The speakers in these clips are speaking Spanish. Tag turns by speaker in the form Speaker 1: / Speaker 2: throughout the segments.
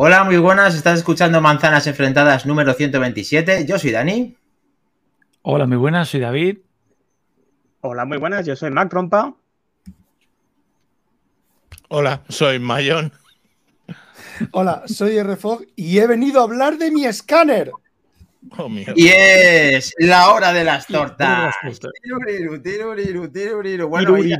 Speaker 1: Hola, muy buenas. Estás escuchando Manzanas Enfrentadas número 127. Yo soy Dani.
Speaker 2: Hola, muy buenas. Soy David.
Speaker 3: Hola, muy buenas. Yo soy Mac Trompa.
Speaker 4: Hola, soy Mayón.
Speaker 5: Hola, soy RFOG y he venido a hablar de mi escáner.
Speaker 1: Oh, y es la hora de las tortas. Tiruriru, tiruriru, tiruriru. Bueno, voy a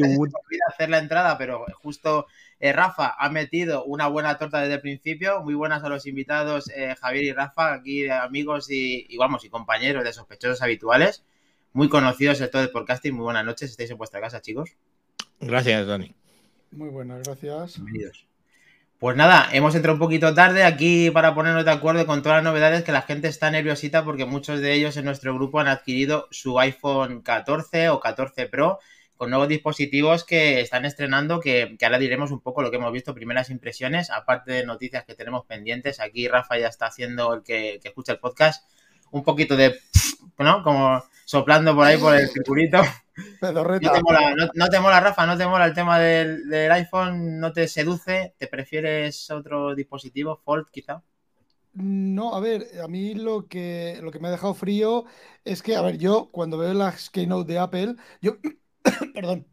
Speaker 1: hacer la entrada, pero justo eh, Rafa ha metido una buena torta desde el principio. Muy buenas a los invitados eh, Javier y Rafa, aquí amigos y, y, vamos, y compañeros de sospechosos habituales. Muy conocidos en todo el podcasting. Muy buenas noches. Estáis en vuestra casa, chicos.
Speaker 4: Gracias, Dani.
Speaker 5: Muy buenas, gracias.
Speaker 1: Bienvenidos. Pues nada, hemos entrado un poquito tarde aquí para ponernos de acuerdo con todas las novedades que la gente está nerviosita porque muchos de ellos en nuestro grupo han adquirido su iPhone 14 o 14 Pro con nuevos dispositivos que están estrenando, que, ahora diremos un poco lo que hemos visto, primeras impresiones, aparte de noticias que tenemos pendientes. Aquí Rafa ya está haciendo el que, que escucha el podcast, un poquito de, ¿no? Como soplando por ahí por el circulito. No te, mola, no, te, mola, Rafa, no te mola el tema del, iPhone, no te seduce, te prefieres otro dispositivo, Fold quizá.
Speaker 5: No, a ver, a mí lo que, lo que me ha dejado frío es que, a ver, yo cuando veo las keynote de Apple, yo, perdón,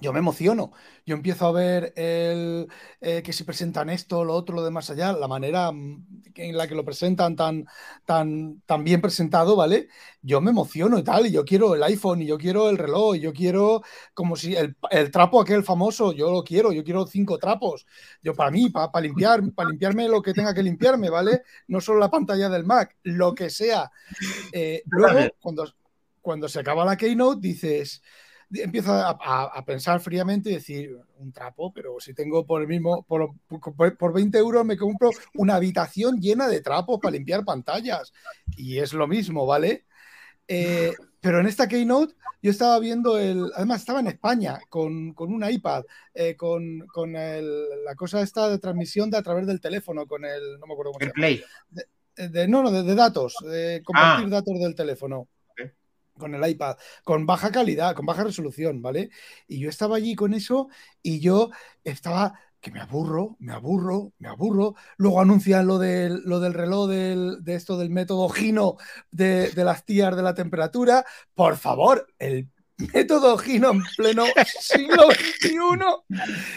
Speaker 5: yo me emociono. Yo empiezo a ver el, eh, que si presentan esto, lo otro, lo de más allá, la manera mm, en la que lo presentan tan, tan, tan bien presentado, ¿vale? Yo me emociono y tal, y yo quiero el iPhone, y yo quiero el reloj, y yo quiero como si el, trapo aquel famoso, yo lo quiero, yo quiero cinco trapos. Yo para mí, para limpiar, para limpiarme lo que tenga que limpiarme, ¿vale? No solo la pantalla del Mac, lo que sea. Eh, luego, cuando, cuando se acaba la keynote, dices empiezo a, pensar fríamente y decir, un trapo, pero si tengo por el mismo, por, por, 20 euros me compro una habitación llena de trapos para limpiar pantallas. Y es lo mismo, ¿vale? Eh, pero en esta keynote yo estaba viendo el, además estaba en España con, un iPad, eh, con, la cosa esta de transmisión de a través del teléfono, con el, no me acuerdo cómo se
Speaker 1: Play.
Speaker 5: De, no, no, de, datos, de compartir ah. datos del teléfono con el iPad, con baja calidad, con baja resolución, ¿vale? Y yo estaba allí con eso y yo estaba que me aburro, me aburro, me aburro. Luego anuncian lo del, lo del reloj del, de esto del método Gino de, de las tías de la temperatura. Por favor, el método Gino en pleno siglo XXI.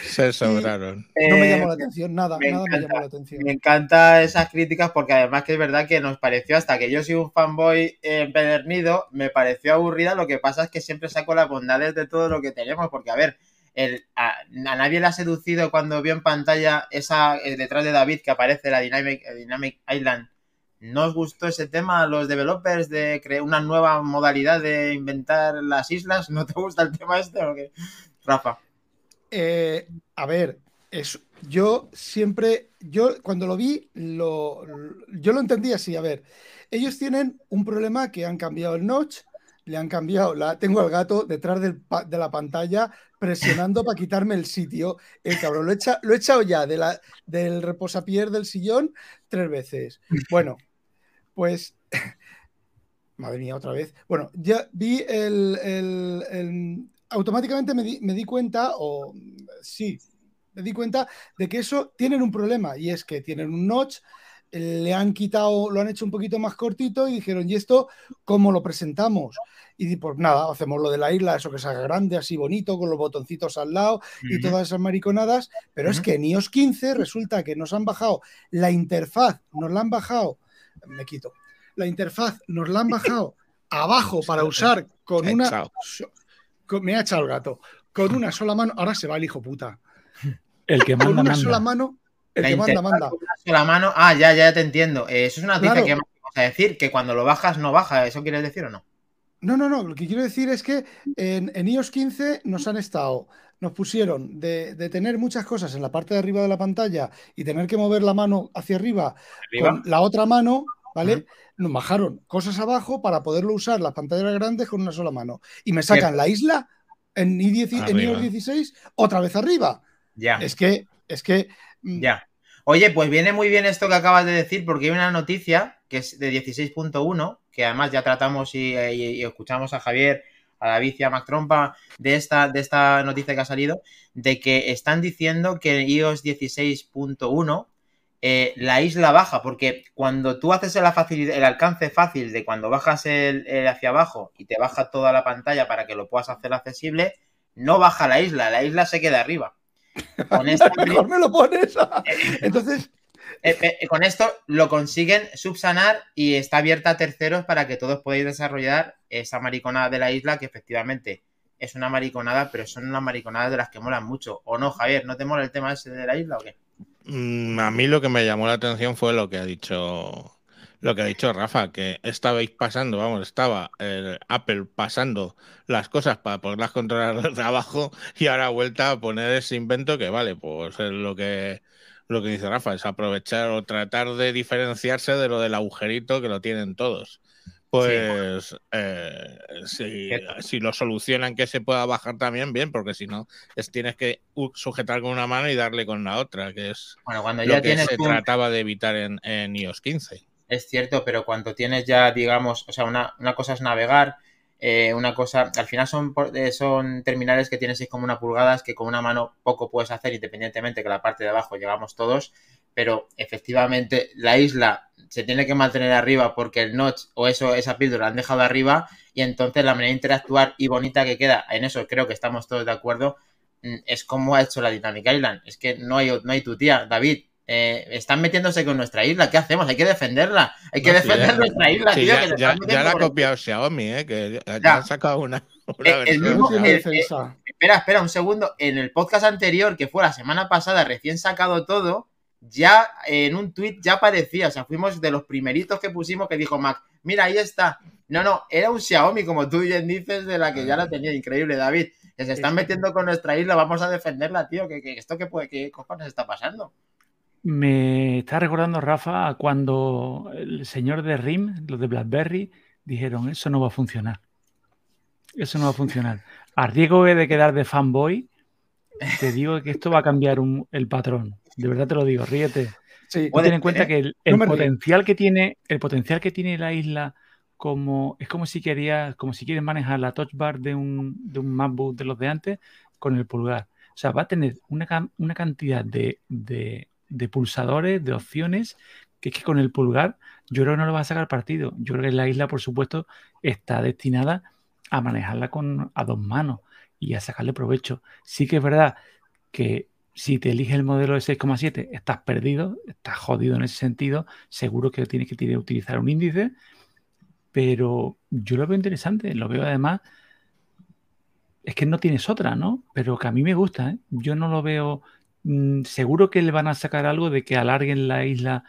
Speaker 4: Se sobraron.
Speaker 5: no me llamó la atención, nada, nada me llamó la atención.
Speaker 1: Me encanta esas críticas porque además que es verdad que nos pareció, hasta que yo soy un fanboy empedernido, me pareció aburrida. Lo que pasa es que siempre saco las bondades de todo lo que tenemos, porque a ver, el, a, nadie le ha seducido cuando vio en pantalla esa eh, detrás de David que aparece la Dynamic, Dynamic Island ¿No os gustó ese tema a los developers de crear una nueva modalidad de inventar las islas? ¿No te gusta el tema este o qué? Rafa.
Speaker 5: Eh, a ver, yo siempre, yo cuando lo vi, lo, yo lo entendí así. A ver, ellos tienen un problema que han cambiado el notch, le han cambiado, la, tengo al gato detrás de la pantalla presionando para quitarme el sitio. El cabrón, lo he, lo he echado ya del reposapiés del sillón tres veces. Bueno, pues, madre mía, otra vez. Bueno, ya vi el... automáticamente me di, cuenta, o sí, me di cuenta de que eso tienen un problema y es que tienen un notch, le han quitado, lo han hecho un poquito más cortito y dijeron, ¿y esto cómo lo presentamos? Y pues nada, hacemos lo de la isla, eso que sea grande, así bonito, con los botoncitos al lado y todas esas mariconadas, pero es que en iOS 15 resulta que nos han bajado la interfaz, nos la han bajado me quito. La interfaz nos la han bajado abajo para usar con una. me ha echado el gato. Con una sola mano. Ahora se va el hijo puta.
Speaker 2: El que manda.
Speaker 5: Con una sola mano. El que manda, manda.
Speaker 1: Con una sola mano. Ah, ya, ya te entiendo. Eh, eso es una noticia que vamos a decir, que cuando lo bajas no baja. ¿Eso quieres decir o no?
Speaker 5: No, no, no. Lo que quiero decir es que en, en iOS 15 nos han estado nos pusieron de, tener muchas cosas en la parte de arriba de la pantalla y tener que mover la mano hacia arriba, con la otra mano, ¿vale? Nos bajaron cosas abajo para poderlo usar las pantallas grandes con una sola mano. Y me sacan la isla en, iOS 16 otra vez arriba.
Speaker 1: Ya.
Speaker 5: Es que, es que.
Speaker 1: Mm, ya. Oye, pues viene muy bien esto que acabas de decir, porque hay una noticia que es de 16.1, que además ya tratamos y escuchamos a Javier a la vicia Mac Trompa de esta, de esta noticia que ha salido, de que están diciendo que iOS 16.1 eh, la isla baja, porque cuando tú haces la facilidad, el alcance fácil de cuando bajas el, el hacia abajo y te baja toda la pantalla para que lo puedas hacer accesible, no baja la isla, la isla se queda arriba.
Speaker 5: Mejor me lo pones. Entonces,
Speaker 1: eh, eh, con esto lo consiguen subsanar y está abierta a terceros para que todos podáis desarrollar esa mariconada de la isla que efectivamente es una mariconada, pero son unas mariconadas de las que molan mucho. ¿O no, Javier? ¿No te mola el tema ese de la isla o qué?
Speaker 4: Mm, A mí lo que me llamó la atención fue lo que ha dicho lo que ha dicho Rafa, que estabais pasando, vamos, estaba Apple pasando las cosas para poderlas controlar desde abajo y ahora vuelta a poner ese invento que vale, pues es lo que lo que dice Rafa, es aprovechar o tratar de diferenciarse de lo del agujerito que lo tienen todos. Pues eh, si, si lo solucionan que se pueda bajar también, bien, porque si no, es, tienes que sujetar con una mano y darle con la otra, que es
Speaker 1: Bueno, cuando
Speaker 4: lo
Speaker 1: ya
Speaker 4: que
Speaker 1: tienes
Speaker 4: se
Speaker 1: un-
Speaker 4: trataba de evitar en, en iOS 15.
Speaker 1: Es cierto, pero cuando tienes ya, digamos, o sea, una, una cosa es navegar, eh, una cosa, al final son, eh, son terminales que tienen 6,1 pulgadas que con una mano poco puedes hacer, independientemente que la parte de abajo llegamos todos, pero efectivamente la isla se tiene que mantener arriba porque el notch o eso, esa píldora han dejado arriba y entonces la manera de interactuar y bonita que queda, en eso creo que estamos todos de acuerdo, mm, es como ha hecho la Dynamic Island. Es que no hay, no hay tu tía, David. Eh, están metiéndose con nuestra isla. ¿Qué hacemos? Hay que defenderla. Hay que
Speaker 4: No,
Speaker 1: defender nuestra isla,
Speaker 4: Sí,
Speaker 1: tío.
Speaker 4: ya,
Speaker 1: que
Speaker 4: la ha copiado Xiaomi, ¿eh? que ya, han sacado una, una
Speaker 1: el
Speaker 4: versión.
Speaker 1: mismo-
Speaker 5: no tiene defensa.
Speaker 1: Espera, espera un segundo. En el podcast anterior, que fue la semana pasada, recién sacado todo, ya en un tweet ya aparecía. O sea, fuimos de los primeritos que pusimos que dijo Mac, mira, ahí está. No, no, era un Xiaomi, como tú bien dices, de la que ya la tenía. Increíble, David. Que se están metiendo con nuestra isla, vamos a defenderla, tío. Que, que esto qué, puede, qué cojones está pasando.
Speaker 2: Me está recordando, Rafa, a cuando el señor de RIM, los de BlackBerry, dijeron, eso no va a funcionar. Eso no va a funcionar. A riesgo de quedar de fanboy, te digo que esto va a cambiar un- el patrón. De verdad te lo digo, ríete.
Speaker 5: Sí.
Speaker 2: Ten en cuenta
Speaker 1: ser,
Speaker 2: que el, potencial que tiene, el potencial que tiene la isla como es como si querías, como si quieres manejar la touch bar de un, de un MacBook de los de antes con el pulgar. O sea, va a tener una, una cantidad de, de- de pulsadores, de opciones, que es que con el pulgar yo creo que no lo va a sacar partido. Yo creo que la isla, por supuesto, está destinada a manejarla con a dos manos y a sacarle provecho. Sí que es verdad que si te eliges el modelo de 6,7 estás perdido, estás jodido en ese sentido, seguro que tienes que tiene- utilizar un índice, pero yo lo veo interesante, lo veo además, es que no tienes otra, ¿no? Pero que a mí me gusta, ¿eh? Yo no lo veo, mm, seguro que le van a sacar algo de que alarguen la isla,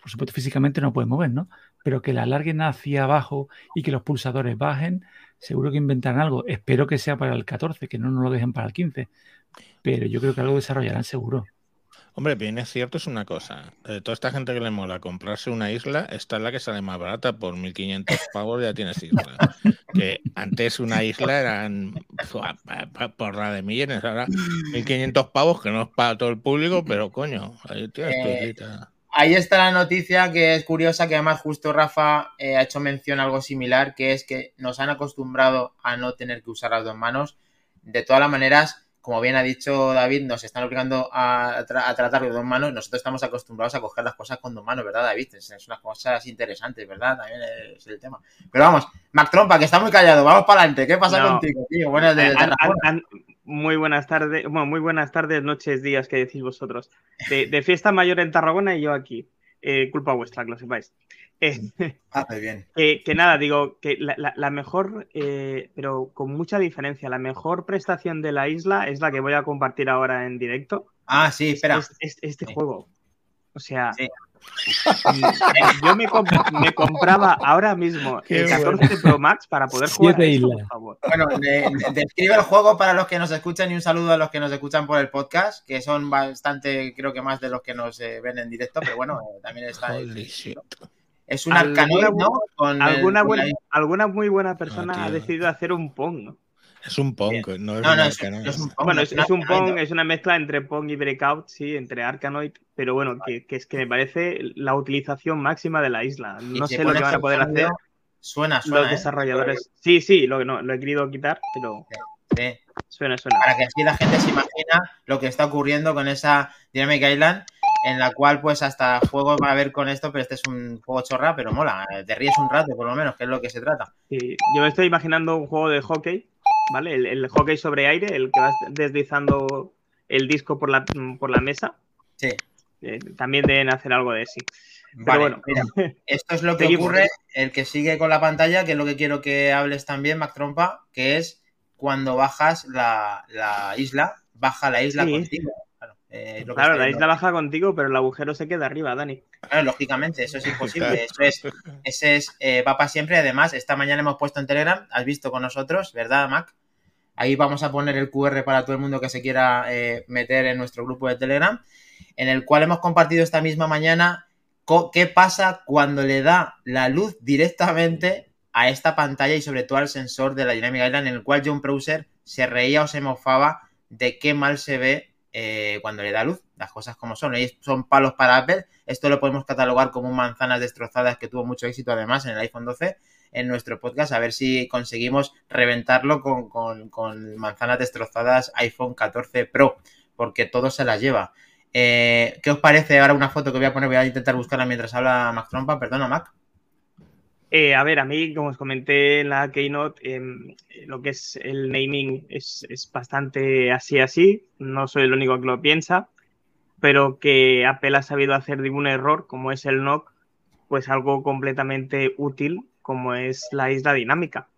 Speaker 2: por supuesto físicamente no pueden mover, ¿no? Pero que la alarguen hacia abajo y que los pulsadores bajen, seguro que inventarán algo. Espero que sea para el 14, que no nos lo dejen para el 15. Pero yo creo que algo desarrollarán seguro.
Speaker 4: Hombre, bien es cierto, es una cosa. Eh, toda esta gente que le mola comprarse una isla, esta es la que sale más barata, por 1.500 pavos ya tienes isla. Que antes una isla eran por la de millones, ahora 1.500 pavos, que no es para todo el público, pero coño, ahí tienes tu
Speaker 1: Eh,
Speaker 4: islita.
Speaker 1: Ahí está la noticia que es curiosa, que además justo Rafa eh, ha hecho mención a algo similar, que es que nos han acostumbrado a no tener que usar las dos manos. De todas las maneras, como bien ha dicho David, nos están obligando a, tra- a tratar de dos manos. Nosotros estamos acostumbrados a coger las cosas con dos manos, ¿verdad, David? Es, es unas cosas interesantes, ¿verdad? También es el tema. Pero vamos, Mac Trompa, que está muy callado, vamos para adelante. ¿Qué pasa
Speaker 6: No.
Speaker 1: contigo, tío? Buenas de,
Speaker 6: Eh,
Speaker 1: de
Speaker 6: muy buenas tardes, bueno, muy buenas tardes, noches, días que decís vosotros. De, de fiesta mayor en Tarragona y yo aquí. Eh, culpa vuestra, que lo sepáis. Eh,
Speaker 1: Hace bien.
Speaker 6: que, que nada, digo que la, la- la mejor, eh, pero con mucha diferencia, la mejor prestación de la isla es la que voy a compartir ahora en directo.
Speaker 1: Ah, sí, espera.
Speaker 6: Es, es- este
Speaker 1: Sí.
Speaker 6: juego. O sea,
Speaker 1: Sí.
Speaker 6: yo me, comp- me compraba ahora mismo
Speaker 4: Qué
Speaker 6: el 14 Pro Max para poder
Speaker 2: Siete
Speaker 6: jugar a esto,
Speaker 2: islas.
Speaker 6: por favor.
Speaker 1: Bueno, de- de- describe el juego para los que nos escuchan y un saludo a los que nos escuchan por el podcast, que son bastante, creo que más de los que nos eh, ven en directo, pero bueno, eh, también está.
Speaker 4: Holy shit.
Speaker 1: Es un
Speaker 6: ¿Alguna
Speaker 1: Arcanoid, ¿no? Con el-
Speaker 6: Alguna,
Speaker 1: con
Speaker 6: buena,
Speaker 1: la-
Speaker 6: alguna muy buena persona
Speaker 4: Ah,
Speaker 6: ha
Speaker 4: tío.
Speaker 6: decidido hacer un Pong. ¿no?
Speaker 4: Es un punk, no es
Speaker 1: No,
Speaker 4: un
Speaker 1: no, es,
Speaker 4: Arcanoid.
Speaker 1: es un Pong,
Speaker 6: Bueno,
Speaker 1: no
Speaker 6: es, es un
Speaker 1: Arcanoid,
Speaker 6: Pong, es una mezcla entre Pong y Breakout, sí, entre Arkanoid, pero bueno, que, que es que me parece la utilización máxima de la isla. No sé lo que van a poder
Speaker 1: sonido,
Speaker 6: hacer
Speaker 1: Suena, suena.
Speaker 6: los
Speaker 1: ¿eh?
Speaker 6: desarrolladores. Sí, sí, lo, no, lo he querido quitar, pero
Speaker 1: Sí.
Speaker 6: suena, suena.
Speaker 1: Para que así la gente se imagina lo que está ocurriendo con esa Dynamic Island. En la cual pues hasta juegos va a ver con esto, pero este es un juego chorra, pero mola, te ríes un rato por lo menos, que es lo que se trata.
Speaker 6: Sí, yo me estoy imaginando un juego de hockey, ¿vale? El, el hockey sobre aire, el que vas deslizando el disco por la, por la mesa.
Speaker 1: Sí.
Speaker 6: Eh, también deben hacer algo de sí. Pero
Speaker 1: Vale,
Speaker 6: bueno,
Speaker 1: mira, esto es lo que ocurre, el que sigue con la pantalla, que es lo que quiero que hables también, Mac Trompa, que es cuando bajas la, la isla, baja la isla
Speaker 6: Sí.
Speaker 1: contigo. Claro, eh, lo
Speaker 6: claro, la isla baja contigo, pero el agujero se queda arriba, Dani.
Speaker 1: Claro, lógicamente, eso es imposible. Eso es, ese es, eh, va para siempre. Además, esta mañana hemos puesto en Telegram, has visto con nosotros, ¿verdad, Mac? Ahí vamos a poner el QR para todo el mundo que se quiera eh, meter en nuestro grupo de Telegram, en el cual hemos compartido esta misma mañana qué pasa cuando le da la luz directamente a esta pantalla y sobre todo al sensor de la Dynamic Island, en el cual John Browser se reía o se mofaba de qué mal se ve eh, cuando le da luz, las cosas como son. Y son palos para Apple. Esto lo podemos catalogar como manzanas destrozadas que tuvo mucho éxito además en el iPhone 12 en nuestro podcast, a ver si conseguimos reventarlo con, con- con manzanas destrozadas iPhone 14 Pro, porque todo se las lleva. Eh, ¿Qué os parece ahora una foto que voy a poner? Voy a intentar buscarla mientras habla Mac Trompa, perdona Mac.
Speaker 6: Eh, a ver, a mí, como os comenté en la Keynote, em, lo que es el naming es, es bastante así así. No soy el único que lo piensa, pero que Apple ha sabido hacer de un error, como es el NOC, pues algo completamente útil, como es la isla dinámica.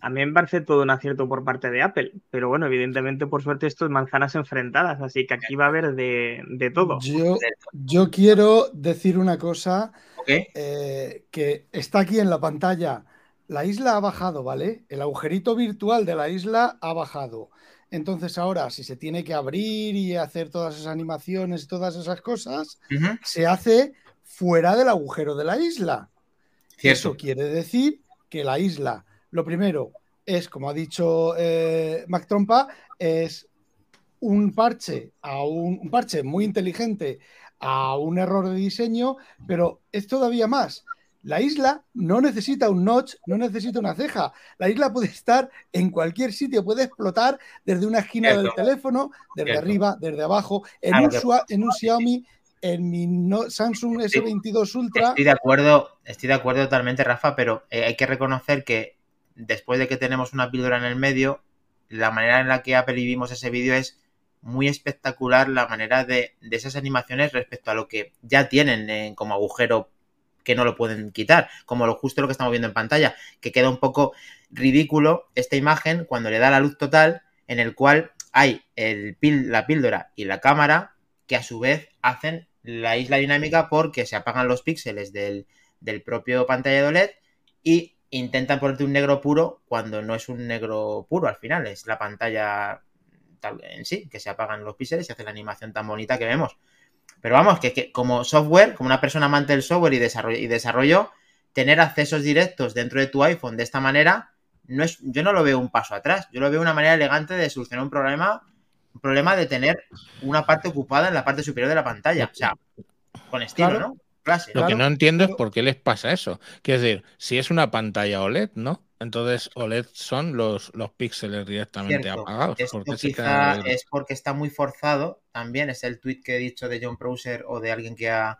Speaker 6: A mí me parece todo un acierto por parte de Apple, pero bueno, evidentemente, por suerte, esto es manzanas enfrentadas, así que aquí va a haber de, de todo.
Speaker 5: Yo, yo quiero decir una cosa eh, que está aquí en la pantalla. La isla ha bajado, ¿vale? El agujerito virtual de la isla ha bajado. Entonces ahora, si se tiene que abrir y hacer todas esas animaciones, todas esas cosas, se hace fuera del agujero de la isla.
Speaker 1: Cierto.
Speaker 5: Eso quiere decir que la isla, lo primero, es, como ha dicho eh, Mac Trompa, es un parche, a un, un parche muy inteligente a un error de diseño, pero es todavía más. La isla no necesita un notch, no necesita una ceja. La isla puede estar en cualquier sitio, puede explotar desde una esquina
Speaker 1: Cierto.
Speaker 5: del teléfono, desde
Speaker 1: Cierto.
Speaker 5: arriba, desde abajo, en, un, en Xiaomi, en mi no- Samsung S22 Ultra.
Speaker 1: Estoy de acuerdo, estoy de acuerdo totalmente, Rafa, pero eh, hay que reconocer que después de que tenemos una píldora en el medio, la manera en la que Apple ese vídeo es muy espectacular la manera de, de esas animaciones respecto a lo que ya tienen como agujero que no lo pueden quitar, como lo justo lo que estamos viendo en pantalla, que queda un poco ridículo esta imagen cuando le da la luz total, en el cual hay el la píldora y la cámara que a su vez hacen la isla dinámica porque se apagan los píxeles del, del propio pantalla de OLED y intentan ponerte un negro puro cuando no es un negro puro al final, es la pantalla tal- en sí, que se apagan los píxeles y hace la animación tan bonita que vemos. Pero vamos, que, que como software, como una persona amante del software y desarrollo, y desarrollo, tener accesos directos dentro de tu iPhone de esta manera, no es, yo no lo veo un paso atrás, yo lo veo una manera elegante de solucionar un problema, un problema de tener una parte ocupada en la parte superior de la pantalla. O sea, con estilo,
Speaker 5: Claro.
Speaker 1: ¿no? Clase.
Speaker 4: Lo que no entiendo es por qué les pasa eso. Quiero decir, si es una pantalla OLED, ¿no? Entonces OLED son los, los píxeles directamente
Speaker 1: Cierto.
Speaker 4: apagados.
Speaker 1: Esto
Speaker 4: ¿Por qué se
Speaker 1: quizá es porque está muy forzado. También es el tweet que he dicho de John Prosser o de alguien que ha.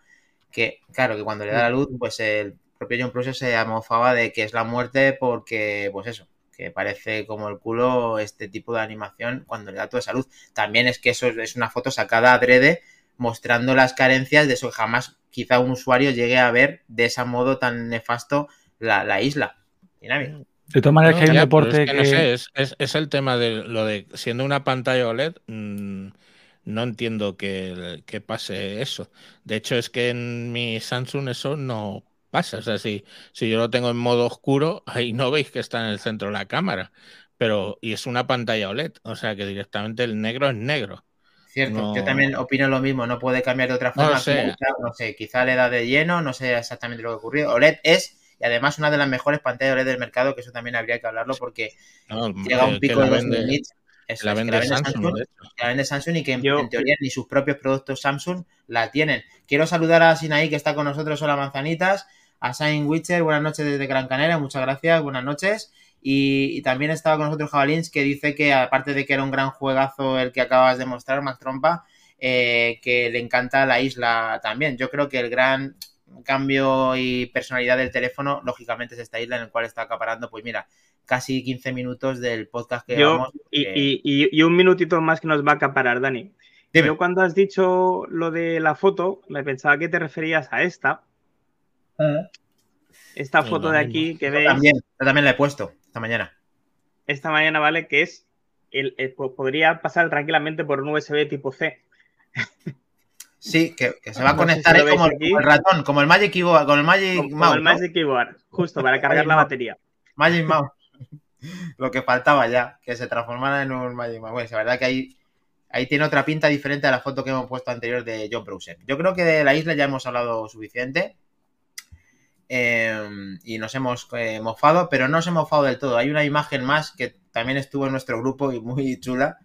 Speaker 1: que, claro, que cuando le da la luz, pues el propio John Prosser se amofaba de que es la muerte porque, pues eso, que parece como el culo este tipo de animación cuando le da toda esa luz. También es que eso es una foto sacada adrede mostrando las carencias de eso que jamás quizá un usuario llegue a ver de ese modo tan nefasto la, la isla dinámica.
Speaker 2: De todas maneras,
Speaker 4: No,
Speaker 2: que hay un
Speaker 4: ya,
Speaker 2: deporte
Speaker 4: es que,
Speaker 2: que.
Speaker 4: no sé, es, es- es el tema de lo de siendo una pantalla OLED, mm, no entiendo que, que pase eso. De hecho, es que en mi Samsung eso no pasa. O sea, si, si yo lo tengo en modo oscuro, ahí no veis que está en el centro de la cámara. Pero, y es una pantalla OLED, o sea que directamente el negro es negro.
Speaker 1: Cierto,
Speaker 4: No.
Speaker 1: yo también opino lo mismo, no puede cambiar de otra
Speaker 4: No
Speaker 1: forma.
Speaker 4: sé.
Speaker 1: Quizá, no sé, quizá le da de lleno, no sé exactamente lo que ocurrió. OLED es, y además, una de las mejores pantallas OLED del mercado, que eso también habría que hablarlo porque
Speaker 4: ¿no?
Speaker 1: llega a un pico de los
Speaker 4: vende,
Speaker 1: nits. Eso
Speaker 4: la
Speaker 1: es, que
Speaker 4: vende Samsung,
Speaker 1: la vende Samsung y que
Speaker 6: Yo-
Speaker 1: en teoría ni sus propios productos Samsung la tienen. Quiero saludar a Sinaí que está con nosotros, hola manzanitas, a Sain Witcher, buenas noches desde Gran Canaria, muchas gracias, buenas noches. Y, y también estaba con nosotros Jabalins que dice que aparte de que era un gran juegazo el que acabas de mostrar, Mac Trompa, eh, que le encanta la isla también. Yo creo que el gran cambio y personalidad del teléfono, lógicamente, es esta isla en el cual está acaparando, pues mira, casi 15 minutos del podcast que
Speaker 6: Yo,
Speaker 1: vamos.
Speaker 6: y,
Speaker 1: eh,
Speaker 6: y- y- y un minutito más que nos va a acaparar, Dani.
Speaker 1: Dime.
Speaker 6: Yo cuando has dicho lo de la foto, me pensaba que te referías a esta. Esta
Speaker 4: Pues
Speaker 6: foto de aquí que
Speaker 1: yo
Speaker 6: veis
Speaker 1: también, yo también la he puesto esta mañana.
Speaker 6: esta mañana, ¿vale? Que es, el, el- po- podría pasar tranquilamente por un USB tipo C.
Speaker 1: Sí, que, que se va a
Speaker 6: No
Speaker 1: conectar
Speaker 6: si
Speaker 1: como, como el ratón, como el Magic Keyboard, con el Magic
Speaker 6: Como, como
Speaker 1: Mouse.
Speaker 6: el
Speaker 1: ¿no?
Speaker 6: Magic Keyboard, justo para cargar la batería.
Speaker 1: Magic Mouse. Lo que faltaba ya, que se transformara en un Magic Mouse. Bueno, la verdad que ahí, ahí tiene otra pinta diferente a la foto que hemos puesto anterior de John Browser. Yo creo que de la isla ya hemos hablado suficiente. Eh, y nos hemos eh, mofado, pero no nos hemos mofado del todo. Hay una imagen más que también estuvo en nuestro grupo y muy chula.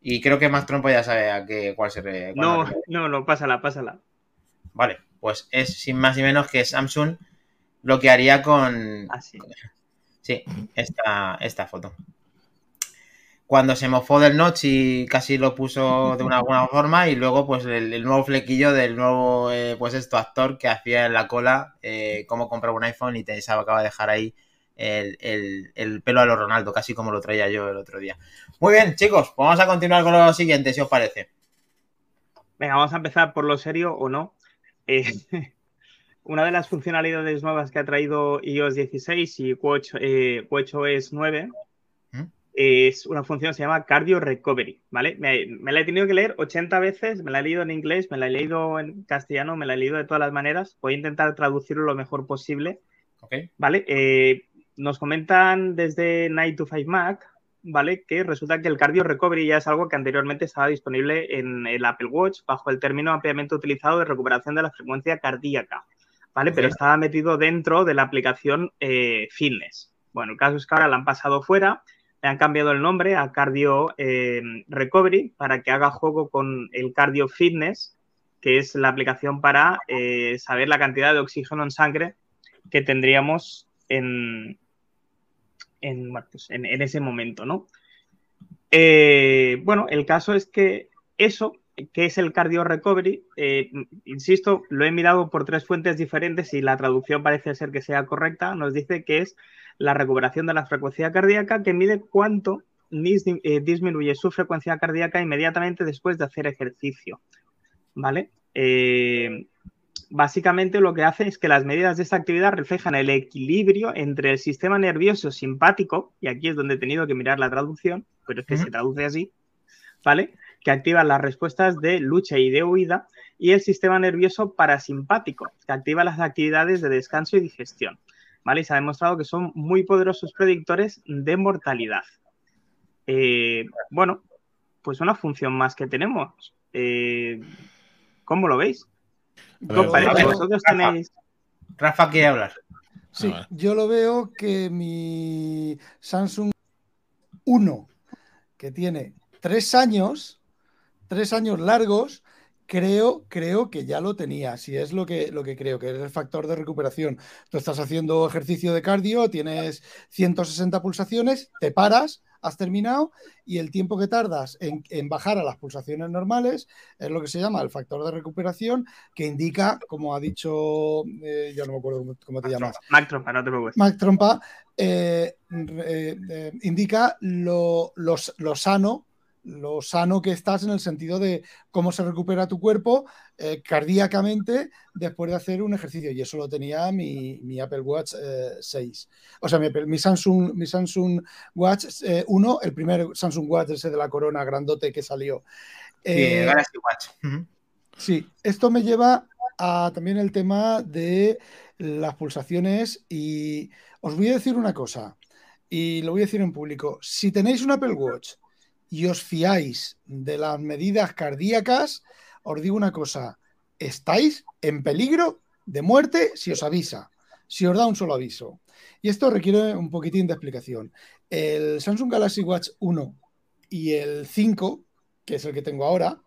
Speaker 1: Y creo que Max Trompo ya sabe a qué, cuál se re-
Speaker 6: No, no, no, pásala, pásala.
Speaker 1: Vale, pues es sin más ni menos que Samsung lo que haría con,
Speaker 6: Así.
Speaker 1: Sí, esta, esta foto. Cuando se mofó del notch y casi lo puso de una alguna forma y luego pues el, nuevo flequillo del nuevo eh, pues esto actor que hacía en la cola eh, cómo comprar un iPhone y te acaba de dejar ahí el, el- el pelo a lo Ronaldo, casi como lo traía yo el otro día. Muy bien, chicos, pues vamos a continuar con lo siguiente, si os parece.
Speaker 6: Venga, vamos a empezar por lo serio o no. Eh, una de las funcionalidades nuevas que ha traído iOS 16 y Watch, eh, WatchOS 9
Speaker 1: ¿Mm?
Speaker 6: Es una función que se llama Cardio Recovery, ¿vale? Me, me la he tenido que leer 80 veces, me la he leído en inglés, me la he leído en castellano, me la he leído de todas las maneras. Voy a intentar traducirlo lo mejor posible. ¿vale? Eh, nos comentan desde Night to 5 Mac, ¿vale? Que resulta que el cardio recovery ya es algo que anteriormente estaba disponible en el Apple Watch bajo el término ampliamente utilizado de recuperación de la frecuencia cardíaca, ¿vale? Pero estaba metido dentro de la aplicación eh, Fitness. Bueno, el caso es que ahora la han pasado fuera, le han cambiado el nombre a Cardio eh, Recovery para que haga juego con el Cardio Fitness, que es la aplicación para eh, saber la cantidad de oxígeno en sangre que tendríamos en, en, pues en, en ese momento, ¿no? Eh, bueno, el caso es que eso, que es el cardio recovery, eh, insisto, lo he mirado por tres fuentes diferentes y la traducción parece ser que sea correcta, nos dice que es la recuperación de la frecuencia cardíaca que mide cuánto eh, disminuye su frecuencia cardíaca inmediatamente después de hacer ejercicio, ¿vale? Eh, básicamente lo que hace es que las medidas de esta actividad reflejan el equilibrio entre el sistema nervioso simpático, y aquí es donde he tenido que mirar la traducción, pero es que se traduce así, ¿vale? Que activa las respuestas de lucha y de huida, y el sistema nervioso parasimpático, que activa las actividades de descanso y digestión, ¿vale? Y se ha demostrado que son muy poderosos predictores de mortalidad. Eh, bueno, pues una función más que tenemos. Eh, ¿Cómo lo veis? ¿Vosotros
Speaker 1: Rafa.
Speaker 6: tenéis
Speaker 1: Rafa quiere hablar.
Speaker 5: Sí,
Speaker 4: Ah,
Speaker 5: yo lo veo que mi Samsung 1, que tiene tres años, tres años largos, creo, creo que ya lo tenía. Si es lo que, lo que creo, que es el factor de recuperación. Tú estás haciendo ejercicio de cardio, tienes 160 pulsaciones, te paras, has terminado y el tiempo que tardas en, en bajar a las pulsaciones normales es lo que se llama el factor de recuperación, que indica, como ha dicho, eh, yo no me acuerdo cómo, cómo te llamas,
Speaker 6: Mac Trompa, no te preocupes.
Speaker 5: Mac Trompa eh, eh, indica lo, lo- lo sano, lo sano que estás en el sentido de cómo se recupera tu cuerpo eh, cardíacamente después de hacer un ejercicio. Y eso lo tenía mi, mi Apple Watch eh, 6. O sea, mi, Samsung, mi Samsung Watch eh, 1, el primer Samsung Watch ese de la corona grandote que salió.
Speaker 1: Sí,
Speaker 5: Eh,
Speaker 1: Galaxy Watch.
Speaker 5: Sí, esto me lleva a también el tema de las pulsaciones y os voy a decir una cosa y lo voy a decir en público. Si tenéis un Apple Watch y os fiáis de las medidas cardíacas, os digo una cosa, estáis en peligro de muerte si os avisa, si os da un solo aviso. Y esto requiere un poquitín de explicación. El Samsung Galaxy Watch 1 y el 5, que es el que tengo ahora,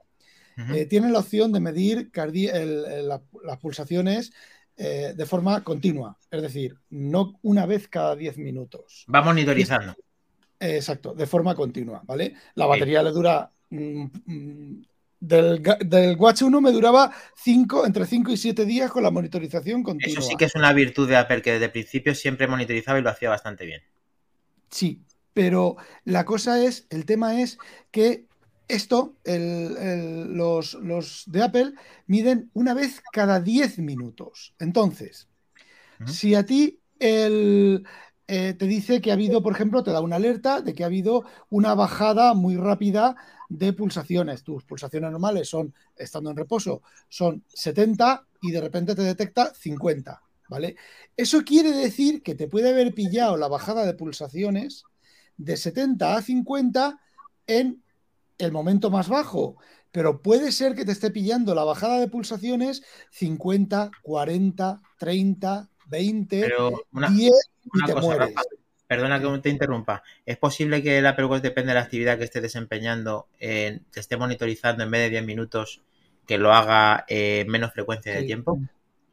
Speaker 5: eh, tienen la opción de medir cardi- el- el- la- las pulsaciones eh, de forma continua, es decir, no una vez cada 10 minutos.
Speaker 1: Va monitorizando.
Speaker 5: Exacto, de forma continua, ¿vale? La batería le dura mm, mm, Del, del Watch 1 me duraba cinco, entre 5 y 7 días con la monitorización continua.
Speaker 1: Eso sí que es una virtud de Apple, que desde el principio siempre monitorizaba y lo hacía bastante bien.
Speaker 5: Sí, pero la cosa es, el tema es que esto, el- el- los, los de Apple miden una vez cada 10 minutos. Entonces, si a ti el, eh, te dice que ha habido, por ejemplo, te da una alerta de que ha habido una bajada muy rápida de pulsaciones. Tus pulsaciones normales son, estando en reposo, son 70 y de repente te detecta 50, ¿vale? Eso quiere decir que te puede haber pillado la bajada de pulsaciones de 70 a 50 en el momento más bajo, pero puede ser que te esté pillando la bajada de pulsaciones 50, 40, 30, 20,
Speaker 1: Pero una,
Speaker 5: 10 y
Speaker 1: una cosa,
Speaker 5: mueres.
Speaker 1: Rafa, perdona que te interrumpa. ¿Es posible que el Apple Watch depende de la actividad que esté desempeñando, eh, te esté monitorizando en vez de 10 minutos, que lo haga eh, menos frecuencia de tiempo?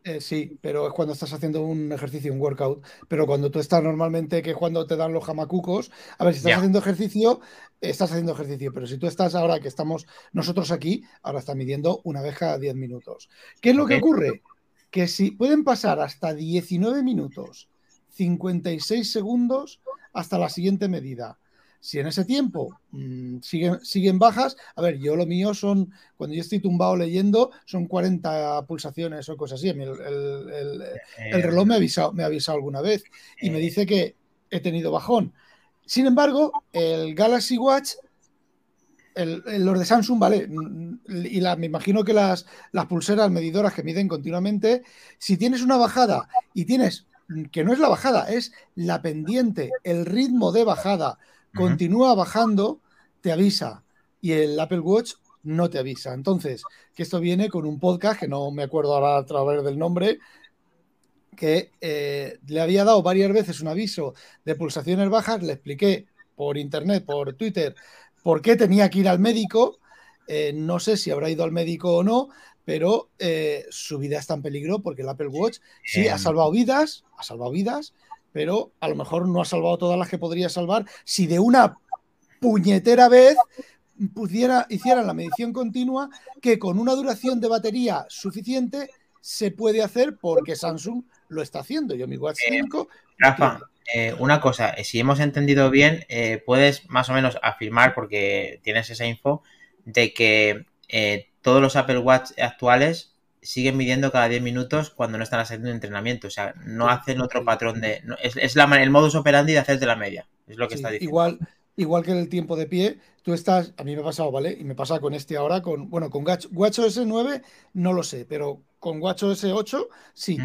Speaker 5: Eh, sí, pero es cuando estás haciendo un ejercicio, un workout. Pero cuando tú estás normalmente, que es cuando te dan los jamacucos, a ver, si estás haciendo ejercicio, estás haciendo ejercicio. Pero si tú estás ahora que estamos nosotros aquí, ahora está midiendo una vez cada 10 minutos. ¿Qué es lo que ocurre? Que si pueden pasar hasta 19 minutos, 56 segundos hasta la siguiente medida. Si en ese tiempo mm, siguen, siguen bajas, a ver, yo lo mío son, cuando yo estoy tumbado leyendo, son 40 pulsaciones o cosas así. El, el- el- el
Speaker 1: Eh,
Speaker 5: reloj me ha, avisado, me ha avisado alguna vez y me
Speaker 1: eh,
Speaker 5: dice que he tenido bajón. Sin embargo, el Galaxy Watch, el- el- los de Samsung, vale, y la- me imagino que las, las pulseras medidoras que miden continuamente, si tienes una bajada y tienes, que no es la bajada, es la pendiente, el ritmo de bajada continúa bajando, te avisa. Y el Apple Watch no te avisa. Entonces, que esto viene con un podcast, que no me acuerdo ahora a través del nombre, que eh, le había dado varias veces un aviso de pulsaciones bajas, le expliqué por internet, por Twitter, por qué tenía que ir al médico. Eh, no sé si habrá ido al médico o no, pero eh, su vida está en peligro porque el Apple Watch sí ha salvado vidas, ha salvado vidas, pero a lo mejor no ha salvado todas las que podría salvar si de una puñetera vez pudiera, hicieran la medición continua que con una duración de batería suficiente se puede hacer porque Samsung lo está haciendo. Yo mi Watch
Speaker 1: Eh,
Speaker 5: 5
Speaker 1: Rafa, eh, una cosa, eh, si hemos entendido bien, eh, puedes más o menos afirmar, porque tienes esa info, de que eh, todos los Apple Watch actuales siguen midiendo cada 10 minutos cuando no están haciendo entrenamiento. O sea, no hacen otro patrón de. no- es es la, el modus operandi de hacerte la media. Es lo que
Speaker 5: Sí,
Speaker 1: está diciendo.
Speaker 5: igual, igual que el tiempo de pie, tú estás, a mí me ha pasado, ¿vale? Y me pasa con este ahora, con, bueno, con Watch- WatchOS 9 no lo sé, pero con WatchOS 8 sí,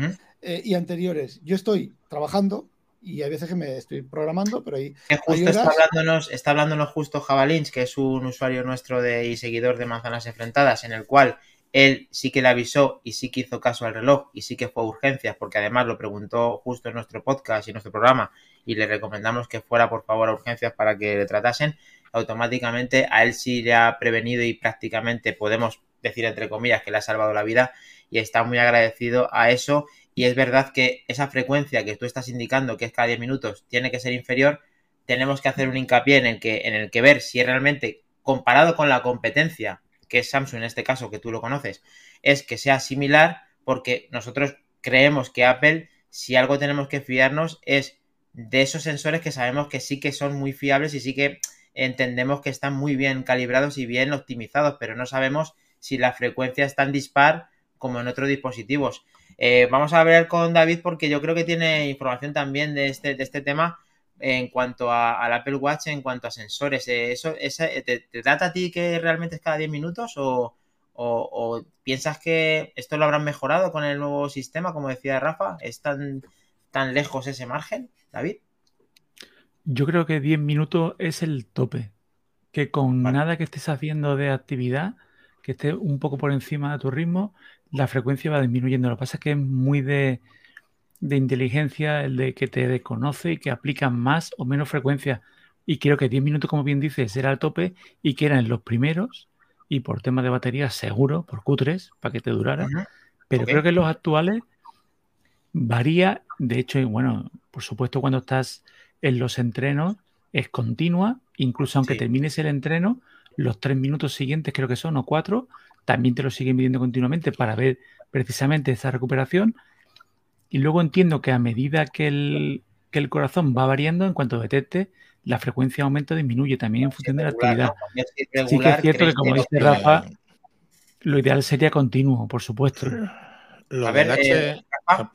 Speaker 5: eh, y anteriores. Yo estoy trabajando y hay veces que me estoy programando, pero ahí
Speaker 1: Que justo está hablándonos, está hablándonos justo Javalins, que es un usuario nuestro de, y seguidor de Manzanas Enfrentadas, en el cual él sí que le avisó y sí que hizo caso al reloj y sí que fue a urgencias, porque además lo preguntó justo en nuestro podcast y en nuestro programa y le recomendamos que fuera por favor a urgencias para que le tratasen. Automáticamente a él sí le ha prevenido y prácticamente podemos decir entre comillas que le ha salvado la vida y está muy agradecido a eso. Y es verdad que esa frecuencia que tú estás indicando, que es cada 10 minutos, tiene que ser inferior, tenemos que hacer un hincapié en el que, en el que ver si realmente, comparado con la competencia, que es Samsung en este caso, que tú lo conoces, es que sea similar, porque nosotros creemos que Apple, si algo tenemos que fiarnos, es de esos sensores que sabemos que sí que son muy fiables y sí que entendemos que están muy bien calibrados y bien optimizados, pero no sabemos si la frecuencia es tan dispar como en otros dispositivos. Eh, vamos a ver con David porque yo creo que tiene información también de este, de este tema en cuanto a- al Apple Watch, en cuanto a sensores. Eh, eso, esa- te, te data a ti que realmente es cada 10 minutos o, o- o piensas que esto lo habrán mejorado con el nuevo sistema, como decía Rafa? ¿Es tan, tan lejos ese margen, David?
Speaker 2: Yo creo que 10 minutos es el tope. Que con
Speaker 1: Vale.
Speaker 2: nada que estés haciendo de actividad, que esté un poco por encima de tu ritmo, la frecuencia va disminuyendo. Lo que pasa es que es muy de, de inteligencia el de que te desconoce y que aplica más o menos frecuencia. Y creo que 10 minutos, como bien dices, era el tope y que eran los primeros y por tema de batería seguro, por Q3, para que te durara. Pero creo que los actuales varía, de hecho, y bueno, por supuesto cuando estás en los entrenos es continua, incluso aunque
Speaker 1: Sí.
Speaker 2: termines el entreno, los tres minutos siguientes, creo que son, o cuatro, también te lo sigue midiendo continuamente para ver precisamente esa recuperación. Y luego entiendo que a medida que el, que el corazón va variando, en cuanto detecte, la frecuencia de aumento disminuye también en función de la actividad. sí que es cierto que, como dice Rafa, lo ideal sería continuo, por supuesto.
Speaker 4: Lo a ver, eh,
Speaker 1: ah,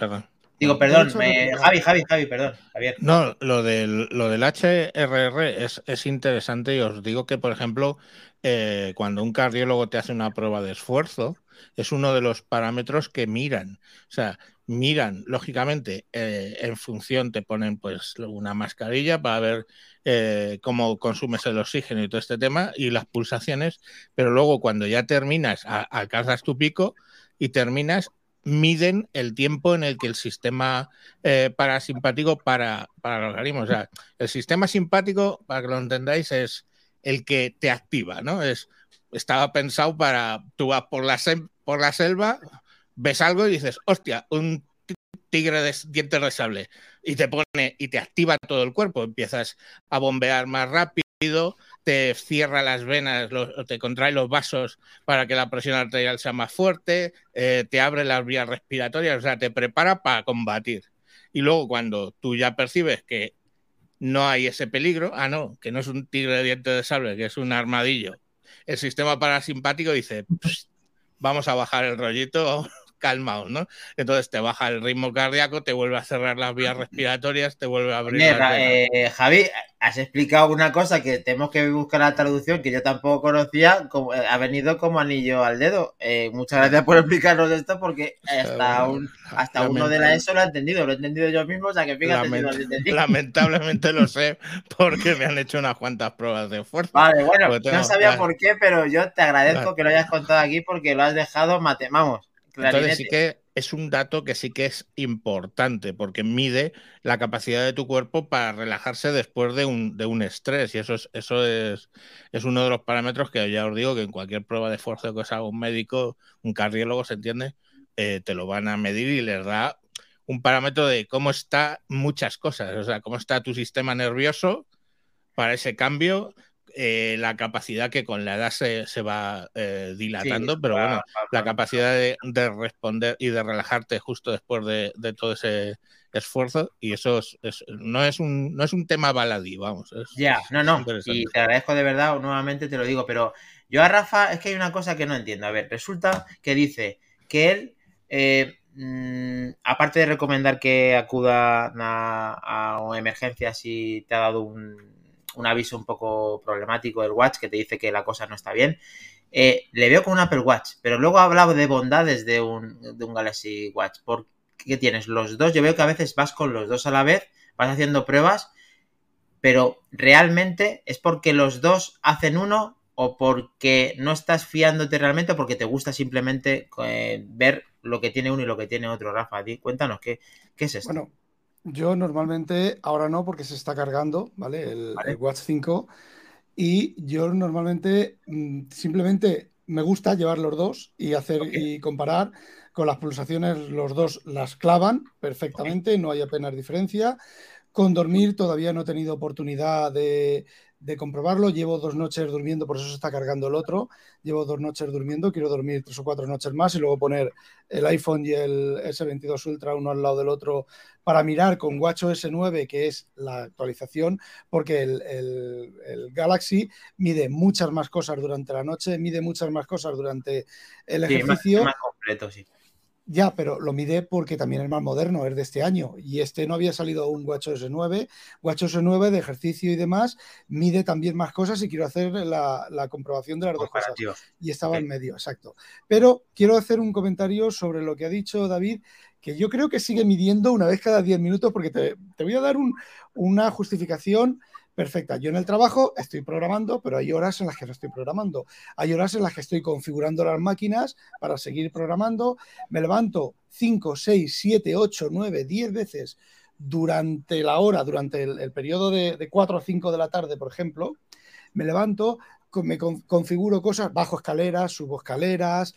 Speaker 1: Digo, perdón, Javi, Javi, Javi, perdón, Javier.
Speaker 4: No, lo del, lo del HRR es, es interesante y os digo que, por ejemplo, eh, cuando un cardiólogo te hace una prueba de esfuerzo, es uno de los parámetros que miran. O sea, miran, lógicamente, eh, en función, te ponen pues una mascarilla para ver eh, cómo consumes el oxígeno y todo este tema y las pulsaciones, pero luego cuando ya terminas, alcanzas tu pico y terminas, miden el tiempo en el que el sistema parasimpático para, para el organismo. O sea, el sistema simpático, para que lo entendáis, es el que te activa, ¿no? Es, estaba pensado para, tú vas por la, selva, ves algo y dices, hostia, un tigre de dientes de sable, y te pone y te activa todo el cuerpo, empiezas a bombear más rápido, te cierra las venas, te contrae los vasos para que la presión arterial sea más fuerte, eh, te abre las vías respiratorias, o sea, te prepara para combatir. Y luego cuando tú ya percibes que no hay ese peligro. Ah, no, que no es un tigre de dientes de sable, que es un armadillo. El sistema parasimpático dice, vamos a bajar el rollito, calmaos, ¿no? Entonces te baja el ritmo cardíaco, te vuelve a cerrar las vías respiratorias, te vuelve a abrir.
Speaker 1: Eh, Javi, has explicado una cosa que tenemos que buscar la traducción que yo tampoco conocía, como, eh, ha venido como anillo al dedo. Eh, muchas gracias por explicarnos esto porque hasta, un, hasta uno de la ESO lo ha entendido, lo he entendido yo mismo, o sea que fíjate
Speaker 4: Lamentablemente lo sé porque me han hecho unas cuantas pruebas de fuerza.
Speaker 1: Vale, bueno, no sabía por qué, pero yo te agradezco que lo hayas contado aquí porque lo has dejado mate, vamos
Speaker 4: entonces sí que es un dato que sí que es importante porque mide la capacidad de tu cuerpo para relajarse después de un, de un estrés y eso es, eso es, es uno de los parámetros que ya os digo que en cualquier prueba de esfuerzo que os haga un médico, un cardiólogo, ¿se entiende? Eh, te lo van a medir y les da un parámetro de cómo está muchas cosas, o sea, cómo está tu sistema nervioso para ese cambio, eh, la capacidad que con la edad se, va eh, dilatando, pero bueno, la capacidad de, responder y de relajarte justo después de, todo ese esfuerzo, y eso no, es un, no es un tema baladí, vamos.
Speaker 1: ya, no, no, y te agradezco de verdad, nuevamente te lo digo, pero yo a Rafa es que hay una cosa que no entiendo. A ver, resulta que dice que él... Eh, mm, aparte de recomendar que acuda a, a, emergencias si te ha dado un, un aviso un poco problemático del Watch que te dice que la cosa no está bien. Eh, le veo con un Apple Watch, pero luego ha hablado de bondades de un, de un Galaxy Watch. ¿Por qué tienes los dos? Yo veo que a veces vas con los dos a la vez, vas haciendo pruebas, pero realmente es porque los dos hacen uno o porque no estás fiándote realmente porque te gusta simplemente eh, ver lo que tiene uno y lo que tiene otro, Rafa. Cuéntanos, ¿qué, qué es esto?
Speaker 5: Bueno, yo normalmente, ahora no, porque se está cargando, ¿vale? El, Watch 5. Y yo normalmente mm, simplemente me gusta llevar los dos y hacer y comparar con las pulsaciones, los dos las clavan perfectamente, no hay apenas diferencia. Con dormir todavía no he tenido oportunidad de, de comprobarlo. Llevo dos noches durmiendo, por eso se está cargando el otro. Llevo dos noches durmiendo, quiero dormir tres o cuatro noches más y luego poner el iPhone y el S22 Ultra uno al lado del otro para mirar con WatchOS 9, que es la actualización, porque el, el, Galaxy mide muchas más cosas durante la noche, mide muchas más cosas durante el ejercicio.
Speaker 1: más completo, sí.
Speaker 5: Ya, pero lo mide porque también es más moderno, es de este año. Y este no había salido un WatchOS 9. WatchOS 9 de ejercicio y demás mide también más cosas y quiero hacer la, comprobación de las dos cosas. Y estaba en medio, exacto. Pero quiero hacer un comentario sobre lo que ha dicho David, que yo creo que sigue midiendo una vez cada 10 minutos, porque te, voy a dar una justificación perfecta. Yo en el trabajo estoy programando, pero hay horas en las que no estoy programando. Hay horas en las que estoy configurando las máquinas para seguir programando. Me levanto 5, 6, 7, 8, 9, 10 veces durante la hora, durante el, periodo de, de 4 o 5 de la tarde, por ejemplo. Me levanto, me configuro cosas, bajo escaleras, subo escaleras,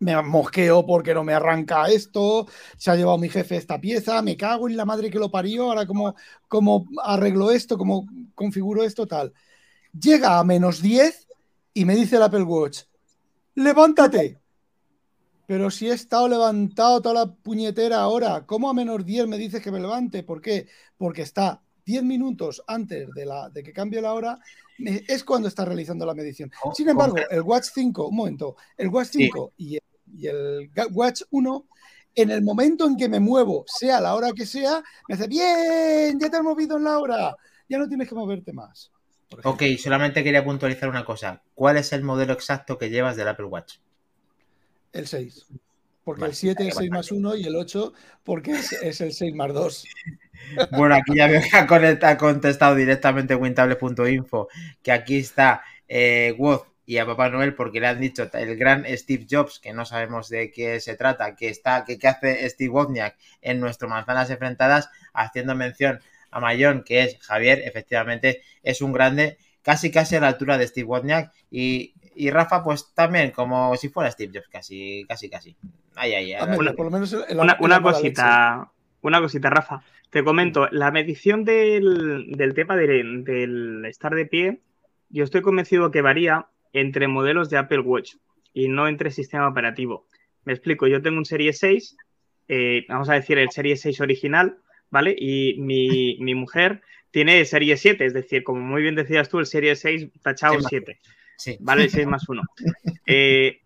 Speaker 5: me mosqueo porque no me arranca esto, se ha llevado mi jefe esta pieza, me cago en la madre que lo parió, ahora cómo, cómo arreglo esto, cómo configuro esto, tal. Llega a menos 10 y me dice el Apple Watch, levántate. Pero si he estado levantado toda la puñetera hora, ¿cómo a menos 10 me dices que me levante? ¿Por qué? Porque está 10 minutos antes de, la, de que cambie la hora, es cuando está realizando la medición.
Speaker 1: Oh,
Speaker 5: Sin embargo, el Watch 5, un momento, el Watch 5 y, el, y el Watch 1 en el momento en que me muevo, sea la hora que sea, me hace, bien, ya te has movido en la hora, ya no tienes que moverte más.
Speaker 1: Ok, solamente quería puntualizar una cosa. ¿Cuál es el modelo exacto que llevas del Apple Watch?
Speaker 5: El 6. Porque vale, el 7 es 6 más 1 y el 8 porque es, es, el 6 más 2.
Speaker 1: Bueno, aquí ya que ha contestado directamente wintable.info que aquí está eh, Woz y a Papá Noel porque le han dicho el gran Steve Jobs, que no sabemos de qué se trata, que está, que, que hace Steve Wozniak en nuestro Manzanas Enfrentadas, haciendo mención a Mayón, que es Javier, efectivamente es un grande, casi casi a la altura de Steve Wozniak, y, y Rafa, pues también, como si fuera Steve Jobs, casi, casi, casi. Ay, ay, ay,
Speaker 6: una, por lo menos el, una, una cosita, una cosita, Rafa. Te comento, la medición del, del tema del, del estar de pie, yo estoy convencido que varía entre modelos de Apple Watch y no entre sistema operativo. Me explico, yo tengo un Serie 6, eh, vamos a decir el Serie 6 original, ¿vale? Y mi, mi, mujer tiene Serie 7, es decir, como muy bien decías tú, el Serie 6 tachado 7,
Speaker 1: sí.
Speaker 6: ¿vale? El 6 más 1. Eh,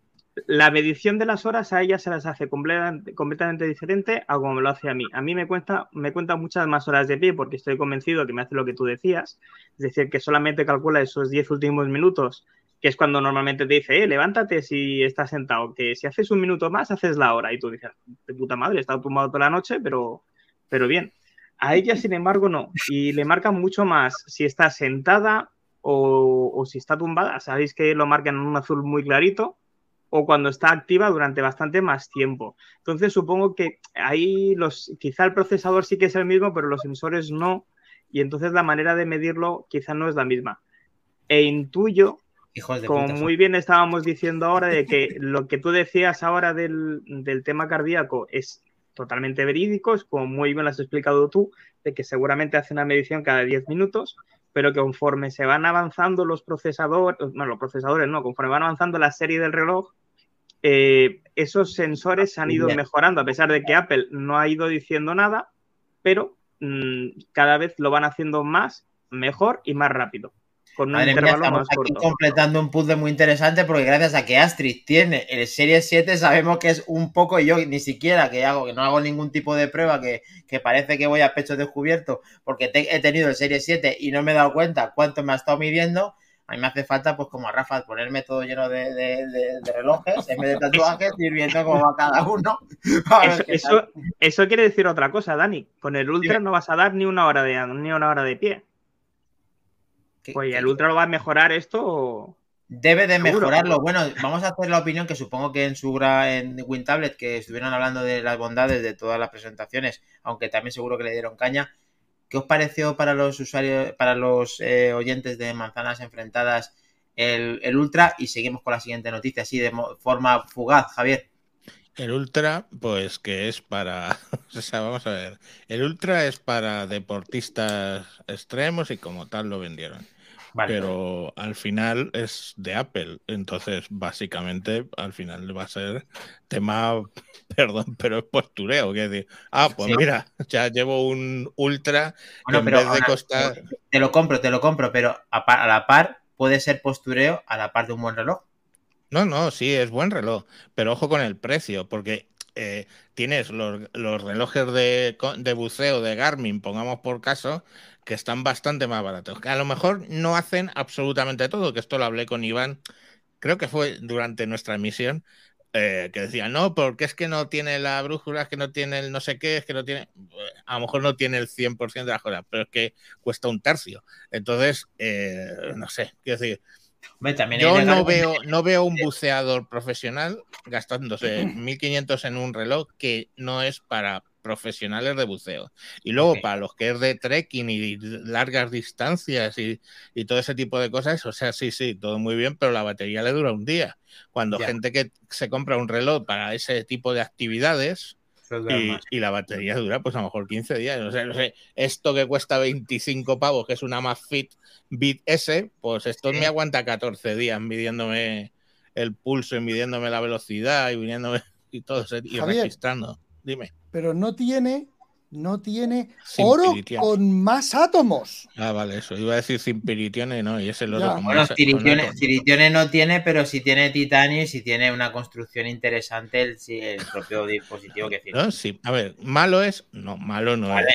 Speaker 6: la medición de las horas a ella se las hace completamente, completamente diferente a como me lo hace a mí. A mí me cuenta, me cuenta muchas más horas de pie porque estoy convencido que me hace lo que tú decías, es decir, que solamente calcula esos 10 últimos minutos que es cuando normalmente te dice, eh, levántate si estás sentado, que si haces un minuto más, haces la hora. Y tú dices, de puta madre, he estado tumbado toda la noche, pero, pero bien. A ella, sin embargo, no. Y le marca mucho más si está sentada o, o, si está tumbada. Sabéis que lo marcan en un azul muy clarito. O cuando está activa durante bastante más tiempo. Entonces, supongo que ahí los, quizá el procesador sí que es el mismo, pero los sensores no. Y entonces la manera de medirlo quizá no es la misma. E intuyo como
Speaker 1: puta,
Speaker 6: muy bien estábamos diciendo ahora, de que lo que tú decías ahora del, del, tema cardíaco es totalmente verídico, es como muy bien lo has explicado tú, de que seguramente hace una medición cada 10 minutos, pero que conforme se van avanzando los procesadores, no, los procesadores no, conforme van avanzando la serie del reloj, eh, esos sensores se han ido mejorando, a pesar de que Apple no ha ido diciendo nada, pero mmm, cada vez lo van haciendo más, mejor y más rápido con un
Speaker 1: Madre
Speaker 6: intervalo
Speaker 1: mía,
Speaker 6: más corto.
Speaker 1: completando un puzzle muy interesante porque gracias a que Astrid tiene el Serie 7 sabemos que es un poco yo ni siquiera que hago que no hago ningún tipo de prueba que, que parece que voy a pecho descubierto porque te, he tenido el Serie 7 y no me he dado cuenta cuánto me ha estado midiendo a mí me hace falta, pues como a Rafa, ponerme todo lleno de, de, de, de relojes en vez de tatuajes, ir viendo cómo va cada uno.
Speaker 6: Eso, eso, eso, quiere decir otra cosa, Dani. Con el Ultra sí. no vas a dar ni una hora de, ni una hora de pie. Pues el Ultra lo va a mejorar esto. O...
Speaker 1: Debe de Seguro. mejorarlo. Bueno, vamos a hacer la opinión que supongo que en su en WinTablet, que estuvieron hablando de las bondades de todas las presentaciones, aunque también seguro que le dieron caña. ¿Qué os pareció para los usuarios, para los eh, oyentes de manzanas enfrentadas el, el, Ultra? Y seguimos con la siguiente noticia, así de forma fugaz, Javier.
Speaker 4: El Ultra, pues que es para, o sea, vamos a ver, el Ultra es para deportistas extremos y como tal lo vendieron. Vale. Pero al final es de Apple, entonces básicamente al final va a ser tema, perdón, pero es postureo, que decir, ah, pues sí. mira, ya llevo un Ultra
Speaker 1: bueno,
Speaker 4: en
Speaker 1: pero
Speaker 4: vez de
Speaker 1: ahora,
Speaker 4: costar...
Speaker 1: Te lo compro, te lo compro, pero a, par, a la par puede ser postureo a la par de un buen reloj.
Speaker 4: No, no, sí, es buen reloj, pero ojo con el precio, porque eh, tienes los, los relojes de, de, buceo de Garmin, pongamos por caso, que están bastante más baratos. Que a lo mejor no hacen absolutamente todo, que esto lo hablé con Iván, creo que fue durante nuestra emisión, eh, que decía, no, porque es que no tiene la brújula, es que no tiene el no sé qué, es que no tiene, a lo mejor no tiene el 100% de las cosas, pero es que cuesta un tercio. Entonces, eh, no sé, quiero decir, Yo no veo, no veo un buceador profesional gastándose 1.500 en un reloj que no es para profesionales de buceo. Y luego okay. para los que es de trekking y largas distancias y, y, todo ese tipo de cosas, o sea, sí, sí, todo muy bien, pero la batería le dura un día. Cuando gente que se compra un reloj para ese tipo de actividades, y, y, la batería dura pues a lo mejor 15 días. No sé, esto que cuesta 25 pavos, que es una Fit Bit S, pues esto me aguanta 14 días midiéndome el pulso y midiéndome la velocidad y viniéndome y todo y registrando. Dime.
Speaker 5: Pero no tiene no tiene oro con más átomos.
Speaker 4: Ah, vale, eso. Iba a decir Simpiritione, no, y ese el oro
Speaker 1: con bueno, Ciritione, no tiene, pero sí tiene titanio y sí tiene una construcción interesante el, el propio dispositivo que tiene.
Speaker 4: No, sí. A ver, malo es, no, malo no es.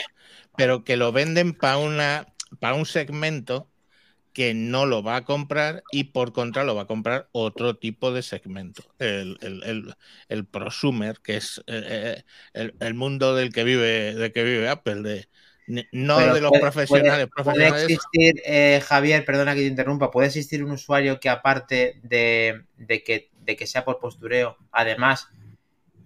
Speaker 4: Pero que lo venden para una para un segmento que no lo va a comprar y por contra lo va a comprar otro tipo de segmento, el, prosumer, que es eh, eh, el, mundo del que vive, de que vive Apple, de, no de los profesionales.
Speaker 1: Puede, existir, eh, Javier, perdona que te interrumpa, puede existir un usuario que aparte de, que, de que sea por postureo, además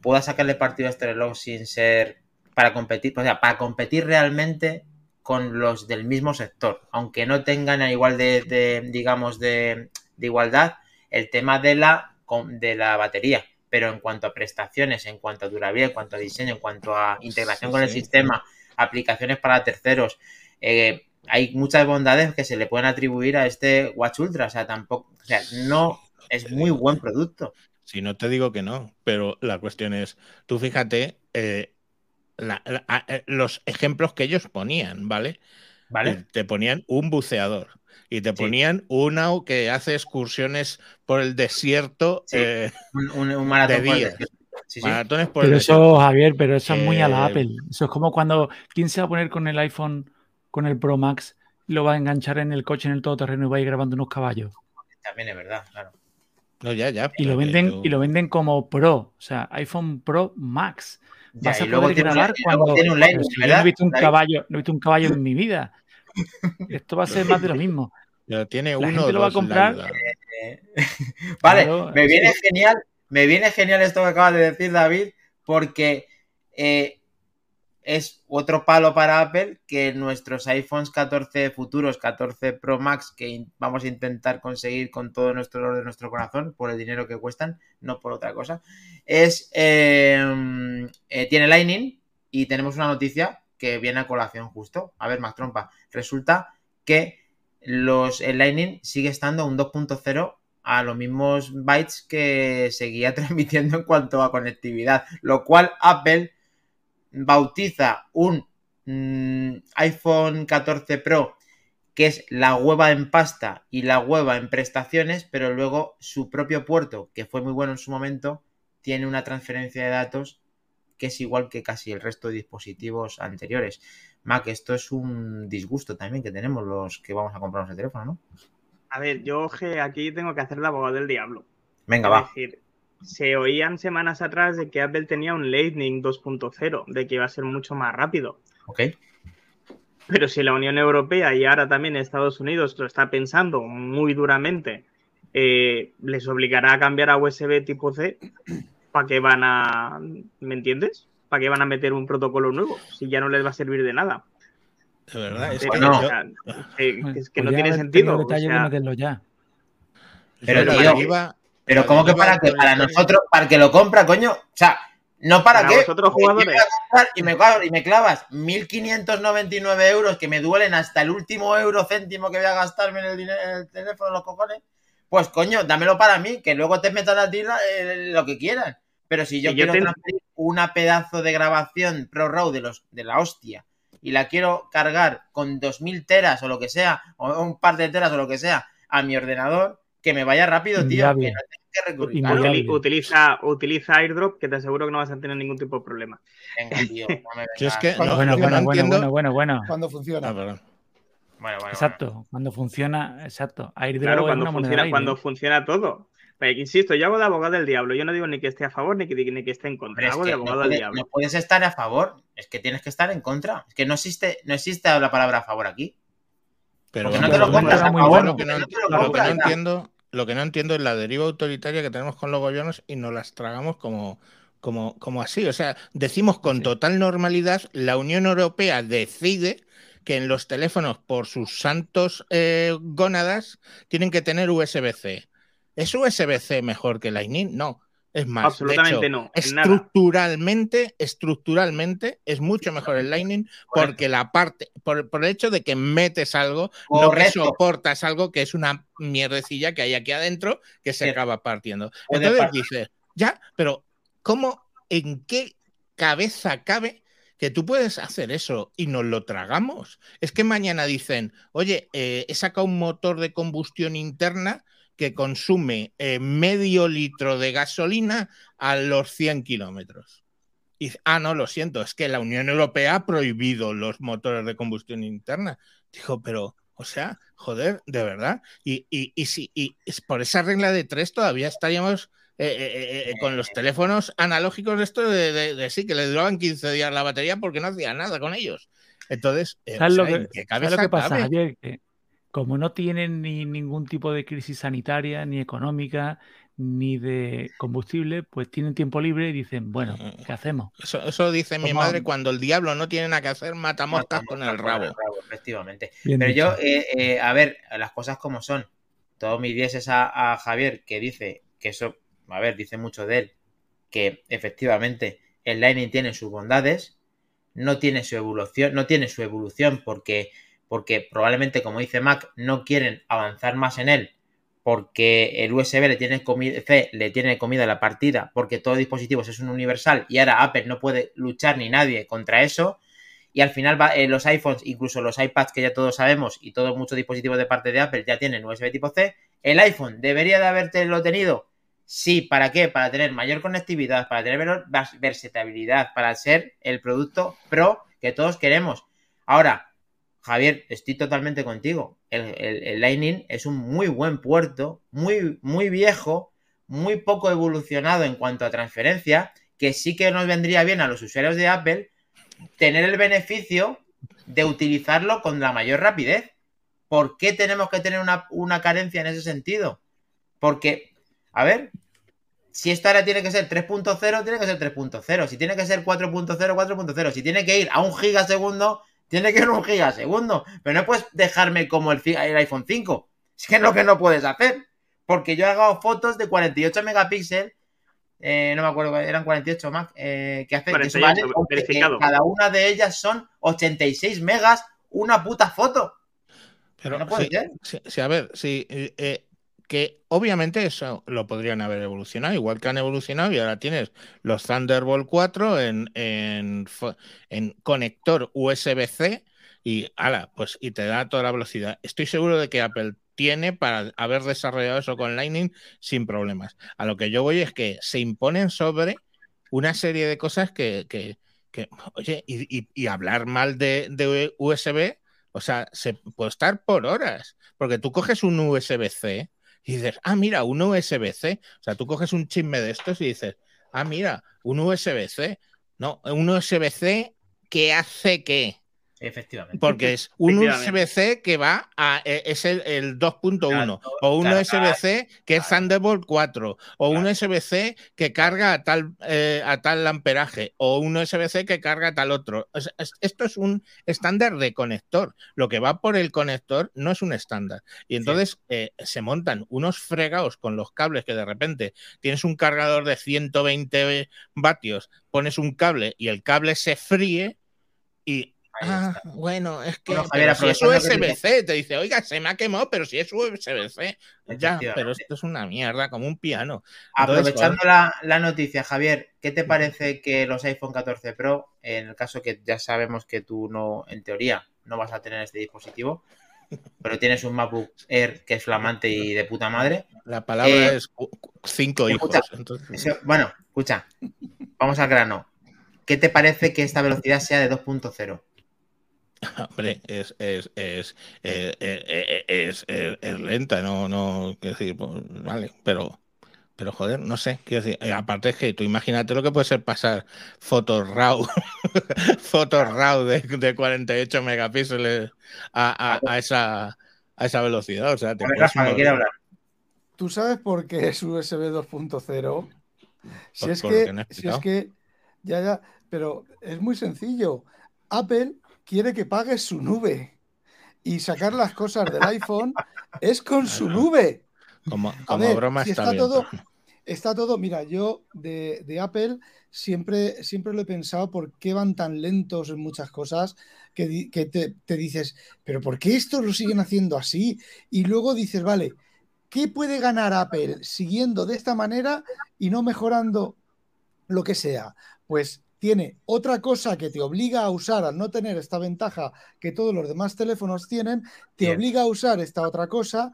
Speaker 1: pueda sacarle partido a este reloj sin ser para competir, o sea, para competir realmente con los del mismo sector, aunque no tengan igual de, digamos, de, igualdad el tema de la, de la batería. Pero en cuanto a prestaciones, en cuanto a durabilidad, en cuanto a diseño, en cuanto a integración con el sistema, aplicaciones para terceros, eh, hay muchas bondades que se le pueden atribuir a este Watch Ultra. O sea, tampoco, o sea, no es muy buen producto.
Speaker 4: Si no te digo que no, pero la cuestión es, tú fíjate, eh, eh, los ejemplos que ellos ponían, ¿vale?
Speaker 1: ¿Vale?
Speaker 4: Te ponían un buceador y te ponían una que hace excursiones por el desierto. Eh,
Speaker 1: un, maratón de
Speaker 4: Maratones por
Speaker 2: pero eso, Javier, pero eso es muy a la Apple. Eso es como cuando. ¿Quién se va a poner con el iPhone, con el Pro Max, y lo va a enganchar en el coche, en el todoterreno y va a ir grabando unos caballos?
Speaker 1: También es verdad, claro.
Speaker 4: No, ya, ya.
Speaker 2: Y lo venden, y lo venden como Pro, o sea, iPhone Pro Max. Vas a poder grabar cuando. Tiene un yo no he visto un caballo, no he visto un caballo en mi vida. Esto va a ser más de lo mismo.
Speaker 4: Pero tiene
Speaker 2: La gente lo va a comprar.
Speaker 1: vale, me viene genial, me viene genial esto que acaba de decir David, porque eh, es otro palo para Apple que nuestros iPhones 14 futuros, 14 Pro Max, que vamos a intentar conseguir con todo nuestro dolor de nuestro corazón, por el dinero que cuestan, no por otra cosa, es em, eh, tiene Lightning y tenemos una noticia que viene a colación justo. A ver, más trompa. Resulta que los, el Lightning sigue estando un 2.0 a los mismos bytes que seguía transmitiendo en cuanto a conectividad, lo cual Apple bautiza un mm, iPhone 14 Pro que es la hueva en pasta y la hueva en prestaciones, pero luego su propio puerto, que fue muy bueno en su momento, tiene una transferencia de datos que es igual que casi el resto de dispositivos anteriores. Mac, esto es un disgusto también que tenemos los que vamos a comprarnos el teléfono, ¿no?
Speaker 6: A ver, yo aquí tengo que hacer la abogado del diablo.
Speaker 1: Venga, va
Speaker 6: se oían semanas atrás de que Apple tenía un Lightning 2.0, de que iba a ser mucho más rápido.
Speaker 1: Ok.
Speaker 6: Pero si la Unión Europea y ahora también Estados Unidos lo está pensando muy duramente, eh, les obligará a cambiar a USB tipo C, ¿para qué van a. ¿Me entiendes? ¿Para qué van a meter un protocolo nuevo? Si ya no les va a servir de nada.
Speaker 4: De verdad, es
Speaker 6: que, no. es que no pues tiene sentido.
Speaker 2: ya.
Speaker 1: Pero, tío, pero ¿cómo que para que para nosotros, para que lo compra, coño? O sea, no para, qué.
Speaker 6: jugadores.
Speaker 1: Y me, y me clavas 1.599 euros que me duelen hasta el último euro céntimo que voy a gastarme en el, dinero, el teléfono, los cojones. Pues coño, dámelo para mí, que luego te metan a ti eh, lo que quieran. Pero si yo quiero transferir una pedazo de grabación Pro Raw de, los, de la hostia y la quiero cargar con 2.000 teras o lo que sea, o un par de teras o lo que sea, a mi ordenador, que me vaya rápido, tío. Que no que
Speaker 6: recurrir. Utiliza, utiliza AirDrop, que te aseguro que no vas a tener ningún tipo de problema.
Speaker 1: Venga, tío, no me
Speaker 2: es que, bueno, bueno, bueno, bueno, bueno, bueno,
Speaker 5: Cuando funciona. Ah,
Speaker 1: bueno, bueno,
Speaker 2: exacto, cuando funciona, exacto. AirDrop
Speaker 6: claro, cuando funciona, cuando funciona todo. Pero, insisto, yo hago de abogado del diablo. Yo no digo ni que esté a favor ni que, ni que esté en contra. hago de abogado
Speaker 1: del
Speaker 6: diablo.
Speaker 1: No puedes estar a favor, es que tienes que estar en contra. Es que no existe, no existe la palabra a favor aquí.
Speaker 4: Pero no te lo compras a favor, lo que no, lo que no entiendo lo que no entiendo es la deriva autoritaria que tenemos con los gobiernos y nos las tragamos como, como, como así. O sea, decimos con total normalidad, la Unión Europea decide que en los teléfonos, por sus santos eh, gónadas, tienen que tener USB-C. ¿Es USB-C mejor que Lightning? No. Es más,
Speaker 6: Absolutamente
Speaker 4: hecho,
Speaker 6: no, nada.
Speaker 4: estructuralmente, estructuralmente es mucho mejor el Lightning porque la parte, por, por el hecho de que metes algo, no que soportas algo que es una mierdecilla que hay aquí adentro que se
Speaker 1: Sí.
Speaker 4: acaba partiendo. Entonces
Speaker 1: partir.
Speaker 4: dices, ya, pero ¿cómo, en qué cabeza cabe que tú puedes hacer eso y nos lo tragamos? Es que mañana dicen, oye, eh, he sacado un motor de combustión interna que consume eh, medio litro de gasolina a los 100 kilómetros. Y ah, no, lo siento, es que la Unión Europea ha prohibido los motores de combustión interna. Dijo, pero, o sea, joder, de verdad. Y, y, y si y es por esa regla de tres todavía estaríamos eh, eh, eh, con los teléfonos analógicos, esto de, de- de sí, que le duraban 15 días la batería porque no hacía nada con ellos. Entonces,
Speaker 2: ¿Sabes,
Speaker 4: o
Speaker 2: lo que,
Speaker 4: ¿en qué
Speaker 2: sabes lo que pasa? Javier? Que como no tienen ni ningún tipo de crisis sanitaria, ni económica, ni de combustible, pues tienen tiempo libre y dicen, bueno, ¿qué hacemos?
Speaker 4: Eso, eso dice mi madre cuando el diablo no tiene nada que hacer, mata moscas con el rabo.
Speaker 1: efectivamente.
Speaker 2: Bien
Speaker 1: Pero
Speaker 2: dicho.
Speaker 1: yo, eh, eh, a ver, las cosas como son. Todos mis días es a, a Javier que dice que eso, a ver, dice mucho de él, que efectivamente el Lightning tiene sus bondades, no tiene su evolución, no tiene su evolución porque, porque probablemente, como dice Mac, no quieren avanzar más en él porque el USB le tiene le tiene comida la partida, porque todo dispositivos es un universal y ahora Apple no puede luchar ni nadie contra eso. Y al final va, eh, los iPhones, incluso los iPads que ya todos sabemos y todos muchos dispositivos de parte de Apple ya tienen USB tipo C. ¿El iPhone debería de habértelo tenido? Sí, ¿para qué? Para tener mayor conectividad, para tener menor vers- versatilidad, para ser el producto pro que todos queremos. Ahora, Javier, estoy totalmente contigo. El, el- el Lightning es un muy buen puerto, muy, muy viejo, muy poco evolucionado en cuanto a transferencia, que sí que nos vendría bien a los usuarios de Apple tener el beneficio de utilizarlo con la mayor rapidez. ¿Por qué tenemos que tener una, una carencia en ese sentido? Porque, a ver, si esto ahora tiene que ser 3.0, tiene que ser 3.0. Si tiene que ser 4.0, 4.0. Si tiene que ir a un gigasegundo, tiene que ir a un gigasegundo. Pero no puedes dejarme como el, iPhone 5. Es que es lo que no puedes hacer. Porque yo he hago fotos de 48 megapíxeles. eh, no me acuerdo, eran 48 más. eh, que hace que
Speaker 6: 48,
Speaker 1: vale, que
Speaker 6: verificado.
Speaker 1: cada una de ellas son 86 megas una puta foto.
Speaker 4: Pero
Speaker 1: No puede
Speaker 4: sí,
Speaker 1: ser.
Speaker 4: sí, sí, a ver, sí, eh, eh, que obviamente eso lo podrían haber evolucionado, igual que han evolucionado y ahora tienes los Thunderbolt 4 en, en, en conector USB-C y ala, pues y te da toda la velocidad. Estoy seguro de que Apple tiene para haber desarrollado eso con Lightning sin problemas. A lo que yo voy es que se imponen sobre una serie de cosas que, que- que, oye, y, y- y hablar mal de, de USB, o sea, se puede estar por horas, porque tú coges un USB-C y dices, ah, mira, un USB-C, o sea, tú coges un chisme de estos y dices, ah, mira, un USB-C, no, un USB-C que hace qué,
Speaker 1: Efectivamente.
Speaker 4: porque es un. USB-C que va a, eh, es el, el 2.1,
Speaker 1: Claro,
Speaker 4: o un
Speaker 1: claro,
Speaker 4: USB-C que es Thunderbolt 4, o un. USB-C que carga a tal, eh, a tal amperaje, o un USB-C que carga a tal otro. Es- esto es un estándar de conector. Lo que va por el conector no es un estándar. Y entonces eh, se montan unos fregados con los cables que de repente tienes un cargador de 120 vatios, pones un cable y el cable se fríe y Ah, bueno, es que
Speaker 1: Javier,
Speaker 4: si es USB-C, te dice, oiga, se me ha quemado, pero si es USB-C. Ya, pero esto es una mierda, como un piano. Entonces,
Speaker 1: Aprovechando la, la noticia, Javier, ¿qué te parece que los iPhone 14 Pro, en el caso que ya sabemos que tú no, en teoría, no vas a tener este dispositivo, pero tienes un MacBook Air que es flamante y de puta madre?
Speaker 4: la palabra
Speaker 1: eh,
Speaker 4: es cinco hijos.
Speaker 1: escucha,
Speaker 4: entonces-
Speaker 1: Eso- bueno, escucha, vamos al grano. ¿Qué te parece que esta velocidad sea de 2.0?
Speaker 4: hombre, es, es, es, eh, eh, eh, es, es- es lenta, no, no, quiero decir, pues, vale, pero, pero joder, no sé, quiero decir, aparte es que tú imagínate lo que puede ser pasar fotos RAW, fotos RAW de, de 48 megapíxeles a, a- a esa, a esa velocidad, o sea, te
Speaker 1: hablar.
Speaker 5: ¿Tú sabes por qué es USB 2.0? Si
Speaker 4: Por-
Speaker 5: es que, si es que, ya, ya, pero es muy sencillo. Apple quiere que pagues su nube y sacar las cosas del iPhone es con su nube.
Speaker 4: Como,
Speaker 5: ver,
Speaker 4: broma
Speaker 5: si
Speaker 4: está,
Speaker 5: todo, está todo, mira, yo de, de Apple siempre, siempre lo he pensado por qué van tan lentos en muchas cosas que, que te, te dices, pero ¿por qué esto lo siguen haciendo así? Y luego dices, vale, ¿qué puede ganar Apple siguiendo de esta manera y no mejorando lo que sea? Pues tiene otra cosa que te obliga a usar, al no tener esta ventaja que todos los demás teléfonos tienen, te
Speaker 1: Bien.
Speaker 5: obliga a usar esta otra cosa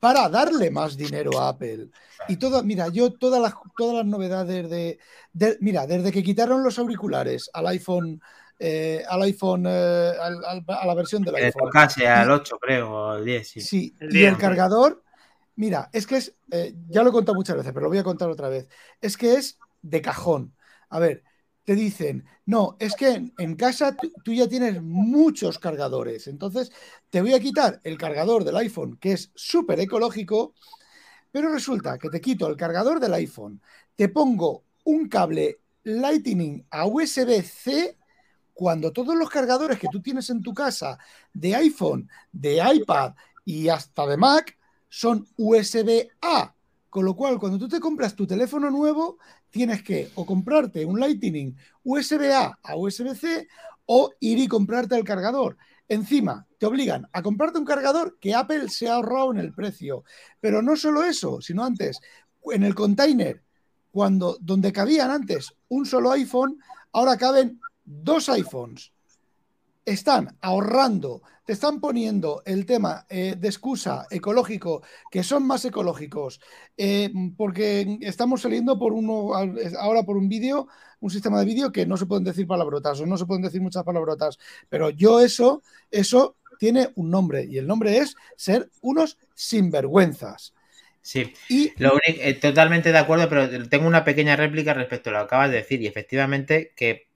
Speaker 5: para darle más dinero a Apple. Y todo, mira, yo todas las, todas las novedades de, de- mira, desde que quitaron los auriculares al iPhone, eh, al iPhone, eh, al- al- a la versión del iPhone,
Speaker 1: tocase al 8, creo, o al 10, sí.
Speaker 5: Sí,
Speaker 6: El
Speaker 5: y el cargador, mira, es que es, eh, ya lo he contado muchas veces, pero lo voy a contar otra vez. Es que es de cajón. A ver, te dicen, no, es que en, casa tú ya tienes muchos cargadores, entonces te voy a quitar el cargador del iPhone, que es súper ecológico, pero resulta que te quito el cargador del iPhone, te pongo un cable Lightning a USB-C cuando todos los cargadores que tú tienes en tu casa de iPhone, de iPad y hasta de Mac son USB-A. Con lo cual, cuando tú te compras tu teléfono nuevo, tienes que o comprarte un Lightning USB-A a USB-C o ir y comprarte el cargador. Encima, te obligan a comprarte un cargador que Apple se ha ahorrado en el precio. Pero no solo eso, sino antes, en el container, cuando donde cabían antes un solo iPhone, ahora caben dos iPhones. Están ahorrando, te están poniendo el tema eh, de excusa ecológico, que son más ecológicos, eh, porque estamos saliendo por uno ahora por un vídeo, un sistema de vídeo que no se pueden decir palabrotas o no se pueden decir muchas palabrotas, pero yo eso, eso tiene un nombre y el nombre es ser unos sinvergüenzas.
Speaker 1: Sí,
Speaker 5: Y
Speaker 1: lo único, eh, totalmente de acuerdo, pero tengo una pequeña réplica respecto a lo que acabas de decir y efectivamente que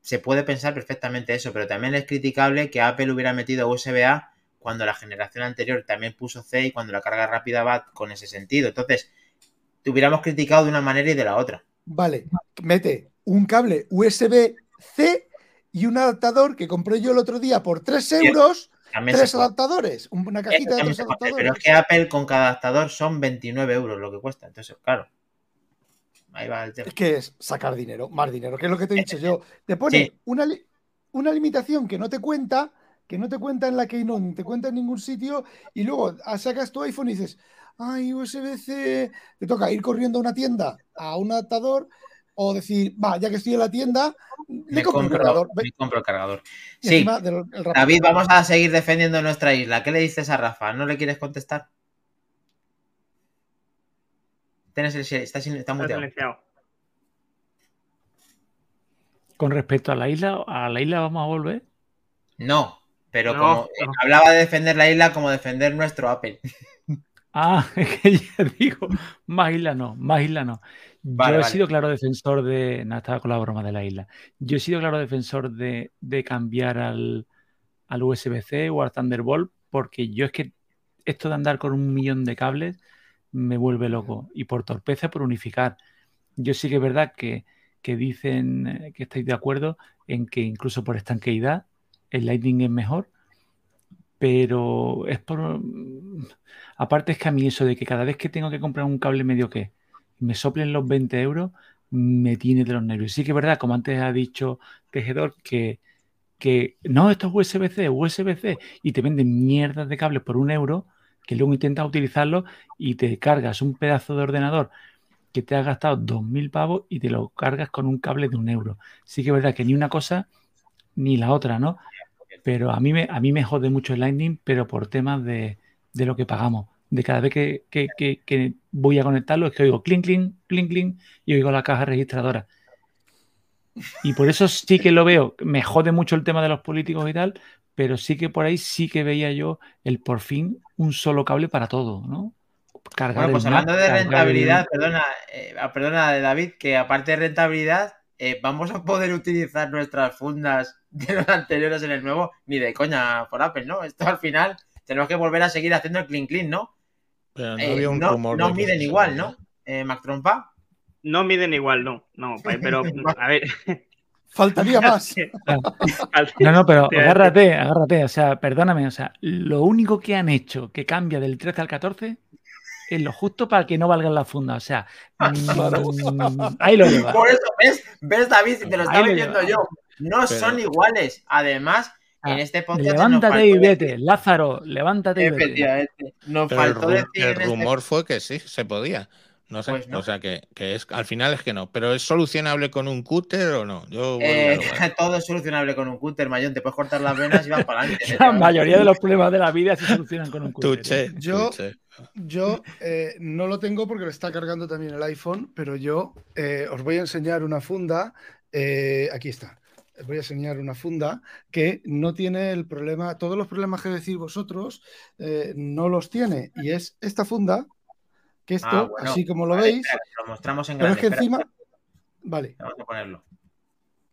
Speaker 1: se puede pensar perfectamente eso, pero también es criticable que Apple hubiera metido USB-A cuando la generación anterior también puso C y cuando la carga rápida va con ese sentido. Entonces, te hubiéramos criticado de una manera y de la otra.
Speaker 5: Vale, mete un cable USB-C y un adaptador que compré yo el otro día por 3
Speaker 1: Bien,
Speaker 5: euros,
Speaker 1: También
Speaker 5: tres adaptadores, una cajita de tres adaptadores.
Speaker 1: pero es que Apple con cada adaptador son 29 euros lo que cuesta. Entonces, claro, ahí va el tema.
Speaker 5: Es que es sacar dinero, más dinero, que es lo que te he dicho yo. Te pone
Speaker 1: Sí.
Speaker 5: una, li- una limitación que no te cuenta, que no te cuenta en la Keynote, ni te cuenta en ningún sitio, y luego ah, sacas tu iPhone y dices, ay, USB-C, te toca ir corriendo a una tienda, a un adaptador, o decir, va, ya que estoy en la tienda,
Speaker 1: Me
Speaker 5: compro
Speaker 1: compro,
Speaker 5: cargador.
Speaker 1: Me compro el cargador. Sí,
Speaker 5: del- el.
Speaker 1: David, vamos a seguir defendiendo nuestra isla. ¿Qué le dices a Rafa? ¿No le quieres contestar? Tienes el, está, muteado.
Speaker 2: Con respecto a la isla, a la isla vamos a volver.
Speaker 1: No, pero
Speaker 6: No,
Speaker 1: como eh,
Speaker 6: no.
Speaker 1: hablaba de defender la isla como defender nuestro Apple.
Speaker 2: Ah, es que ya digo, más isla no, más isla no.
Speaker 1: Vale,
Speaker 2: Yo he
Speaker 1: vale.
Speaker 2: sido claro defensor de. No, estaba con la broma de la isla. Yo he sido claro defensor de, de cambiar al, al USB-C o al Thunderbolt, porque yo es que esto de andar con un millón de cables me vuelve loco. Y por torpeza, por unificar. Yo sí que es verdad que, que dicen eh, que estáis de acuerdo en que incluso por estanqueidad el Lightning es mejor, pero es por. Aparte es que a mí eso de que cada vez que tengo que comprar un cable medio que me soplen los 20 euros, me tiene de los nervios. Sí que es verdad, como antes ha dicho Tejedor, que, que no, esto es USB-C, USB-C, y te venden mierdas de cables por un euro, que luego intentas utilizarlo y te cargas un pedazo de ordenador que te ha gastado 2.000 pavos y te lo cargas con un cable de un euro. Sí que es verdad que ni una cosa ni la otra, ¿no? Pero a mí me, a mí me jode mucho el Lightning, pero por temas de, de lo que pagamos. De cada vez que, que- que- que voy a conectarlo es que oigo clink, clink, clink, clink y oigo la caja registradora. Y por eso sí que lo veo. Me jode mucho el tema de los políticos y tal, pero sí que por ahí sí que veía yo el por fin un solo cable para todo, ¿no? Cargar
Speaker 1: Bueno, pues
Speaker 2: el Mac,
Speaker 1: hablando de
Speaker 2: el-
Speaker 1: rentabilidad, perdona, eh, perdona David, que aparte de rentabilidad, eh, vamos a poder utilizar nuestras fundas de los anteriores en el nuevo, ni de coña por Apple, ¿no? Esto al final tenemos que volver a seguir haciendo el clean clean, ¿no?
Speaker 4: Pero no
Speaker 1: Eh,
Speaker 4: había un
Speaker 1: no,
Speaker 4: rumor
Speaker 1: no miden igual. ¿no? Eh, Mac Trompa.
Speaker 6: No miden igual, no. No, pero a ver.
Speaker 5: Faltaría más.
Speaker 2: No, no, pero agárrate, agárrate. O sea, perdóname. O sea, lo único que han hecho que cambia del 13 al 14 en lo justo para que no valgan la funda. O sea, mm, ahí lo lleva.
Speaker 1: Por eso, ¿ves? ¿Ves, David? Si te lo estaba
Speaker 2: lo
Speaker 1: diciendo
Speaker 2: lleva.
Speaker 1: yo. No
Speaker 4: Pero-
Speaker 1: son iguales. Además,
Speaker 2: Ah,
Speaker 1: en este podcast.
Speaker 2: Levántate y vete, Lázaro, levántate y vete.
Speaker 1: Efectivamente. Nos
Speaker 4: Pero el,
Speaker 1: faltó
Speaker 4: ru-
Speaker 1: decir
Speaker 4: el
Speaker 1: este-
Speaker 4: rumor fue que sí, se podía. No sé,
Speaker 1: Pues no.
Speaker 4: o sea que, que es al final es que no. Pero ¿es solucionable con un cúter o no? Yo
Speaker 1: Eh, todo es solucionable con un cúter, Mayón. Te puedes cortar las venas y vas para adelante.
Speaker 2: La mayoría de los problemas de la vida se solucionan con un cúter. ¿eh?
Speaker 4: Tuche,
Speaker 5: Yo-
Speaker 4: tuche.
Speaker 5: Yo eh, no lo tengo porque lo está cargando también el iPhone, pero yo eh, os voy a enseñar una funda. eh, aquí está. Os voy a enseñar una funda que no tiene el problema, todos los problemas que decís vosotros eh, no los tiene. Y es esta funda, que esto,
Speaker 1: Ah, bueno.
Speaker 5: así como lo
Speaker 1: Vale,
Speaker 5: veis,
Speaker 1: espera, lo mostramos en
Speaker 5: pero es
Speaker 1: grande.
Speaker 5: que
Speaker 1: espera,
Speaker 5: encima. Vale,
Speaker 1: Vamos a ponerlo.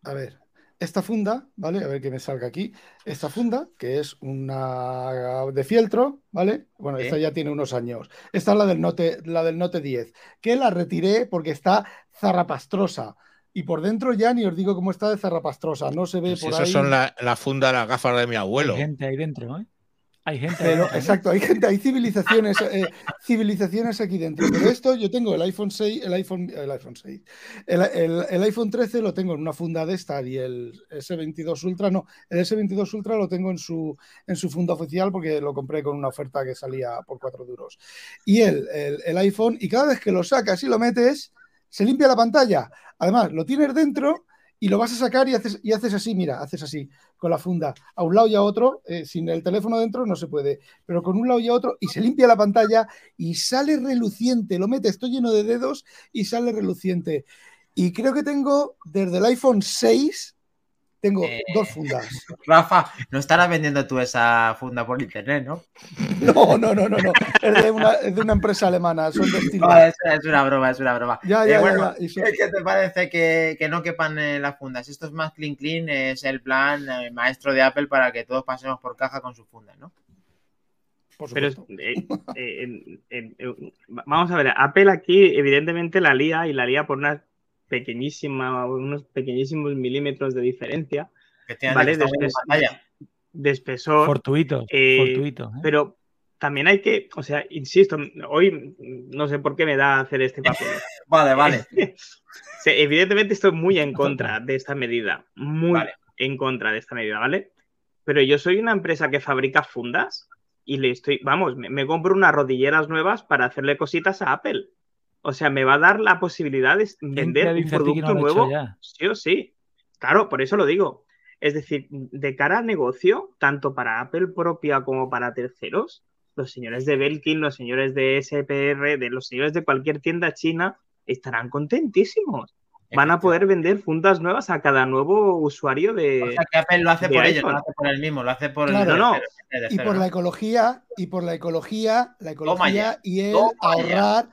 Speaker 5: a ver. Esta funda, ¿vale? A ver que me salga aquí. Esta funda, que es una de fieltro, ¿vale? Bueno, esta ya tiene unos años. Esta es la del Note, la del Note 10, que la retiré porque está zarrapastrosa. Y por dentro ya ni os digo cómo está de zarrapastrosa. No se ve
Speaker 4: Pues
Speaker 5: por
Speaker 4: esas
Speaker 5: ahí.
Speaker 4: son la, la funda de las gafas de mi
Speaker 2: Hay
Speaker 4: abuelo.
Speaker 2: gente ahí dentro, ¿eh? Hay gente
Speaker 5: exacto, hay gente, hay civilizaciones, eh, civilizaciones aquí dentro. Pero esto yo tengo el iPhone 6, el iPhone, el iPhone 6, el, el- el iPhone 13 lo tengo en una funda de esta y el S22 Ultra no, el S22 Ultra lo tengo en su, en su funda oficial porque lo compré con una oferta que salía por 4 duros. Y el, el, el iPhone, y cada vez que lo sacas y lo metes, se limpia la pantalla. Además, lo tienes dentro y lo vas a sacar y haces, y haces así, mira, haces así con la funda, a un lado y a otro, eh, sin el teléfono dentro no se puede, pero con un lado y a otro, y se limpia la pantalla y sale reluciente, lo metes, estoy lleno de dedos y sale reluciente. Y creo que tengo desde el iPhone 6, tengo
Speaker 1: Eh.
Speaker 5: dos fundas.
Speaker 1: Rafa, no estarás vendiendo tú esa funda por internet, ¿no?
Speaker 5: No, no, no, no, no, es de una, es de una empresa alemana, son de estilo.
Speaker 1: No, es, es una broma, es una broma.
Speaker 5: Ya,
Speaker 1: Eh,
Speaker 5: ya,
Speaker 1: bueno,
Speaker 5: son-
Speaker 1: ¿Qué te parece que, que no quepan en las fundas? Esto es más clean clean, es el plan eh, maestro de Apple para que todos pasemos por caja con sus fundas, ¿no?
Speaker 5: por
Speaker 6: Pero
Speaker 5: supuesto.
Speaker 6: eh, eh, vamos a ver, Apple aquí evidentemente la lía y la lía por una pequeñísima, unos pequeñísimos milímetros de diferencia Vale,
Speaker 1: que en
Speaker 6: después-
Speaker 1: pantalla.
Speaker 6: de espesor.
Speaker 2: Fortuitos,
Speaker 6: Eh,
Speaker 2: fortuitos. ¿eh?
Speaker 6: Pero también hay que, o sea, insisto, hoy no sé por qué me da hacer este papel.
Speaker 1: Vale, vale.
Speaker 6: Sí, evidentemente estoy muy en contra de esta medida, muy
Speaker 1: Vale.
Speaker 6: en contra de esta medida, ¿vale? Pero yo soy una empresa que fabrica fundas y le estoy, vamos, me, me compro unas rodilleras nuevas para hacerle cositas a Apple. O sea, me va a dar la posibilidad de
Speaker 2: ¿Quién te
Speaker 6: vender un
Speaker 2: a no
Speaker 6: producto
Speaker 2: he
Speaker 6: nuevo, sí o sí. Claro, por eso lo digo. Es decir, de cara al negocio, tanto para Apple propia como para terceros, los señores de Belkin, los señores de SPR, de los señores de cualquier tienda china, estarán contentísimos. Van a poder vender fundas nuevas a cada nuevo usuario de.
Speaker 1: O sea, que Apple lo hace por ellos, no lo hace por él mismo, lo hace por
Speaker 5: Claro.
Speaker 1: el
Speaker 6: No, no.
Speaker 5: Y por
Speaker 1: ¿no?
Speaker 5: la ecología, y por la ecología, la ecología y el
Speaker 1: ya.
Speaker 5: ahorrar,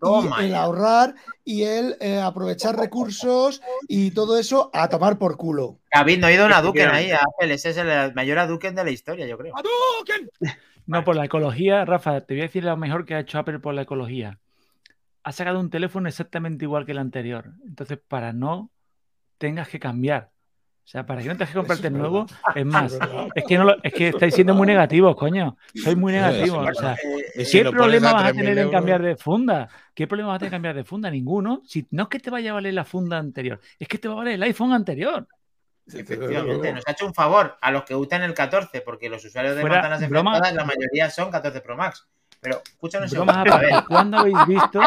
Speaker 1: Toma
Speaker 5: y el
Speaker 1: ya.
Speaker 5: ahorrar y el eh, aprovechar recursos y todo eso a tomar por culo.
Speaker 1: David, no ha ido una Duken ahí a Apple, ese es el mayor Duken de la historia, yo creo.
Speaker 2: No, por la ecología, Rafa, te voy a decir lo mejor que ha hecho Apple por la ecología. Ha sacado un teléfono exactamente igual que el anterior. Entonces, para no tengas que cambiar. O sea, para que no tengas que comprarte el nuevo, es más,
Speaker 5: Es
Speaker 2: que, no lo- es que estáis siendo muy negativos, coño. Sois muy negativos. O sea,
Speaker 4: Y si
Speaker 2: ¿qué problema vas a
Speaker 4: 3.000
Speaker 2: tener en cambiar de funda? ¿Qué problema vas a tener en cambiar de funda? Ninguno. Si no es que te vaya a valer la funda anterior, es que te va a valer el iPhone anterior.
Speaker 1: Efectivamente, nos ha hecho un favor a los que gustan el 14, porque los usuarios de
Speaker 2: Fuera,
Speaker 1: manzanas enfrentadas, la mayoría son 14 Pro Max. Pero escúchanos
Speaker 2: ¿cuándo habéis visto?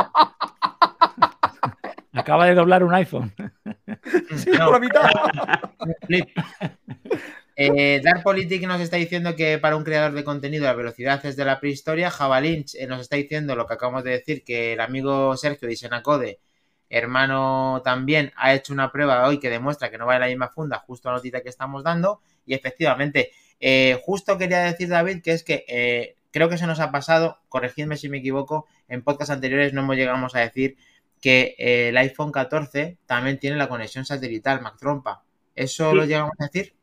Speaker 2: Acaba de doblar un iPhone.
Speaker 1: no,
Speaker 5: Por la mitad.
Speaker 1: Eh, Dark Politic nos está diciendo que para un creador de contenido la velocidad es de la prehistoria. Javalinch eh, nos está diciendo lo que acabamos de decir, que el amigo Sergio de Senacode, hermano también, ha hecho una prueba hoy que demuestra que no va en la misma funda, justo la notita que estamos dando. Y efectivamente, eh, justo quería decir, David, que es que eh, creo que se nos ha pasado, corregidme si me equivoco, en podcasts anteriores no hemos llegamos a decir que eh, el iPhone 14 también tiene la conexión satelital, Mac Trompa. ¿Eso
Speaker 6: Sí.
Speaker 1: lo llegamos a decir?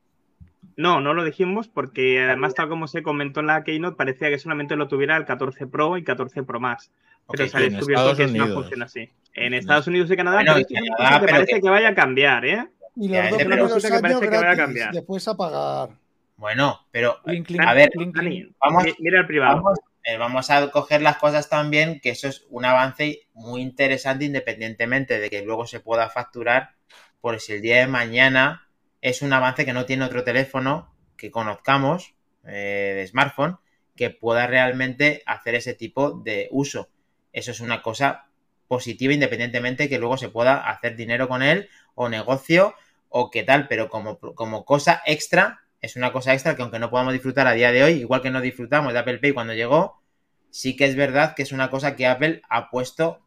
Speaker 6: No, no lo dijimos porque además, tal como se comentó en la Keynote, parecía que solamente lo tuviera el 14 Pro y 14 Pro Max. Pero
Speaker 1: Ok,
Speaker 6: se ha
Speaker 4: en
Speaker 6: descubierto que no funciona así. En Estados Unidos y Canadá,
Speaker 1: Bueno,
Speaker 6: pero
Speaker 1: Canadá,
Speaker 6: que
Speaker 1: pero
Speaker 6: parece
Speaker 1: que-
Speaker 6: que vaya a cambiar, ¿eh?
Speaker 5: Y los dos primeros
Speaker 6: resulta que
Speaker 5: años
Speaker 6: parece que va a cambiar.
Speaker 5: después a pagar.
Speaker 1: Bueno, pero a ver.
Speaker 6: Dani,
Speaker 1: vamos-
Speaker 6: mi- mira el privado.
Speaker 1: vamos, eh, vamos a coger las cosas también, que eso es un avance muy interesante independientemente de que luego se pueda facturar, por si el día de mañana es un avance que no tiene otro teléfono que conozcamos eh, de smartphone que pueda realmente hacer ese tipo de uso. Eso es una cosa positiva independientemente que luego se pueda hacer dinero con él o negocio o qué tal, pero como, como cosa extra, es una cosa extra que aunque no podamos disfrutar a día de hoy, igual que no disfrutamos de Apple Pay cuando llegó, sí que es verdad que es una cosa que Apple ha puesto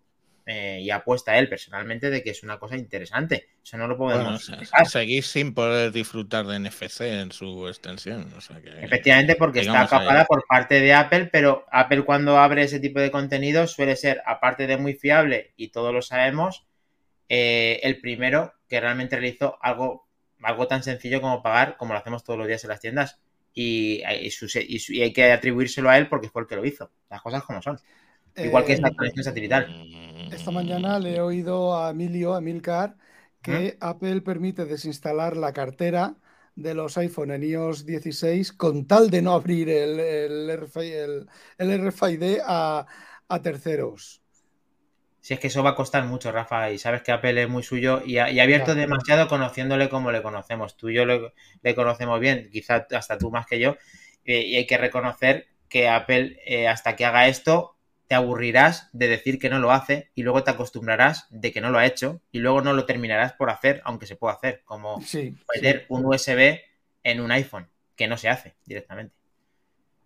Speaker 1: eh, y apuesta él personalmente de que es una cosa interesante. Eso no lo podemos
Speaker 4: bueno, Seguir sin poder disfrutar de NFC en su extensión.
Speaker 1: Efectivamente, porque está acapada por parte de Apple, pero Apple cuando abre ese tipo de contenido suele ser, aparte de muy fiable, y todos lo sabemos, eh, el primero que realmente realizó algo, algo tan sencillo como pagar, como lo hacemos todos los días en las tiendas. Y, y hay que atribuírselo a él porque fue el que lo hizo. Las cosas como son. Igual que esta eh, conexión satelital.
Speaker 5: Esta mañana le he oído a Emilio, a Milcar, que Apple permite desinstalar la cartera de los iPhone en iOS 16 con tal de no abrir el, el, RFID, a, terceros.
Speaker 1: Si es que eso va a costar mucho, Rafa, y sabes que Apple es muy suyo y ha, abierto demasiado conociéndole como le conocemos. Tú y yo le, conocemos bien, quizá hasta tú más que yo, eh, y hay que reconocer que Apple, eh, hasta que haga esto, te aburrirás de decir que no lo hace y luego te acostumbrarás de que no lo ha hecho y luego no lo terminarás por hacer, aunque se pueda hacer, como meter un USB en un iPhone, que no se hace directamente.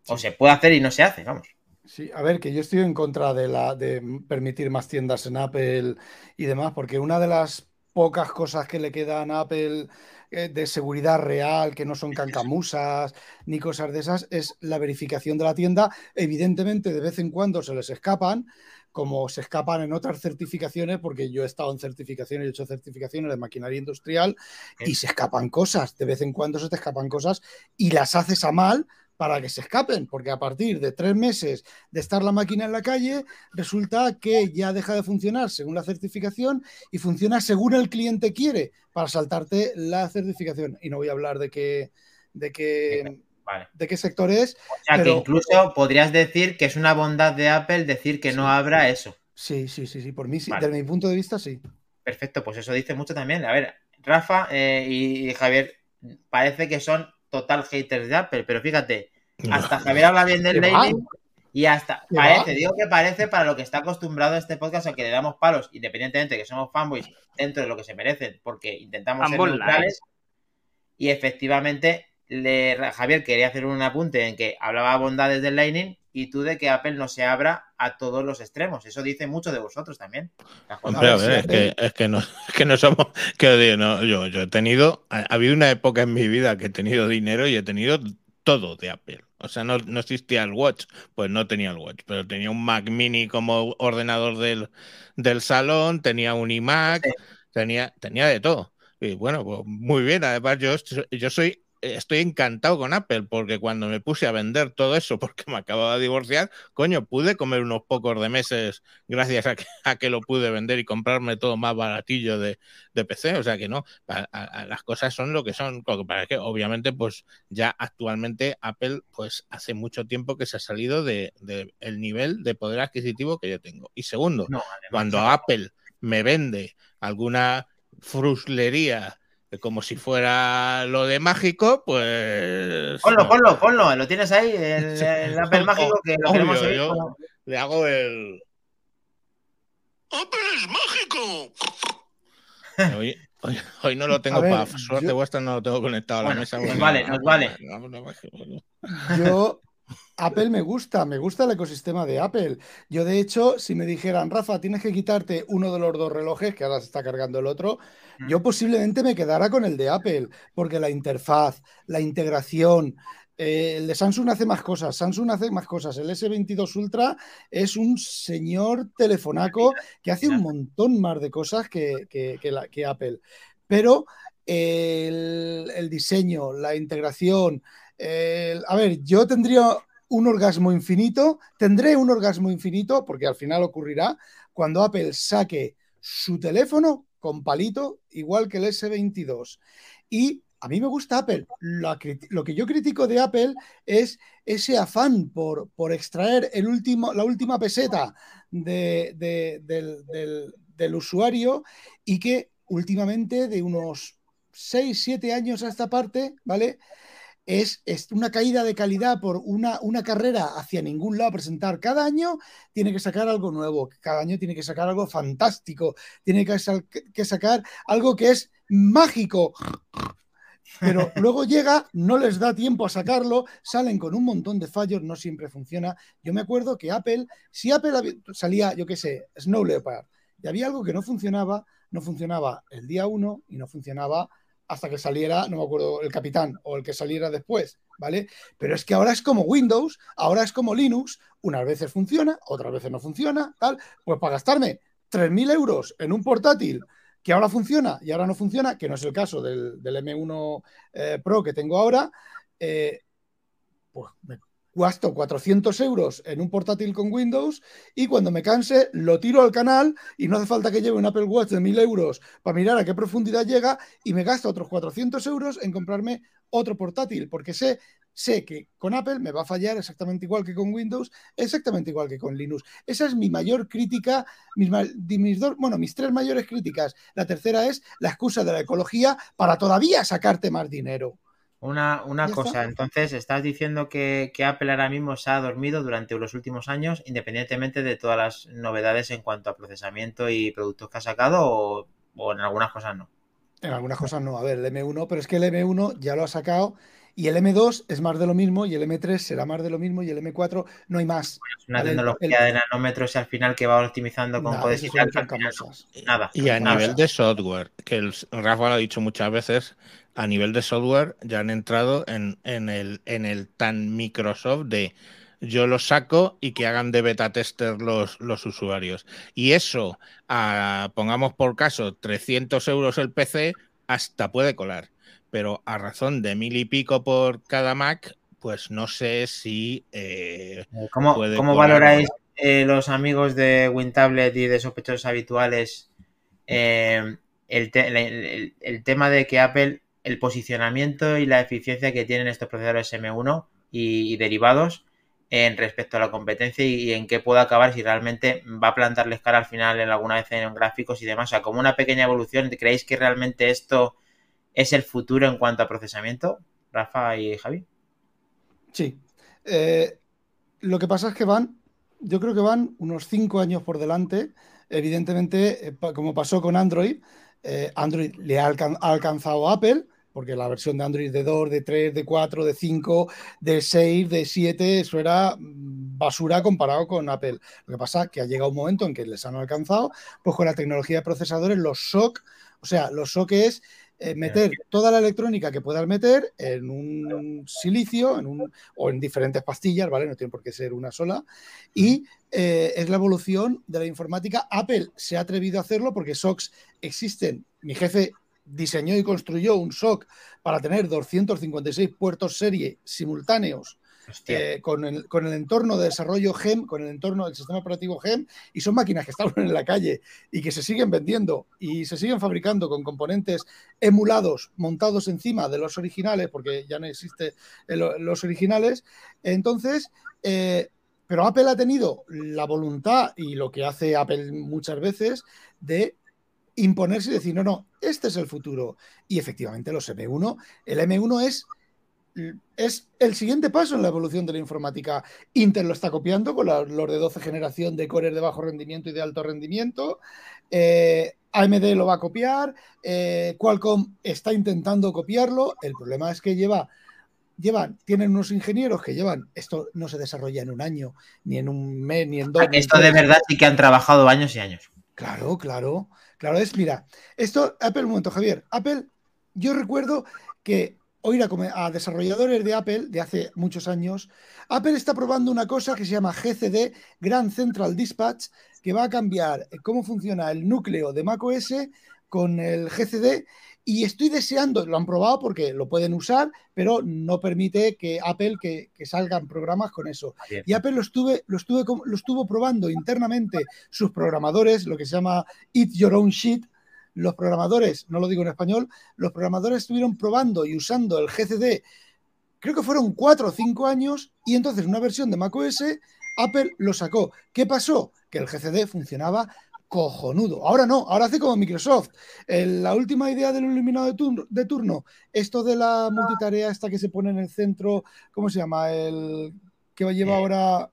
Speaker 1: O se puede hacer y no se hace, vamos.
Speaker 5: Sí, a ver, que yo estoy en contra de la de permitir más tiendas en Apple y demás, porque una de las pocas cosas que le quedan a Apple eh, de seguridad real, que no son cancamusas ni cosas de esas, es la verificación de la tienda. Evidentemente, de vez en cuando se les escapan, como se escapan en otras certificaciones, porque yo he estado en certificaciones, he hecho certificaciones de maquinaria industrial y se escapan cosas, de vez en cuando se te escapan cosas y las haces a mal para que se escapen, porque a partir de tres meses de estar la máquina en la calle, resulta que ya deja de funcionar según la certificación y funciona según el cliente quiere para saltarte la certificación. Y no voy a hablar de qué, de qué, de qué sector es.
Speaker 1: O sea, que incluso podrías decir que es una bondad de Apple decir que no habrá eso.
Speaker 5: Sí, sí, sí, sí, por mí, sí. desde mi punto de vista, sí.
Speaker 1: Perfecto, pues eso dice mucho también. A ver, Rafa eh, y Javier parece que son total haters de Apple, pero fíjate, hasta Javier habla bien del naming y hasta parece, digo que parece para lo que está acostumbrado este podcast, que le damos palos, independientemente de que somos fanboys dentro de lo que se merecen, porque intentamos ser neutrales. Y efectivamente, le, Javier quería hacer un apunte en que hablaba bondades del Lightning y tú de que Apple no se abra a todos los extremos. Eso dice mucho de vosotros también.
Speaker 4: Hombre, a ver, es que, es que, no, que no somos. Que no, yo, yo he tenido. Ha, habido una época en mi vida que he tenido dinero y he tenido todo de Apple. O sea, no, existía el Watch, pues no tenía el Watch, pero tenía un Mac mini como ordenador del, del salón, tenía un iMac, tenía, tenía de todo. Y bueno, pues muy bien. Además, yo, yo soy estoy encantado con Apple porque cuando me puse a vender todo eso porque me acababa de divorciar, coño, pude comer unos pocos de meses gracias a que, lo pude vender y comprarme todo más baratillo de, PC. O sea que no, las cosas son lo que son. Para que obviamente, pues ya actualmente Apple, pues hace mucho tiempo que se ha salido del de, el nivel de poder adquisitivo que yo tengo. Y segundo, cuando Apple me vende alguna fruslería como si fuera lo de mágico, pues.
Speaker 1: Ponlo, ponlo, ponlo, lo tienes ahí, el, Apple mágico que lo queremos
Speaker 4: Yo le hago el. ¡Apple es mágico! Hoy, hoy, no lo tengo para suerte vuestra, no lo tengo conectado a la mesa.
Speaker 1: Nos vale, nos vale.
Speaker 5: Yo, Apple me gusta, me gusta el ecosistema de Apple. Yo, de hecho, si me dijeran, Rafa, tienes que quitarte uno de los dos relojes, que ahora se está cargando el otro, mm. yo posiblemente me quedara con el de Apple, porque la interfaz, la integración, eh, el de Samsung hace más cosas, Samsung hace más cosas. El S22 Ultra es un señor telefonaco que hace un montón más de cosas que, que, Apple. Pero el, diseño, la integración, a ver, yo tendría un orgasmo infinito, tendré un orgasmo infinito, porque al final ocurrirá, cuando Apple saque su teléfono con palito, igual que el S22. Y A mí me gusta Apple. Lo que yo critico de Apple es ese afán por, por extraer el último, la última peseta de- de- del, del- del usuario y que últimamente de unos 6, 7 años a esta parte, ¿vale? Es, es una caída de calidad por una, una carrera hacia ningún lado a presentar. Cada año tiene que sacar algo nuevo, cada año tiene que sacar algo fantástico, tiene que, que sacar algo que es mágico. Pero luego llega, no les da tiempo a sacarlo, salen con un montón de fallos, no siempre funciona. Yo me acuerdo que Apple, si Apple salía, yo qué sé, Snow Leopard, y había algo que no funcionaba, no funcionaba el día uno y no funcionaba hasta que saliera, no me acuerdo, el capitán o el que saliera después, ¿vale? Pero es que ahora es como Windows, ahora es como Linux, unas veces funciona, otras veces no funciona, tal. Pues para gastarme 3.000 euros en un portátil que ahora funciona y ahora no funciona, que no es el caso del, del M1 eh, Pro que tengo ahora, eh, pues me gasto 400 euros en un portátil con Windows y cuando me canse lo tiro al canal y no hace falta que lleve un Apple Watch de 1000 euros para mirar a qué profundidad llega y me gasto otros 400 euros en comprarme otro portátil porque sé, sé que con Apple me va a fallar exactamente igual que con Windows, exactamente igual que con Linux. Esa es mi mayor crítica, mis, dos, bueno, mis tres mayores críticas. La tercera es la excusa de la ecología para todavía sacarte más dinero.
Speaker 1: Una, una cosa,
Speaker 5: está.
Speaker 1: entonces estás diciendo que, que Apple ahora mismo se ha dormido durante los últimos años, independientemente de todas las novedades en cuanto a procesamiento y productos que ha sacado, o, o en algunas cosas no.
Speaker 5: En algunas cosas no. A ver, el M1, pero es que el M1 ya lo ha sacado y el M2 es más de lo mismo y el M3 será más de lo mismo y el M4 no hay más.
Speaker 1: Es una
Speaker 5: Vale, el-
Speaker 1: tecnología de nanómetros y al final que va optimizando con
Speaker 5: Nada,
Speaker 1: codes y tal, nada.
Speaker 4: Y a
Speaker 1: nada.
Speaker 4: nivel de software, que el, Rafa lo ha dicho muchas veces, a nivel de software ya han entrado en, en el, en el tan Microsoft de yo lo saco y que hagan de beta tester los, los usuarios. Y eso, a- pongamos por caso 300 euros el PC, hasta puede colar. Pero a razón de mil y pico por cada Mac, pues no sé si... eh,
Speaker 1: ¿Cómo,
Speaker 4: puede
Speaker 1: cómo valoráis eh, los amigos de WinTablet y de sospechosos habituales eh, el, te- el- el- el tema de que Apple, el posicionamiento y la eficiencia que tienen estos procesadores M1 y, y derivados en respecto a la competencia y, y en qué puede acabar si realmente va a plantarles cara al final en alguna vez en gráficos y demás? O sea, como una pequeña evolución, ¿creéis que realmente esto es el futuro en cuanto a procesamiento? Rafa y Javi.
Speaker 5: Sí. Eh, lo que pasa es que van, yo creo que van unos cinco años por delante. Evidentemente, eh, como pasó con Android, eh, Android le ha alcanzado a Apple, porque la versión de Android de 2, de 3, de 4, de 5, de 6, de 7, eso era mm, basura comparado con Apple. Lo que pasa es que ha llegado un momento en que les han alcanzado, pues con la tecnología de procesadores, los SOC, o sea, los SOC es eh, meter toda la electrónica que puedas meter en un silicio en un, o en diferentes pastillas, ¿vale? No tiene por qué ser una sola. Y eh, es la evolución de la informática. Apple se ha atrevido a hacerlo porque SOCs existen. Mi jefe diseñó y construyó un SOC para tener 256 puertos serie simultáneos. Eh, con, el, con el entorno de desarrollo GEM, con el entorno del sistema operativo GEM, y son máquinas que están en la calle y que se siguen vendiendo y se siguen fabricando con componentes emulados, montados encima de los originales, porque ya no existen los originales. Entonces, eh, pero Apple ha tenido la voluntad y lo que hace Apple muchas veces de imponerse y decir, no, no, este es el futuro. Y efectivamente los M1, el M1 es es el siguiente paso en la evolución de la informática. Intel lo está copiando con la, los de 12 generación de cores de bajo rendimiento y de alto rendimiento. Eh, AMD lo va a copiar. Eh, Qualcomm está intentando copiarlo. El problema es que lleva, llevan, tienen unos ingenieros que llevan, esto no se desarrolla en un año, ni en un mes, ni en dos.
Speaker 1: esto de verdad sí que han trabajado años y años.
Speaker 5: Claro, claro. Claro, es, mira, esto, Apple, un momento, Javier. Apple, yo recuerdo que oír a, a, desarrolladores de Apple de hace muchos años, Apple está probando una cosa que se llama GCD, Grand Central Dispatch, que va a cambiar cómo funciona el núcleo de macOS con el GCD y estoy deseando, lo han probado porque lo pueden usar, pero no permite que Apple que, que salgan programas con eso. Bien. Y Apple lo estuve, lo estuve lo estuvo probando internamente sus programadores, lo que se llama Eat Your Own Shit, los programadores, no lo digo en español, los programadores estuvieron probando y usando el GCD, creo que fueron cuatro o cinco años, y entonces una versión de macOS, Apple lo sacó. ¿Qué pasó? Que el GCD funcionaba cojonudo. Ahora no, ahora hace como Microsoft. la última idea del iluminado de turno, esto de la multitarea, esta que se pone en el centro, ¿cómo se llama? El que lleva eh, ahora.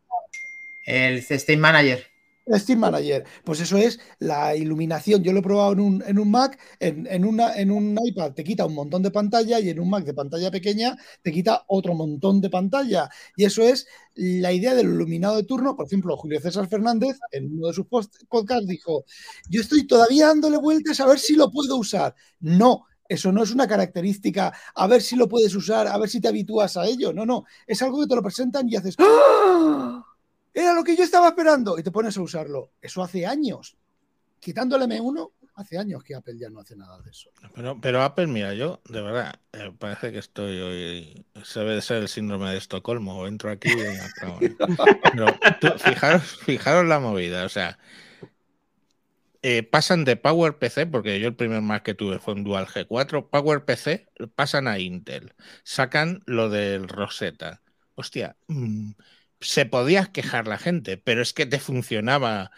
Speaker 1: El Steam Manager.
Speaker 5: Steam Manager, pues eso es la iluminación. Yo lo he probado en un, en un Mac, en, una, en un iPad te quita un montón de pantalla y en un Mac de pantalla pequeña te quita otro montón de pantalla. Y eso es la idea del iluminado de turno. Por ejemplo, Julio César Fernández en uno de sus podcasts dijo, yo estoy todavía dándole vueltas a ver si lo puedo usar. No, eso no es una característica, a ver si lo puedes usar, a ver si te habitúas a ello. No, no, es algo que te lo presentan y haces... ¡Ah! Era lo que yo estaba esperando. Y te pones a usarlo. Eso hace años. Quitando el M1, hace años que Apple ya no hace nada de eso.
Speaker 4: Pero, Apple, mira, yo de verdad, eh, parece que estoy hoy. Se debe de ser el síndrome de Estocolmo. Entro aquí y Pero fijaros, fijaros la movida. O sea, eh, pasan de PowerPC, porque yo el primer Mac que tuve fue un Dual G4, PowerPC, pasan a Intel, sacan lo del Rosetta. Hostia, mmm, se podía quejar la gente, pero es que te funcionaba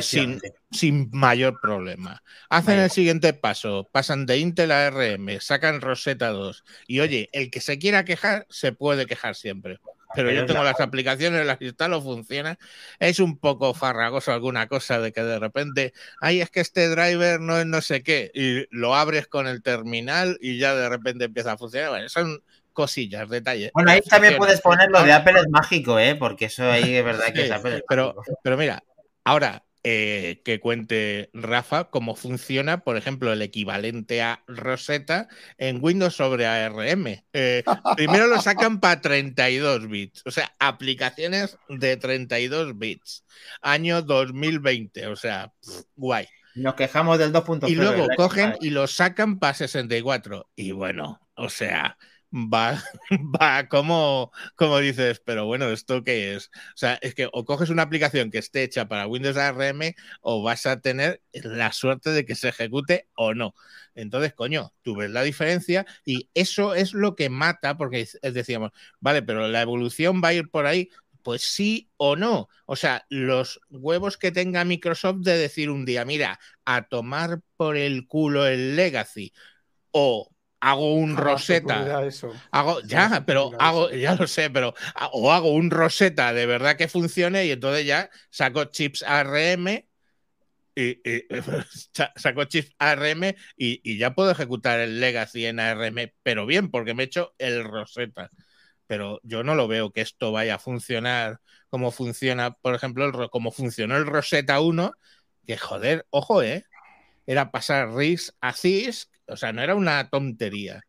Speaker 4: sin, sin, mayor problema. Hacen el siguiente paso, pasan de Intel a ARM, sacan Rosetta 2 y oye, el que se quiera quejar se puede quejar siempre. Pero yo tengo las aplicaciones, las instalo, funciona. Es un poco farragoso alguna cosa de que de repente, ay, es que este driver no es no sé qué, y lo abres con el terminal y ya de repente empieza a funcionar. Bueno, son cosillas, detalles.
Speaker 1: Bueno, ahí también puedes poner lo de Apple es mágico, ¿eh? Porque eso ahí es verdad que es Apple.
Speaker 4: pero, pero mira, ahora eh, que cuente Rafa cómo funciona, por ejemplo, el equivalente a Rosetta en Windows sobre ARM. Eh, primero lo sacan para 32 bits, o sea, aplicaciones de 32 bits. Año 2020, o sea, guay.
Speaker 1: Nos quejamos del 2.0.
Speaker 4: Y luego cogen y lo sacan para 64. Y bueno, o sea, va, va como, como dices, pero bueno, ¿esto qué es? O sea, es que o coges una aplicación que esté hecha para Windows ARM o vas a tener la suerte de que se ejecute o no. Entonces, coño, tú ves la diferencia y eso es lo que mata, porque decíamos, vale, pero la evolución va a ir por ahí. Pues sí o no. O sea, los huevos que tenga Microsoft de decir un día, mira, a tomar por el culo el Legacy o hago un roseta. Hago, ya, pero hago, ya lo sé, pero o hago un roseta de verdad que funcione y entonces ya saco chips ARM y, saco chips ARM y, ya puedo ejecutar el Legacy en ARM, pero bien, porque me he hecho el roseta. Pero yo no lo veo que esto vaya a funcionar como funciona, por ejemplo, el, como funcionó el Rosetta 1, que joder, ojo, ¿eh? Era pasar RIS a CIS o sea, no era una tontería.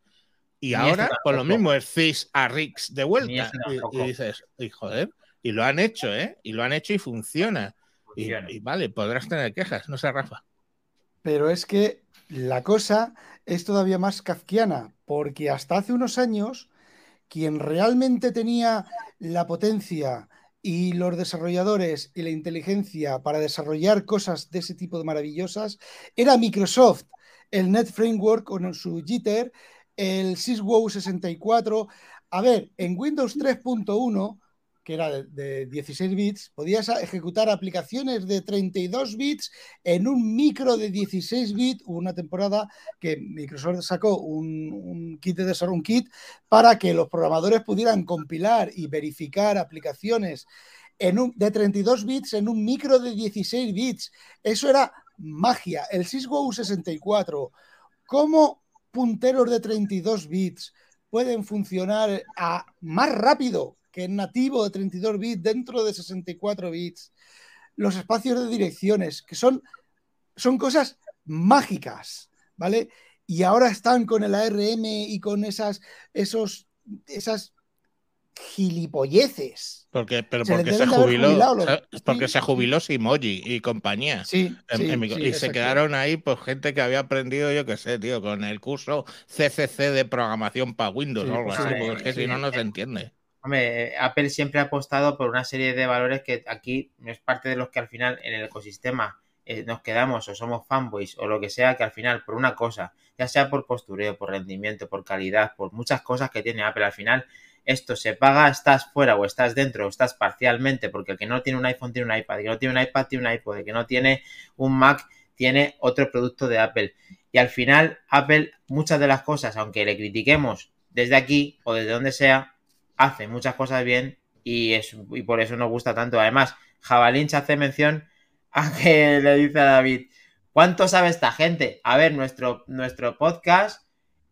Speaker 4: Y ahora, por lo mismo, es Fish a Rix de vuelta. Y, dices, y joder, y lo han hecho, ¿eh? Y lo han hecho y funciona. Y, vale, podrás tener quejas, no sé, Rafa.
Speaker 5: Pero es que la cosa es todavía más kafkiana, porque hasta hace unos años, quien realmente tenía la potencia y los desarrolladores y la inteligencia para desarrollar cosas de ese tipo de maravillosas era Microsoft el Net Framework con su Jitter, el SysWow 64. A ver, en Windows 3.1, que era de, 16 bits, podías ejecutar aplicaciones de 32 bits en un micro de 16 bits. Hubo una temporada que Microsoft sacó un, kit de desarrollo, un kit para que los programadores pudieran compilar y verificar aplicaciones en un, de 32 bits en un micro de 16 bits. Eso era magia. El SysGo 64, ¿cómo punteros de 32 bits pueden funcionar a más rápido que el nativo de 32 bits dentro de 64 bits? Los espacios de direcciones, que son, son cosas mágicas, ¿vale? Y ahora están con el ARM y con esas, esos, esas gilipolleces.
Speaker 4: Porque, pero porque se jubiló, porque se jubiló Simoji y compañía. Sí, y se quedaron ahí, pues gente que había aprendido, yo qué sé, tío, con el curso CCC de programación para Windows o algo así, porque si no, no se entiende.
Speaker 1: Hombre, Apple siempre ha apostado por una serie de valores que aquí no es parte de los que al final en el ecosistema eh, nos quedamos o somos fanboys o lo que sea, que al final por una cosa, ya sea por postureo, por rendimiento, por calidad, por muchas cosas que tiene Apple, al final esto se paga, estás fuera o estás dentro o estás parcialmente, porque el que no tiene un iPhone tiene un iPad, el que no tiene un iPad tiene un iPod, el que no tiene un Mac tiene otro producto de Apple. Y al final, Apple, muchas de las cosas, aunque le critiquemos desde aquí o desde donde sea, hace muchas cosas bien y, es, y por eso nos gusta tanto. Además, Jabalinch hace mención a que le dice a David, ¿cuánto sabe esta gente? A ver, nuestro, nuestro podcast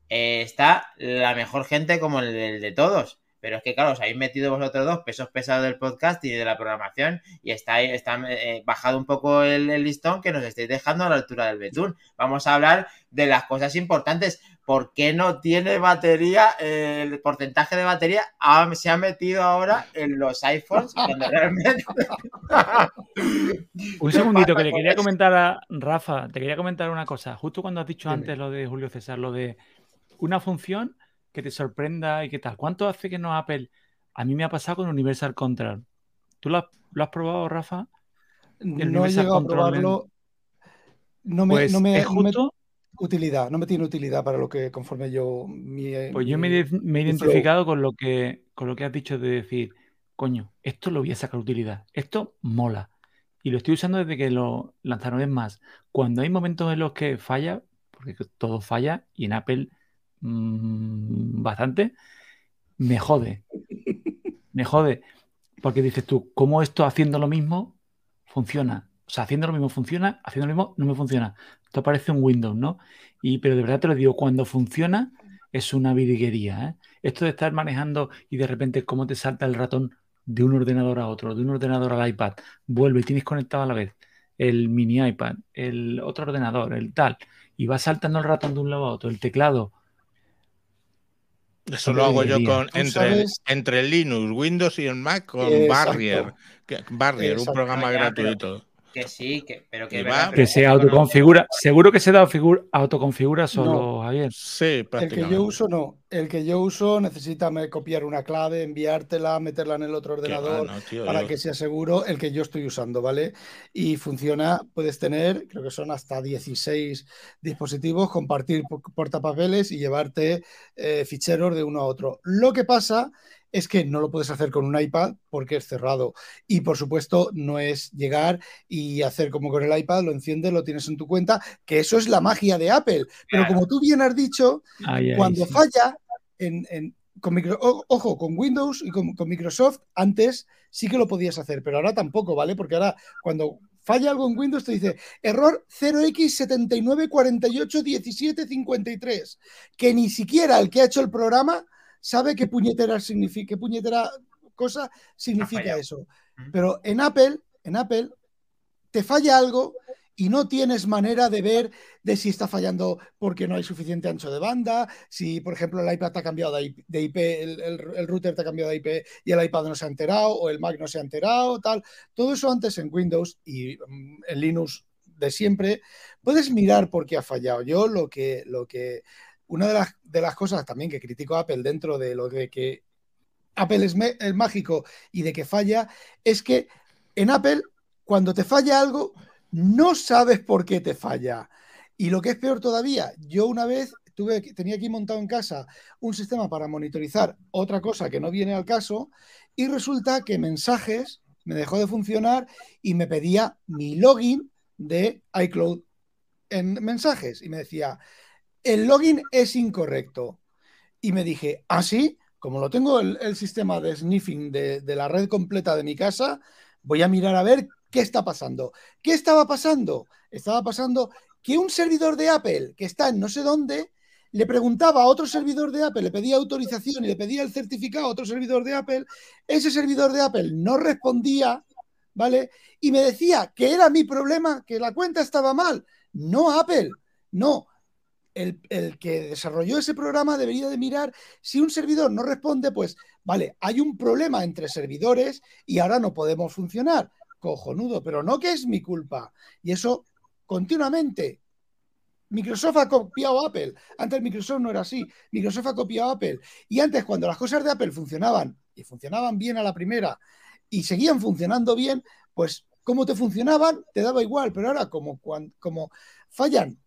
Speaker 1: eh, está la mejor gente como el de todos. Pero es que, claro, os habéis metido vosotros dos pesos pesados del podcast y de la programación y está, está eh, bajado un poco el, listón que nos estáis dejando a la altura del betún. Vamos a hablar de las cosas importantes. ¿Por qué no tiene batería? el porcentaje de batería se ha metido ahora en los iPhones cuando realmente...
Speaker 2: un segundito, que le quería comentar a Rafa, te quería comentar una cosa. Justo cuando has dicho antes lo de Julio César, lo de una función que te sorprenda y qué tal. ¿Cuánto hace que no Apple? A mí me ha pasado con Universal Control. ¿Tú lo has, probado, Rafa?
Speaker 5: no he llegado a probarlo. No me,
Speaker 2: pues
Speaker 5: no me,
Speaker 2: justo...
Speaker 5: utilidad, no me tiene utilidad para lo que conforme yo
Speaker 2: Pues yo me, he identificado con lo que con lo que has dicho de decir, coño, esto lo voy a sacar utilidad, esto mola. Y lo estoy usando desde que lo lanzaron. Es más, cuando hay momentos en los que falla, porque todo falla, y en Apple Mm, bastante, me jode. Me jode. Porque dices tú, ¿cómo esto haciendo lo mismo funciona? O sea, haciendo lo mismo funciona, haciendo lo mismo no me funciona. Esto parece un Windows, ¿no? Y, pero de verdad te lo digo, cuando funciona es una virguería. ¿eh? Esto de estar manejando y de repente cómo te salta el ratón de un ordenador a otro, de un ordenador al iPad, vuelve y tienes conectado a la vez el mini iPad, el otro ordenador, el tal, y va saltando el ratón de un lado a otro, el teclado,
Speaker 4: eso lo hago yo con entre, entre Linux, Windows y el Mac con Barrier. Barrier, un programa gratuito.
Speaker 1: Que sí, que, pero que,
Speaker 2: que se autoconfigura. Seguro que se da autoconfigura solo, Javier.
Speaker 4: Sí,
Speaker 5: El que yo uso no. El que yo uso necesita copiar una clave, enviártela, meterla en el otro ordenador para que sea seguro el que yo estoy usando, ¿vale? Y funciona, puedes tener, creo que son hasta 16 dispositivos, compartir portapapeles y llevarte eh, ficheros de uno a otro. Lo que pasa es que no lo puedes hacer con un iPad porque es cerrado. Y por supuesto, no es llegar y hacer como con el iPad, lo enciendes, lo tienes en tu cuenta, que eso es la magia de Apple. Pero como tú bien has dicho, cuando falla, en, con ojo, con Windows y con, Microsoft, antes sí que lo podías hacer, pero ahora tampoco, ¿vale? Porque ahora cuando falla algo en Windows te dice error 0x79481753, que ni siquiera el que ha hecho el programa sabe qué puñetera significa, qué puñetera cosa significa eso. Pero en Apple, en Apple, te falla algo y no tienes manera de ver de si está fallando porque no hay suficiente ancho de banda, si por ejemplo el iPad ha cambiado de IP, el, router te ha cambiado de IP y el iPad no se ha enterado o el Mac no se ha enterado, tal. Todo eso antes en Windows y mm, en Linux de siempre, puedes mirar por qué ha fallado. Yo lo que, lo que una de las, de las cosas también que critico Apple dentro de lo de que Apple es, mágico y de que falla, es que en Apple, cuando te falla algo, no sabes por qué te falla. Y lo que es peor todavía, yo una vez tuve, tenía aquí montado en casa un sistema para monitorizar otra cosa que no viene al caso y resulta que mensajes me dejó de funcionar y me pedía mi login de iCloud en mensajes y me decía, el login es incorrecto. Y me dije, ¿ah, sí? Como lo tengo el, sistema de sniffing de, de, la red completa de mi casa, voy a mirar a ver qué está pasando. ¿Qué estaba pasando? Estaba pasando que un servidor de Apple que está en no sé dónde le preguntaba a otro servidor de Apple, le pedía autorización y le pedía el certificado a otro servidor de Apple, ese servidor de Apple no respondía, ¿vale? Y me decía que era mi problema, que la cuenta estaba mal. No Apple, no el, que desarrolló ese programa debería de mirar si un servidor no responde, pues vale, hay un problema entre servidores y ahora no podemos funcionar. Cojonudo, pero no que es mi culpa. Y eso continuamente. Microsoft ha copiado Apple. Antes Microsoft no era así. Microsoft ha copiado Apple. Y antes, cuando las cosas de Apple funcionaban y funcionaban bien a la primera y seguían funcionando bien, pues cómo te funcionaban, te daba igual, pero ahora como, cuan- como fallan,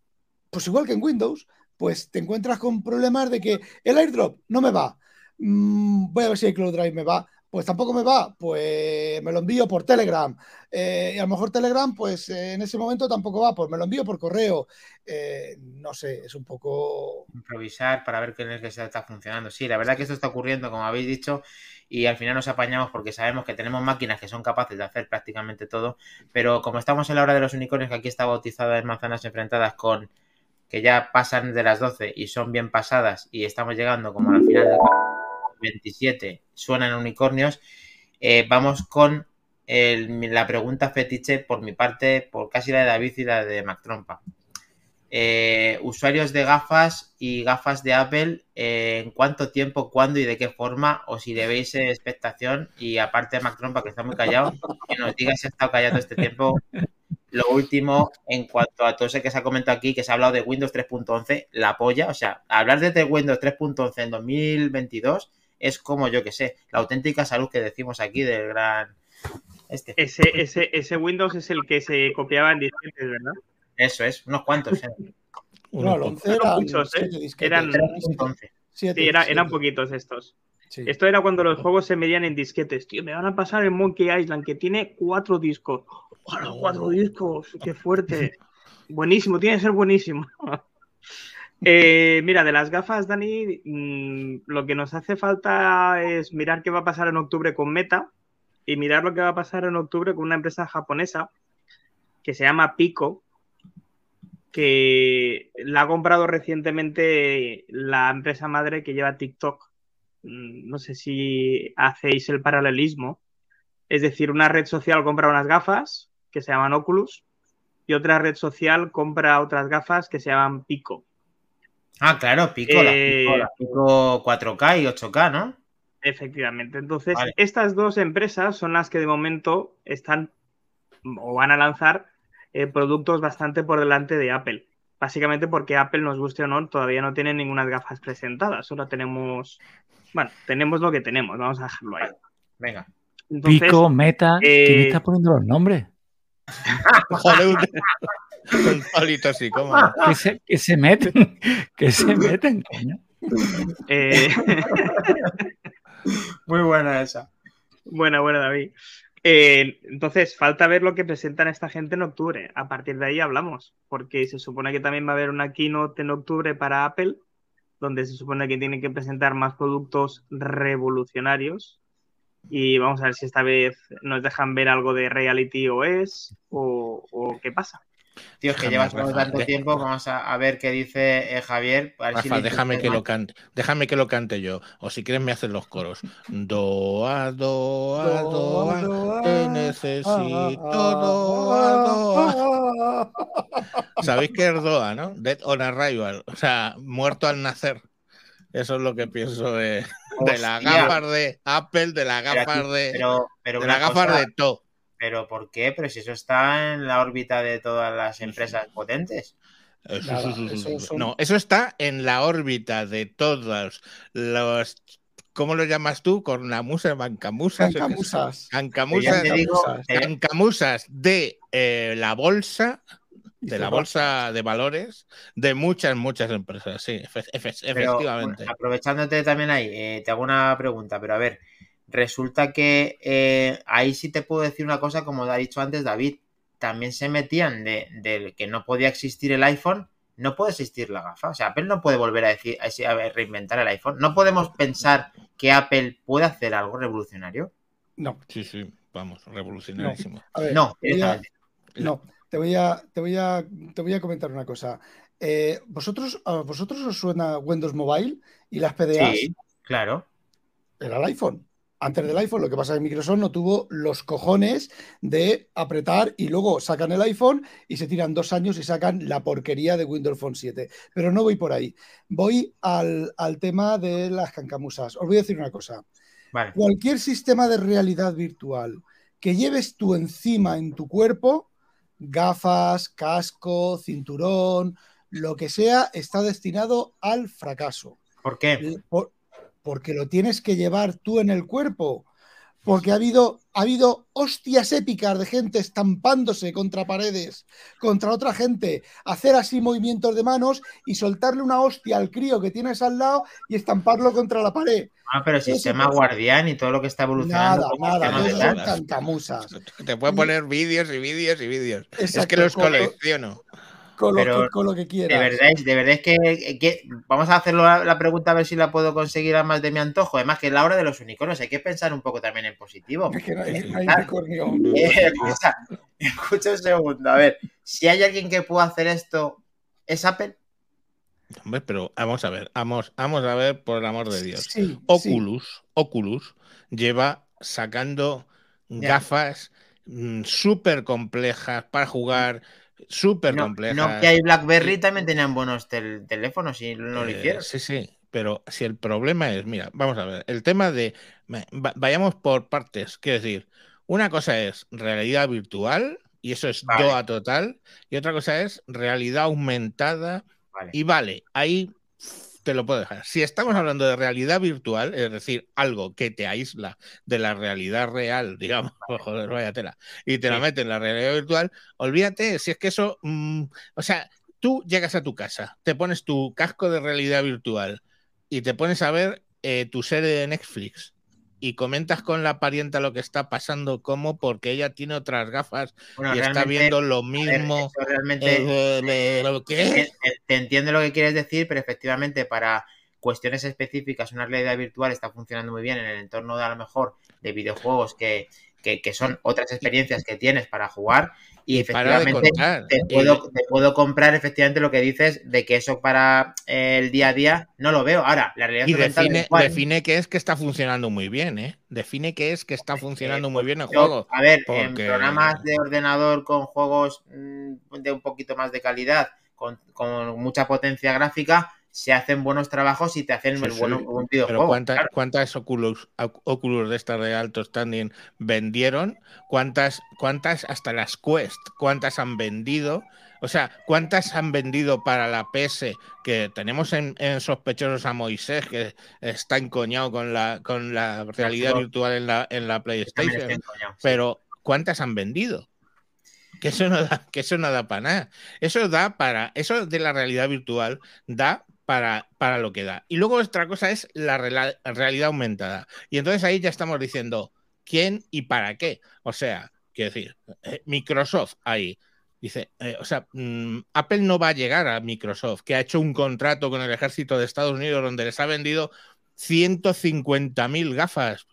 Speaker 5: pues igual que en Windows, pues te encuentras con problemas de que el airdrop no me va. Mm, voy a ver si el Cloud Drive me va. Pues tampoco me va, pues me lo envío por Telegram. Eh, y a lo mejor Telegram, pues eh, en ese momento tampoco va, pues me lo envío por correo. Eh, no sé, es un poco.
Speaker 1: improvisar para ver qué es que se está funcionando. Sí, la verdad que esto está ocurriendo, como habéis dicho, y al final nos apañamos porque sabemos que tenemos máquinas que son capaces de hacer prácticamente todo, pero como estamos en la hora de los unicornios, que aquí está bautizada en manzanas enfrentadas con que ya pasan de las 12 y son bien pasadas y estamos llegando como al final del 27, suenan unicornios, eh, vamos con la pregunta fetiche por mi parte, por casi la de David y la de Mac Trompa. Eh, usuarios de gafas y gafas de Apple, eh, ¿en cuánto tiempo, cuándo y de qué forma? O si eh, expectación. Y aparte de Mac Trompa, que está muy callado, que nos diga si ha estado callado este tiempo. Lo último, en cuanto a todo ese que se ha comentado aquí, que se ha hablado de Windows 3.11, la polla. O sea, hablar de Windows 3.11 en 2022 es como, yo que sé, la auténtica salud que decimos aquí del gran... Este.
Speaker 6: Ese, ese, ese Windows es el que se copiaba en disquetes, ¿verdad?
Speaker 1: Eso es, unos cuantos. ¿eh?
Speaker 5: No, el 11 eran
Speaker 6: muchos, ¿eh?
Speaker 5: siete disquetes.
Speaker 6: Eran-
Speaker 1: 3.11.
Speaker 5: Siete,
Speaker 6: Sí, era- eran poquitos estos.
Speaker 5: Sí.
Speaker 6: Esto era cuando los juegos se medían en disquetes. Tío, me van a pasar el Monkey Island, que tiene cuatro discos. ¡Hola, cuatro discos! ¡Qué fuerte! Buenísimo, tiene que ser buenísimo. Eh, mira, de las gafas, Dani, mm, lo que nos hace falta es mirar qué va a pasar en octubre con Meta y mirar lo que va a pasar en octubre con una empresa japonesa que se llama Pico, que la ha comprado recientemente la empresa madre que lleva TikTok. Mm, No sé si hacéis el paralelismo. Es decir, una red social compra unas gafas que se llaman Oculus y otra red social compra otras gafas que se llaman Pico.
Speaker 1: Ah, claro, Pico, la
Speaker 6: Eh,
Speaker 1: Pico, la Pico 4K y 8K, ¿no?
Speaker 6: Efectivamente. Entonces,
Speaker 1: Vale.
Speaker 6: estas dos empresas son las que de momento están o van a lanzar eh, productos bastante por delante de Apple. Básicamente porque Apple, nos guste o no, todavía no tiene ninguna gafas presentadas. Solo tenemos, bueno, tenemos lo que tenemos. Vamos a dejarlo ahí.
Speaker 1: Venga.
Speaker 6: Entonces,
Speaker 2: Pico, Meta.
Speaker 6: eh,
Speaker 2: ¿Quién está poniendo los nombres?
Speaker 4: Palito así, ¿cómo?
Speaker 2: Que se, que se meten. Que se meten, coño.
Speaker 6: eh,
Speaker 1: Muy buena esa.
Speaker 6: Buena, buena, David. Eh, entonces, falta ver lo que presentan esta gente en octubre. A partir de ahí hablamos, porque se supone que también va a haber una keynote en octubre para Apple, donde se supone que tienen que presentar más productos revolucionarios. Y vamos a ver si esta vez nos dejan ver algo de Reality OS o, o qué pasa.
Speaker 1: Tío, es que llevas todo
Speaker 4: Rafa,
Speaker 1: tanto
Speaker 4: de-
Speaker 1: tiempo. Vamos a, a ver qué dice eh, Javier. a ver si
Speaker 4: Rafa, déjame que lo cante, déjame que lo cante yo. O si quieres me hacen los coros. Doa, doa, doa, te necesito, doa, doa. Sabéis que es Doa, ¿no? Dead on arrival. O sea, muerto al nacer. Eso es lo que pienso de, de las gafas de Apple, de las
Speaker 1: Pero
Speaker 4: gafas de,
Speaker 1: Pero, pero
Speaker 4: de las gafas
Speaker 1: cosa,
Speaker 4: de To.
Speaker 1: ¿Pero por qué? Pero si eso está en la órbita de todas las empresas potentes.
Speaker 4: Eso,
Speaker 5: Nada,
Speaker 4: eso- eso-
Speaker 5: eso
Speaker 4: eso-
Speaker 5: son-
Speaker 4: No, eso está en la órbita de todos los. ¿Cómo lo llamas tú? Cornamusas, bancamusas.
Speaker 1: Te digo,
Speaker 5: Cancamusas.
Speaker 1: te-
Speaker 4: Cancamusas de eh, la bolsa, de la bolsa de valores, de muchas, muchas empresas. Sí, efe- efe-
Speaker 1: pero,
Speaker 4: efectivamente.
Speaker 1: bueno, aprovechándote también ahí, eh, te hago una pregunta, pero a ver, resulta que eh, ahí sí te puedo decir una cosa, como ha dicho antes David, también se metían de, de que no podía existir el iPhone, no puede existir la gafa. O sea, Apple no puede volver a decir, a reinventar el iPhone. No podemos pensar que Apple puede hacer algo revolucionario.
Speaker 5: No,
Speaker 4: Sí, sí, vamos, revolucionarísimo.
Speaker 5: a ver,
Speaker 1: No,
Speaker 5: te voy a-
Speaker 1: directamente.
Speaker 5: No, te voy a, te voy a, te voy a comentar una cosa. Eh, ¿vosotros, ¿A vosotros os suena Windows Mobile y las PDAs?
Speaker 1: Sí, claro.
Speaker 5: Era el iPhone. Antes del iPhone, lo que pasa es que Microsoft no tuvo los cojones de apretar y luego sacan el iPhone y se tiran dos años y sacan la porquería de Windows Phone 7. Pero no voy por ahí. Voy al, al tema de las cancamusas. Os voy a decir una cosa.
Speaker 1: Vale.
Speaker 5: Cualquier sistema de realidad virtual que lleves tú encima en tu cuerpo, gafas, casco, cinturón, lo que sea, está destinado al fracaso.
Speaker 1: ¿Por qué?
Speaker 5: Por- porque lo tienes que llevar tú en el cuerpo. porque ha habido, ha habido hostias épicas de gente estampándose contra paredes, contra otra gente, hacer así movimientos de manos y soltarle una hostia al crío que tienes al lado y estamparlo contra la pared.
Speaker 1: Ah, pero
Speaker 5: Eso
Speaker 1: sistema
Speaker 5: pasa.
Speaker 1: guardián y todo lo que está evolucionando.
Speaker 5: Nada, nada, no son cantamusas.
Speaker 4: Te puedo poner vídeos y vídeos y vídeos. es que los colecciono.
Speaker 5: Con lo,
Speaker 1: Pero
Speaker 5: que, con lo que
Speaker 1: De
Speaker 5: quieras.
Speaker 1: verdad, es- de verdad es que, que- vamos a hacerlo la, la pregunta a ver si la puedo conseguir a más de mi antojo. Además, que es la hora de los unicornios, hay que pensar un poco también en positivo.
Speaker 5: Es que no hay, no hay unicornio.
Speaker 1: Eh, escucha, escucha un segundo, a ver, si hay alguien que pueda hacer esto, ¿es Apple?
Speaker 4: Hombre, pero vamos a ver, vamos, vamos a ver, por el amor de Dios.
Speaker 5: Sí, sí.
Speaker 4: Oculus, Oculus lleva sacando gafas súper complejas para jugar, súper
Speaker 1: No,
Speaker 4: complejas.
Speaker 1: Nokia y BlackBerry también tenían buenos tel- teléfonos y no lo
Speaker 4: Eh,
Speaker 1: hicieron.
Speaker 4: Sí, sí, pero si el problema es, mira, vamos a ver, el tema de, va- vayamos por partes, quiero decir, una cosa es realidad virtual, y eso es
Speaker 1: Vale.
Speaker 4: DOA total, y otra cosa es realidad aumentada,
Speaker 1: Vale.
Speaker 4: y vale, ahí te lo puedo dejar. Si estamos hablando de realidad virtual, es decir, algo que te aísla de la realidad real, digamos, joder, vaya tela, y te la mete en la realidad virtual, olvídate, si es que eso, mm, o sea, tú llegas a tu casa, te pones tu casco de realidad virtual y te pones a ver eh, tu serie de Netflix y comentas con la parienta lo que está pasando, como porque ella tiene otras gafas
Speaker 1: Bueno,
Speaker 4: y está viendo lo
Speaker 1: ver,
Speaker 4: mismo.
Speaker 1: eso realmente
Speaker 4: eh, eh,
Speaker 1: te entiendo lo que quieres decir, pero efectivamente para cuestiones específicas una realidad virtual está funcionando muy bien en el entorno de a lo mejor de videojuegos que, que, que son otras experiencias que tienes para jugar y efectivamente te puedo, te puedo comprar efectivamente lo que dices de que eso para eh, el día a día no lo veo. Ahora, la realidad
Speaker 4: Y define,
Speaker 1: igual.
Speaker 4: define que es que está funcionando muy bien, ¿eh? Define que es que está funcionando muy bien el
Speaker 1: Yo,
Speaker 4: juego.
Speaker 1: a ver, en programas de ordenador con juegos mm, de un poquito más de calidad, con, con mucha potencia gráfica, se hacen buenos trabajos y te hacen
Speaker 4: Sí,
Speaker 1: el
Speaker 4: sí.
Speaker 1: bueno, un
Speaker 4: Pero
Speaker 1: videojuego.
Speaker 4: ¿cuántas,
Speaker 1: claro.
Speaker 4: cuántas Oculus, Oculus de estas de alto standing vendieron? ¿Cuántas, ¿Cuántas hasta las Quest? ¿Cuántas han vendido? O sea, ¿cuántas han vendido para la PS? Que tenemos en, en sospechosos a Moisés, que está encoñado con la, con la realidad virtual en la, en la PlayStation.
Speaker 1: estoy encoñado, sí.
Speaker 4: Pero, ¿cuántas han vendido? Que eso no da, que eso no da para nada. Eso da para, eso de la realidad virtual da para, para lo que da. Y luego otra cosa es la realidad aumentada. Y entonces ahí ya estamos diciendo quién y para qué. O sea, quiero decir, eh, Microsoft ahí. Dice, eh, o sea, mm, Apple no va a llegar a Microsoft, que ha hecho un contrato con el ejército de Estados Unidos donde les ha vendido 150.000 gafas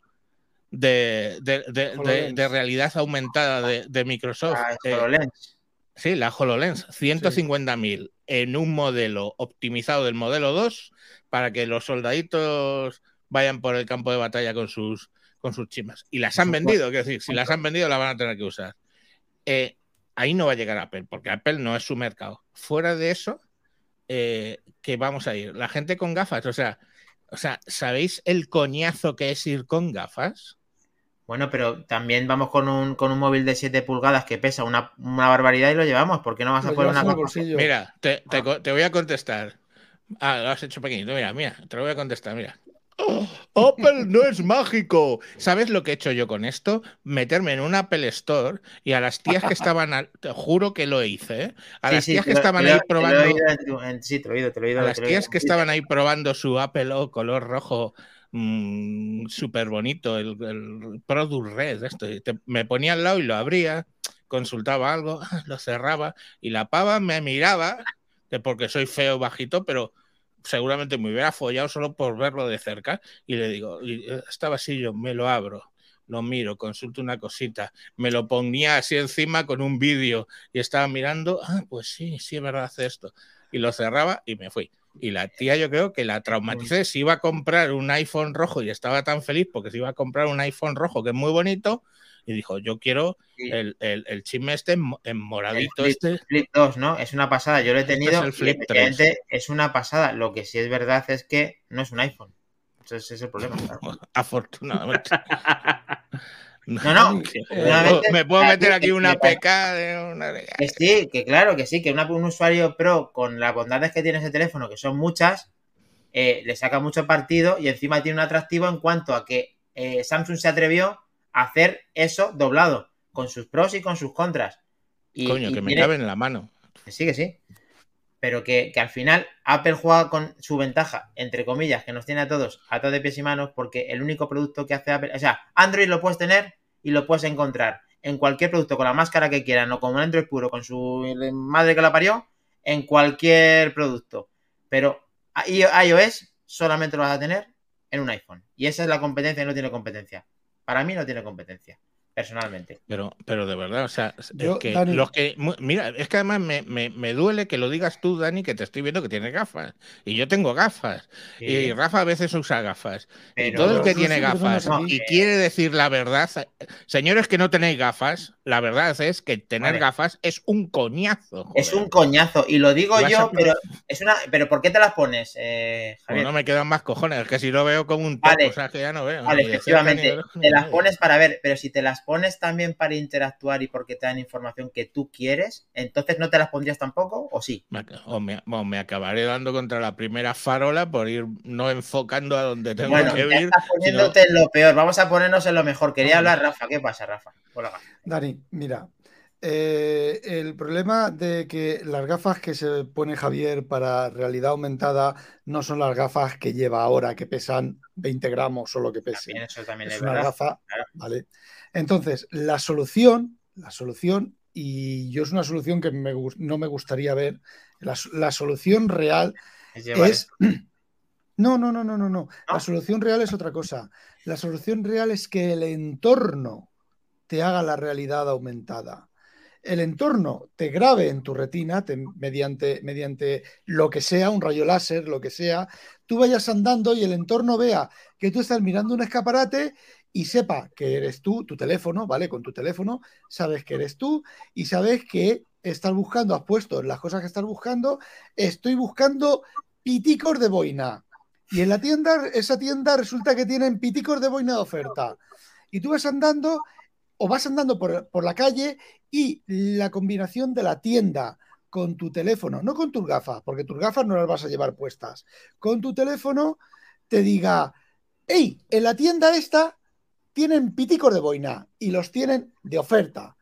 Speaker 4: de, de- de- de- realidad aumentada de, Microsoft.
Speaker 1: Ah,
Speaker 4: Eh,
Speaker 1: HoloLens.
Speaker 4: Sí, la HoloLens, 150.000 en un modelo optimizado del modelo 2 para que los soldaditos vayan por el campo de batalla con sus, con sus chimas. Y las han vendido, quiero decir, si las han vendido las van a tener que usar. Eh, ahí no va a llegar Apple, porque Apple no es su mercado. Fuera de eso, eh, que vamos a ir. La gente con gafas, o sea, o sea, ¿sabéis el coñazo que es ir con gafas?
Speaker 1: Bueno, pero también vamos con un, con un móvil de 7 pulgadas que pesa una, una barbaridad y lo llevamos. ¿Por qué no vas a
Speaker 5: Lo
Speaker 1: poner una
Speaker 5: bolsillo.
Speaker 4: Mira, te, te
Speaker 1: Ah.
Speaker 4: te voy a contestar. Ah, lo has hecho pequeñito. Mira, mira, te lo voy a contestar, mira. ¡Oh! Apple no es mágico. ¿Sabes lo que he hecho yo con esto? Meterme en un Apple Store y a las tías que estaban, al- te juro que lo hice, ¿eh? a
Speaker 1: Sí,
Speaker 4: las
Speaker 1: sí,
Speaker 4: tías que
Speaker 1: lo-
Speaker 4: estaban ahí probando,
Speaker 1: sí, te lo he oído, te lo he oído.
Speaker 4: a las tías que estaban ahí probando su Apple O color rojo súper bonito, el, el Product Red, esto, me ponía al lado y lo abría, consultaba algo, lo cerraba y la pava me miraba, que porque soy feo bajito, pero seguramente me hubiera follado solo por verlo de cerca y le digo, y, eh, estaba así yo, me lo abro. Lo miro, consulto una cosita, me lo ponía así encima con un vídeo y estaba mirando, ah, pues sí, sí es verdad, esto. Y lo cerraba y me fui. Y la tía yo creo que la traumaticé, si iba a comprar un iPhone rojo y estaba tan feliz porque se iba a comprar un iPhone rojo que es muy bonito, y dijo, yo quiero el, el, el chisme este en,
Speaker 1: El
Speaker 4: moradito
Speaker 1: flip,
Speaker 4: este.
Speaker 1: Flip 2, ¿no? Es una pasada. Yo lo he
Speaker 4: Este es
Speaker 1: tenido
Speaker 4: el Flip
Speaker 1: efectivamente es una pasada. Lo que sí es verdad es que no es un iPhone. Ese ese es el problema. claro.
Speaker 4: Afortunadamente.
Speaker 1: No, no.
Speaker 4: Me puedo meter aquí una PK de una...
Speaker 1: Que sí, que claro, que sí, que una- un usuario pro con las bondades que tiene ese teléfono, que son muchas, eh, le saca mucho partido y encima tiene un atractivo en cuanto a que eh, Samsung se atrevió hacer eso doblado, con sus pros y con sus contras. Y,
Speaker 4: Coño,
Speaker 1: y
Speaker 4: que me cabe en la mano.
Speaker 1: que sí, que sí. Pero que, que al final Apple juega con su ventaja, entre comillas, que nos tiene a todos atados de pies y manos, porque el único producto que hace Apple, o sea, Android lo puedes tener y lo puedes encontrar en cualquier producto con la máscara que quieran o con un Android puro, con su madre que la parió, en cualquier producto. Pero iOS solamente lo vas a tener en un iPhone. Y esa es la competencia y no tiene competencia. Para mí no tiene competencia, personalmente.
Speaker 4: Pero, pero de verdad, o sea, es
Speaker 5: Yo,
Speaker 4: que
Speaker 5: Dani-
Speaker 4: los que. mu- Mira, es que además me, me- me duele que lo digas tú, Dani, que te estoy viendo que tienes gafas. Y yo tengo gafas. Y Rafa a veces usa gafas. y
Speaker 1: Pero-
Speaker 4: todo el que tiene gafas y quiere decir la verdad, señores que no tenéis gafas, la verdad es que tener
Speaker 1: Vale.
Speaker 4: gafas es un coñazo.
Speaker 1: Es un coñazo. Y lo digo yo,
Speaker 4: a-
Speaker 1: pero es una. Pero ¿por qué te las pones, eh,
Speaker 4: Pues
Speaker 1: Javier?
Speaker 4: no me quedan más cojones, es que si lo veo como un
Speaker 1: Vale.
Speaker 4: topo, o sea, que ya no veo.
Speaker 1: Vale, efectivamente, te las pones para ver, pero si te las pones también para interactuar y porque te dan información que tú quieres, entonces no te las pondrías tampoco, o sí.
Speaker 4: O me, o me acabaré dando contra la primera farola por ir no enfocando a donde tengo
Speaker 1: Bueno,
Speaker 4: que ir.
Speaker 1: estás poniéndote en lo peor. Vamos a ponernos en lo mejor. Quería hablar Rafa. ¿Qué pasa, Rafa? Hola.
Speaker 5: Dani, mira, eh, el problema de que las gafas que se pone Javier para realidad aumentada no son las gafas que lleva ahora, que pesan 20 gramos o lo que pese.
Speaker 1: También eso también es,
Speaker 5: Es una
Speaker 1: verdad.
Speaker 5: gafa,
Speaker 1: claro.
Speaker 5: ¿vale? Entonces, la solución, la solución, y yo es una solución que me no me gustaría ver, la, solución real
Speaker 1: Es
Speaker 5: no, no, no, no, no. ¿No? La solución real es otra cosa. La solución real es que el entorno te haga la realidad aumentada. El entorno te grabe en tu retina te- mediante, mediante lo que sea, un rayo láser, lo que sea. Tú vayas andando y el entorno vea que tú estás mirando un escaparate y sepa que eres tú, tu teléfono, ¿vale? Con tu teléfono, sabes que eres tú y sabes que estás buscando, has puesto las cosas que estás buscando, estoy buscando piticos de boina. Y en la tienda, esa tienda resulta que tienen piticos de boina de oferta. Y tú vas andando o vas andando por, por la calle y la combinación de la tienda con tu teléfono, no con tus gafas, porque tus gafas no las vas a llevar puestas, con tu teléfono te diga, hey, en la tienda esta tienen piticos de boina y los tienen de oferta.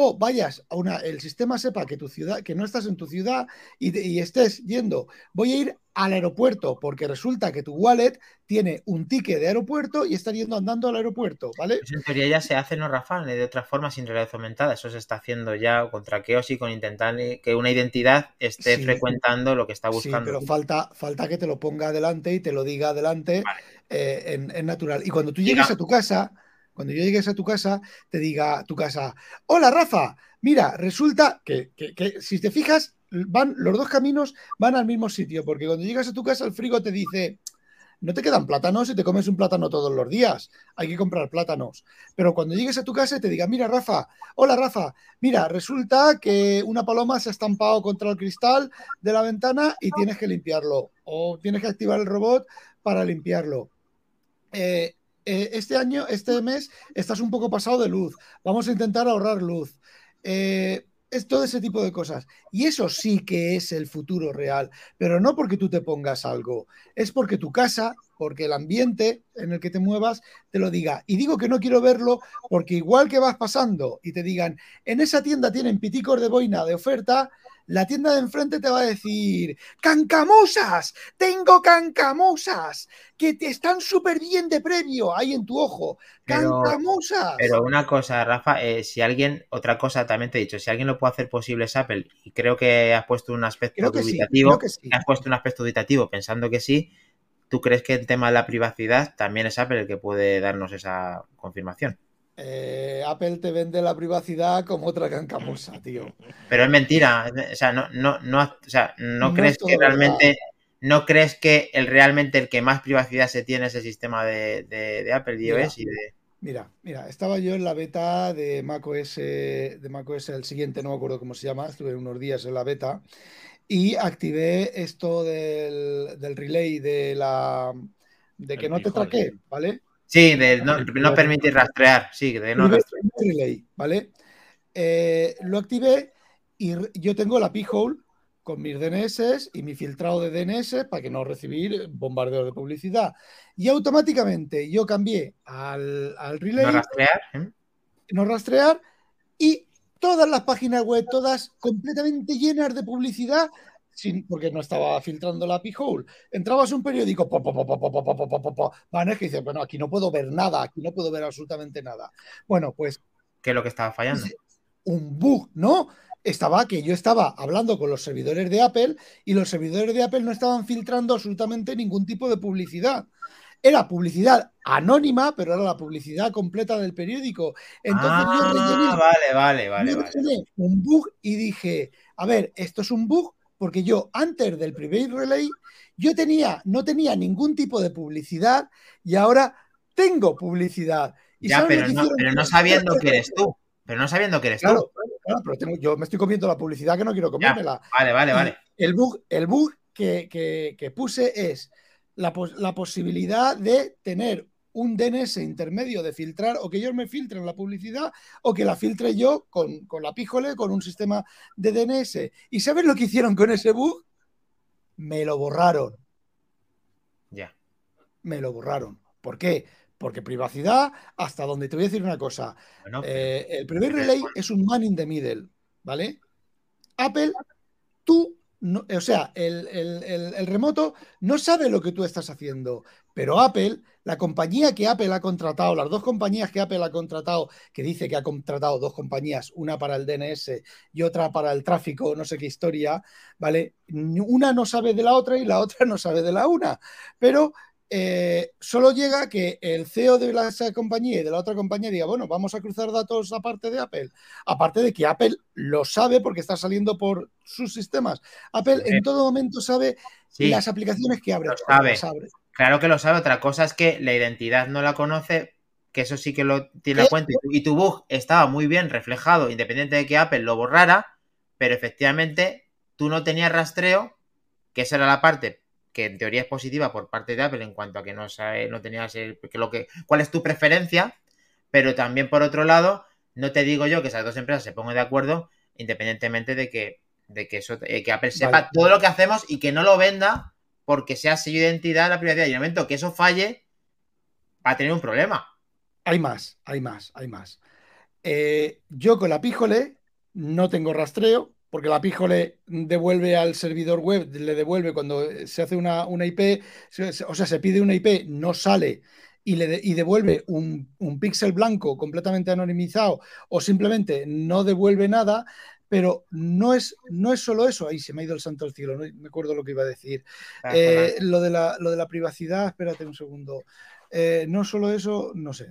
Speaker 5: O vayas a una, el sistema sepa que tu ciudad, que no estás en tu ciudad y, te- y estés yendo, voy a ir al aeropuerto, porque resulta que tu wallet tiene un ticket de aeropuerto y estás yendo andando al aeropuerto, ¿vale?
Speaker 1: Eso en teoría ya se hace, ¿no, Rafa? De otra forma, sin realidad aumentada. Eso se está haciendo ya con traqueos y con intentar que una identidad esté
Speaker 5: Sí.
Speaker 1: frecuentando lo que está
Speaker 5: Sí,
Speaker 1: buscando.
Speaker 5: pero falta, falta que te lo ponga adelante y te lo diga adelante
Speaker 1: Vale.
Speaker 5: eh, en, en natural. Y cuando tú llegues a tu casa, cuando yo llegues a tu casa, te diga tu casa, hola Rafa, mira, resulta que, si te fijas, van, los dos caminos van al mismo sitio, porque cuando llegas a tu casa el frigo te dice, no te quedan plátanos y te comes un plátano todos los días, hay que comprar plátanos. Pero cuando llegues a tu casa y te diga, mira Rafa, hola Rafa, mira, resulta que una paloma se ha estampado contra el cristal de la ventana y tienes que limpiarlo o tienes que activar el robot para limpiarlo. Eh, eh, este año, este mes, estás un poco pasado de luz. Vamos a intentar ahorrar luz. Eh, es todo ese tipo de cosas. Y eso sí que es el futuro real, pero no porque tú te pongas algo, es porque tu casa, porque el ambiente en el que te muevas te lo diga. Y digo que no quiero verlo porque igual que vas pasando y te digan, en esa tienda tienen piticos de boina de oferta, la tienda de enfrente te va a decir, cancamusas, tengo cancamusas, que te están súper bien de previo ahí en tu ojo. Cancamusas.
Speaker 1: Pero una cosa, Rafa, eh, si alguien, otra cosa también te he dicho, si alguien lo puede hacer posible es Apple, y creo que has puesto un aspecto
Speaker 5: sí,
Speaker 1: dubitativo,
Speaker 5: sí.
Speaker 1: has puesto un aspecto dubitativo pensando que sí, ¿tú crees que el tema de la privacidad también es Apple el que puede darnos esa confirmación?
Speaker 5: Eh, Apple te vende la privacidad como otra cancamusa, tío.
Speaker 1: Pero es mentira, o sea, no, no, no, o sea, no,
Speaker 5: No
Speaker 1: crees que
Speaker 5: verdad.
Speaker 1: realmente, no crees que el realmente el que más privacidad se tiene es el sistema de, de- de Apple, iOS y de...
Speaker 5: Mira, mira, estaba yo en la beta de macOS, de macOS el siguiente, no me acuerdo cómo se llama, estuve unos días en la beta y activé esto del, del relay de la de que
Speaker 4: El
Speaker 5: no te traquee, ¿vale?
Speaker 1: Sí, de no, no permitir rastrear, sí, de no rastrear.
Speaker 5: relay, ¿vale? Eh, lo activé y yo tengo la P-Hole con mis DNS y mi filtrado de DNS para que no recibir bombardeos de publicidad. Y automáticamente yo cambié al, al relay.
Speaker 1: No rastrear. ¿eh?
Speaker 5: no rastrear y todas las páginas web, todas completamente llenas de publicidad, sin, porque no estaba filtrando la pijol. Entrabas un periódico, po, po, po, van es que dices, bueno, aquí no puedo ver nada, aquí no puedo ver absolutamente nada. Bueno, pues...
Speaker 1: ¿Qué es lo que estaba fallando?
Speaker 5: Un bug, ¿no? Estaba que yo estaba hablando con los servidores de Apple y los servidores de Apple no estaban filtrando absolutamente ningún tipo de publicidad era publicidad anónima, pero era la publicidad completa del periódico. Entonces
Speaker 1: ah, yo
Speaker 5: rellené,
Speaker 1: vale, vale, vale,
Speaker 5: yo rellené vale. un bug y dije, a ver, esto es un bug porque yo antes del Private Relay yo tenía, no tenía ningún tipo de publicidad y ahora tengo publicidad. ¿Y
Speaker 1: Ya, pero no,
Speaker 5: hicieron?
Speaker 1: pero no sabiendo que eres tú. Pero no sabiendo que eres
Speaker 5: Claro,
Speaker 1: tú.
Speaker 5: claro, pero tengo- yo me estoy comiendo la publicidad que no quiero comérmela.
Speaker 1: Vale, vale, vale.
Speaker 5: El bug, el bug que, que- que puse es la, pos- la posibilidad de tener un DNS intermedio de filtrar o que ellos me filtren la publicidad o que la filtre yo con, con la píjole, con un sistema de DNS. ¿Y sabes lo que hicieron con ese bug? Me lo borraron.
Speaker 1: Ya.
Speaker 5: Me lo borraron. ¿Por qué? Porque privacidad, hasta donde te voy a decir una cosa.
Speaker 1: Bueno,
Speaker 5: Eh, el primer relay es un man in the middle, ¿vale? Apple, tú, o sea, el remoto no sabe lo que tú estás haciendo, pero Apple, la compañía que Apple ha contratado, las dos compañías que Apple ha contratado, que dice que ha contratado dos compañías, una para el DNS y otra para el tráfico, no sé qué historia, ¿vale? Una no sabe de la otra y la otra no sabe de la una, pero eh, solo llega que el CEO de la esa compañía y de la otra compañía diga, bueno, vamos a cruzar datos aparte de Apple. Aparte de que Apple lo sabe porque está saliendo por sus sistemas. Apple en todo momento sabe
Speaker 1: sí,
Speaker 5: las aplicaciones que abre.
Speaker 1: sabe.
Speaker 5: las abre.
Speaker 1: claro que lo sabe. Otra cosa es que la identidad no la conoce, que eso sí que lo tiene en cuenta. Y tu bug estaba muy bien reflejado, independiente de que Apple lo borrara, pero efectivamente tú no tenías rastreo, que esa era la parte que en teoría es positiva por parte de Apple en cuanto a que no sabe, no tenías el, que lo que, cuál es tu preferencia, pero también por otro lado, no te digo yo que esas dos empresas se pongan de acuerdo, independientemente de que, de que eso, eh, que Apple sepa
Speaker 5: Vale.
Speaker 1: todo lo que hacemos y que no lo venda porque sea sello de identidad la privacidad. Y en el momento que eso falle, va a tener un problema.
Speaker 5: Hay más, hay más, hay más. Eh, yo con la píjole no tengo rastreo, porque la píjole devuelve al servidor web, le devuelve cuando se hace una, una IP, o sea, se pide una IP, no sale y, le de- y devuelve un, un píxel blanco completamente anonimizado o simplemente no devuelve nada. Pero no es, no es solo eso. Ahí se me ha ido el santo al cielo, no me acuerdo lo que iba a decir. Eh, lo, de la, lo de la privacidad, espérate un segundo. Eh, no solo eso, no sé.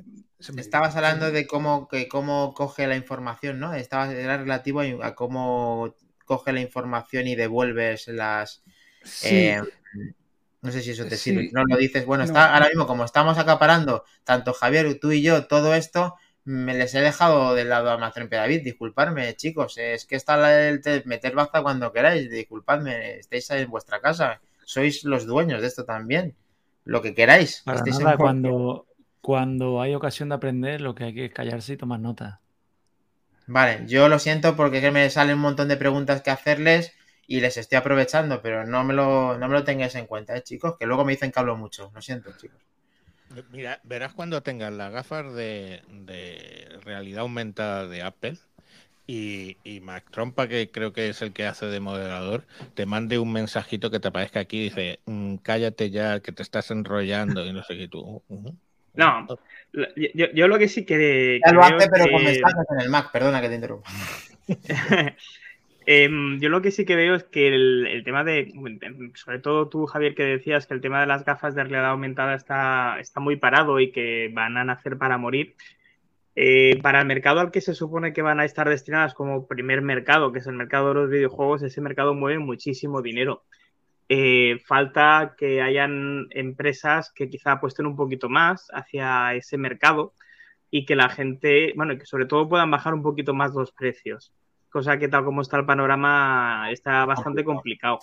Speaker 5: me.
Speaker 1: Estabas hablando de cómo, que cómo coge la información, ¿no? Estabas, era relativo a, cómo coge la información y devuelves las...
Speaker 5: Sí,
Speaker 1: eh, no sé si eso te
Speaker 5: Sí.
Speaker 1: sirve. No lo dices. Bueno,
Speaker 5: No.
Speaker 1: está ahora mismo, como estamos acaparando, tanto Javier, tú y yo, todo esto, me les he dejado de lado a Amazon David. Disculpadme, chicos. Es que está el te- meter baza cuando queráis. Disculpadme, estáis en vuestra casa. Sois los dueños de esto también. Lo que queráis.
Speaker 2: Para
Speaker 1: Estáis en
Speaker 2: nada, cuando, cuando hay ocasión de aprender, lo que hay que es callarse y tomar nota.
Speaker 1: Vale, yo lo siento porque es que me salen un montón de preguntas que hacerles y les estoy aprovechando, pero no me lo, no me lo tengáis en cuenta, ¿eh, chicos, que luego me dicen que hablo mucho. Lo siento, chicos.
Speaker 4: Mira, verás cuando tengas las gafas de, de realidad aumentada de Apple y, y Mac Trompa, que creo que es el que hace de moderador, te mande un mensajito que te aparezca aquí y dice, "Mm, cállate ya, que te estás enrollando y no sé qué tú. ujú".
Speaker 6: No, Yo, yo lo que sí que.
Speaker 1: Ya lo
Speaker 6: veo
Speaker 1: hace, pero
Speaker 6: que-
Speaker 1: con mensajes en el Mac, perdona que te interrumpa.
Speaker 6: Em, yo lo que sí que veo es que el, el tema de, sobre todo tú, Javier, que decías que el tema de las gafas de realidad aumentada está, está muy parado y que van a nacer para morir. Eh, para el mercado al que se supone que van a estar destinadas como primer mercado, que es el mercado de los videojuegos, ese mercado mueve muchísimo dinero. Eh, falta que hayan empresas que quizá apuesten un poquito más hacia ese mercado y que la gente, bueno, y que sobre todo puedan bajar un poquito más los precios cosa que tal como está el panorama está bastante complicado.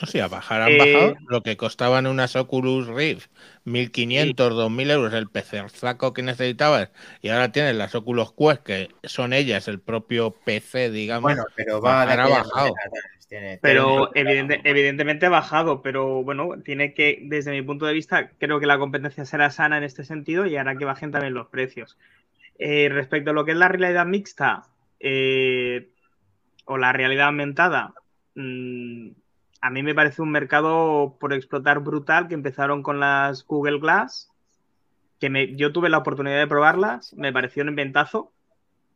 Speaker 4: No sé, a bajar han
Speaker 6: Eh,
Speaker 4: bajado lo que costaban unas Oculus Rift, 1500, 2000 euros el saco que necesitabas y ahora tienes las Oculus Quest que son ellas el propio PC, digamos.
Speaker 1: Bueno, pero va de
Speaker 4: Bajar ha
Speaker 1: aquella
Speaker 4: bajado.
Speaker 1: manera, Tiene-
Speaker 6: Pero
Speaker 1: tiene-
Speaker 6: evidente- evidentemente ha bajado, pero bueno, tiene que, desde mi punto de vista, creo que la competencia será sana en este sentido y hará que bajen también los precios. Eh, respecto a lo que es la realidad mixta eh, o la realidad aumentada, mm, a mí me parece un mercado por explotar brutal que empezaron con las Google Glass, que me- yo tuve la oportunidad de probarlas, me pareció un inventazo,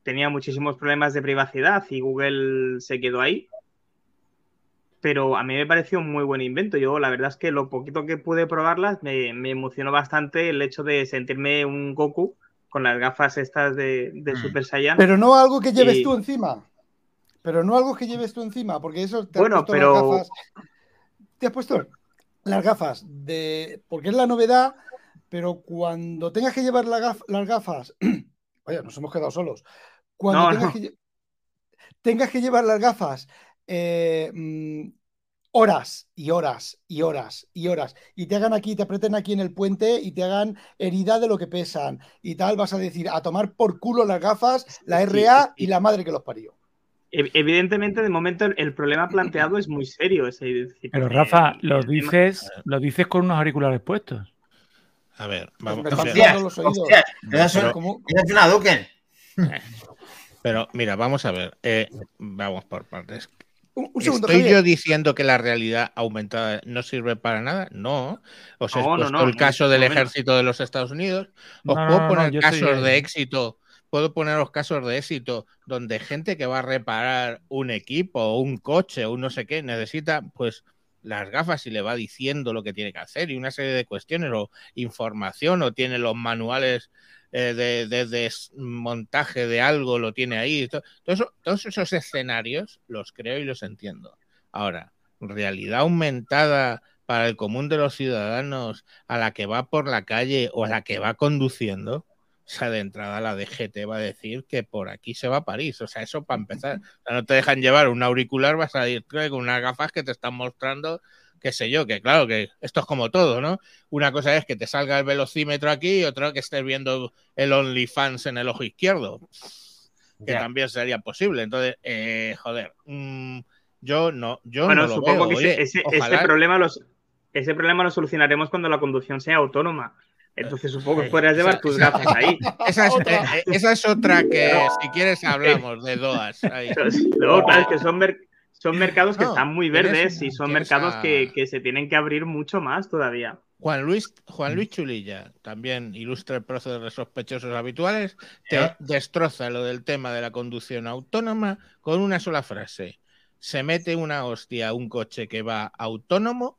Speaker 6: tenía muchísimos problemas de privacidad y Google se quedó ahí pero a mí me pareció un muy buen invento. Yo la verdad es que lo poquito que pude probarlas me, me emocionó bastante el hecho de sentirme un Goku con las gafas estas de, de
Speaker 1: Mm.
Speaker 6: Super Saiyan.
Speaker 5: Pero no algo que lleves
Speaker 6: Y-
Speaker 5: tú encima. Pero no algo que lleves tú encima, porque eso te has
Speaker 6: Bueno,
Speaker 5: puesto
Speaker 6: pero-
Speaker 5: las gafas. Te has puesto las gafas de. Porque es la novedad, pero cuando tengas que llevar la gaf- las gafas. Vaya, nos hemos quedado solos. Cuando
Speaker 6: No,
Speaker 5: tengas,
Speaker 6: no.
Speaker 5: Que, lle- tengas que llevar las gafas eh, mm, horas y horas y horas y horas y te hagan aquí, te aprieten aquí en el puente y te hagan herida de lo que pesan y tal, vas a decir a tomar por culo las gafas, la RA y la madre que los parió.
Speaker 6: Ev- Evidentemente, de momento, el- problema planteado es muy serio. es decir,
Speaker 2: Pero
Speaker 6: eh,
Speaker 2: Rafa,
Speaker 6: el
Speaker 2: lo
Speaker 6: tema-
Speaker 2: dices, lo dices con unos auriculares puestos.
Speaker 4: A ver, vamos a ver.
Speaker 5: los oídos.
Speaker 4: Pero-
Speaker 1: una Duken.
Speaker 4: Mira, vamos a ver. eh, vamos por partes.
Speaker 5: un, un segundo,
Speaker 4: ¿Estoy
Speaker 5: Javier.
Speaker 4: yo diciendo que la realidad aumentada no sirve para nada? No. Os he
Speaker 6: No, no,
Speaker 4: puesto
Speaker 6: no,
Speaker 4: el
Speaker 6: no,
Speaker 4: caso del
Speaker 6: no, no.
Speaker 4: ejército de los Estados Unidos. Os puedo poner
Speaker 2: estoy
Speaker 4: casos de éxito. Puedo poneros casos de éxito donde gente que va a reparar un equipo o un coche un no sé qué necesita, pues, las gafas y le va diciendo lo que tiene que hacer y una serie de cuestiones o información o tiene los manuales eh, de, de desmontaje de algo, lo tiene ahí. To- todo eso- todos esos escenarios los creo y los entiendo. Ahora, realidad aumentada para el común de los ciudadanos a la que va por la calle o a la que va conduciendo, o sea, de entrada la DGT va a decir que por aquí se va a París. O sea, eso para empezar. O sea, no te dejan llevar un auricular, vas a ir con unas gafas que te están mostrando, qué sé yo, que claro, que esto es como todo, ¿no? Una cosa es que te salga el velocímetro aquí y otra que estés viendo el OnlyFans en el ojo izquierdo, que también sería posible. Entonces, eh, joder, mm, yo no, yo
Speaker 6: Bueno,
Speaker 4: no lo
Speaker 6: supongo
Speaker 4: veo.
Speaker 6: que
Speaker 4: Oye,
Speaker 6: ese- ese
Speaker 4: ojalá-
Speaker 6: problema los, ese problema lo solucionaremos cuando la conducción sea autónoma. Entonces supongo que
Speaker 4: Eh, esa-
Speaker 6: llevar tus gafas ahí.
Speaker 4: Esa es,
Speaker 5: Otra.
Speaker 4: eh, eh, esa es otra que, si quieres, hablamos de DOAS. ahí.
Speaker 6: No, claro, es que son, mer- son mercados que
Speaker 4: No,
Speaker 6: están muy verdes y son mercados
Speaker 4: a-
Speaker 6: que, que se tienen que abrir mucho más todavía.
Speaker 4: Juan Luis, Juan Luis Chulilla, también ilustra el proceso de sospechosos habituales, te
Speaker 1: ¿Eh?
Speaker 4: destroza lo del tema de la conducción autónoma con una sola frase. Se mete una hostia a un coche que va autónomo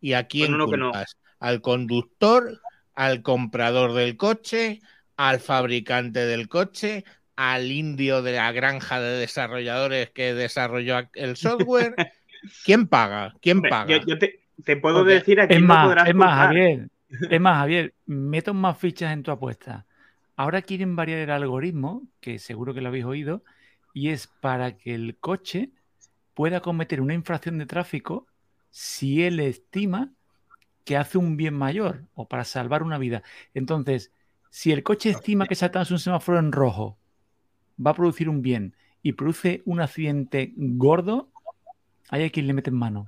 Speaker 4: y a quién
Speaker 6: no.
Speaker 4: culpas? Al conductor, al comprador del coche, al fabricante del coche, al indio de la granja de desarrolladores que desarrolló el software. ¿Quién paga? ¿Quién
Speaker 6: Hombre,
Speaker 4: paga?
Speaker 6: Yo, yo te, te puedo
Speaker 4: Porque-
Speaker 6: decir a
Speaker 2: Es
Speaker 6: no
Speaker 2: más,
Speaker 6: podrás
Speaker 2: es más. Javier. Es más, Javier, meto más fichas en tu apuesta. Ahora quieren variar el algoritmo, que seguro que lo habéis oído, y es para que el coche pueda cometer una infracción de tráfico si él estima que hace un bien mayor o para salvar una vida. Entonces, si el coche estima que saltándose un semáforo en rojo va a producir un bien y produce un accidente gordo, hay a quien le mete en mano.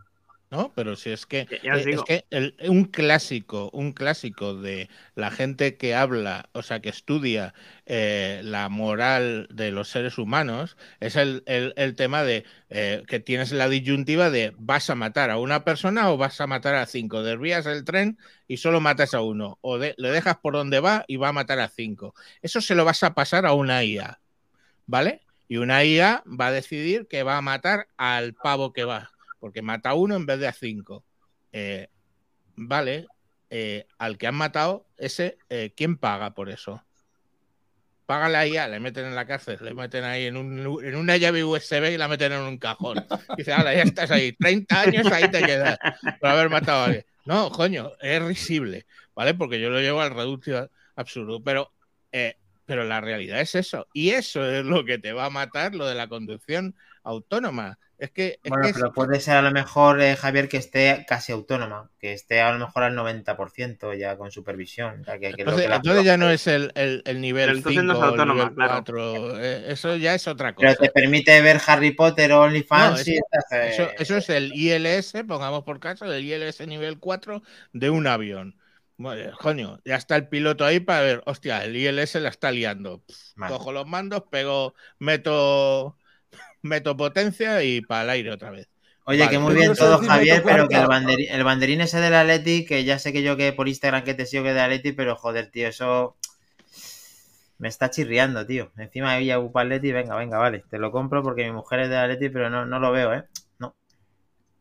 Speaker 4: ¿No? Pero si es que, eh, es que el- un clásico, un clásico de la gente que habla, o sea, que estudia eh, la moral de los seres humanos, es el, el- el tema de eh, que tienes la disyuntiva de vas a matar a una persona o vas a matar a cinco. Desvías el tren y solo matas a uno. O de- le dejas por donde va y va a matar a cinco. Eso se lo vas a pasar a una IA, ¿vale? Y una IA va a decidir que va a matar al pavo que va porque mata a uno en vez de a cinco. Eh, vale, eh, al que han matado, ese, eh, ¿quién paga por eso? Paga la IA, le meten en la cárcel, le meten ahí en, un, en una llave USB y la meten en un cajón. Dice, ahora ya estás ahí, 30 años ahí te quedas por haber matado a alguien. No, coño, es risible, ¿vale? Porque yo lo llevo al reducto absurdo, pero, eh, pero la realidad es eso. Y eso es lo que te va a matar, lo de la conducción autónoma. Es que, es
Speaker 1: Bueno,
Speaker 4: que es-
Speaker 1: pero puede ser a lo mejor, eh, Javier, que esté casi autónoma, que esté a lo mejor al 90% ya con supervisión. o sea, que- que lo
Speaker 4: entonces,
Speaker 1: que la-
Speaker 4: entonces ya no es el, el- el nivel
Speaker 6: Pero
Speaker 4: 5
Speaker 6: entonces no es
Speaker 4: el
Speaker 6: autónoma,
Speaker 4: nivel
Speaker 6: claro.
Speaker 4: 4. eh, eso ya es otra
Speaker 1: Pero
Speaker 4: cosa.
Speaker 1: te permite ver Harry Potter o OnlyFans
Speaker 4: No,
Speaker 1: y estás, eh,
Speaker 4: Eso, eso es el ILS, pongamos por caso, el ILS nivel 4 de un avión. Bueno, coño, ya está el piloto ahí para ver, hostia, el ILS la está liando. Pff. Cojo los mandos, pego, meto, meto potencia y para el aire otra vez.
Speaker 1: Oye,
Speaker 4: Vale.
Speaker 1: que muy bien
Speaker 5: no
Speaker 1: todo,
Speaker 5: decir
Speaker 1: Javier, pero que el banderín, el banderín ese del Atleti, que ya sé que yo que por Instagram que te sigo que de Atleti, pero joder, tío, eso me está chirriando, tío. Encima ella upa Atleti, venga, venga, vale, te lo compro porque mi mujer es de Atleti, pero no, no lo veo, ¿eh?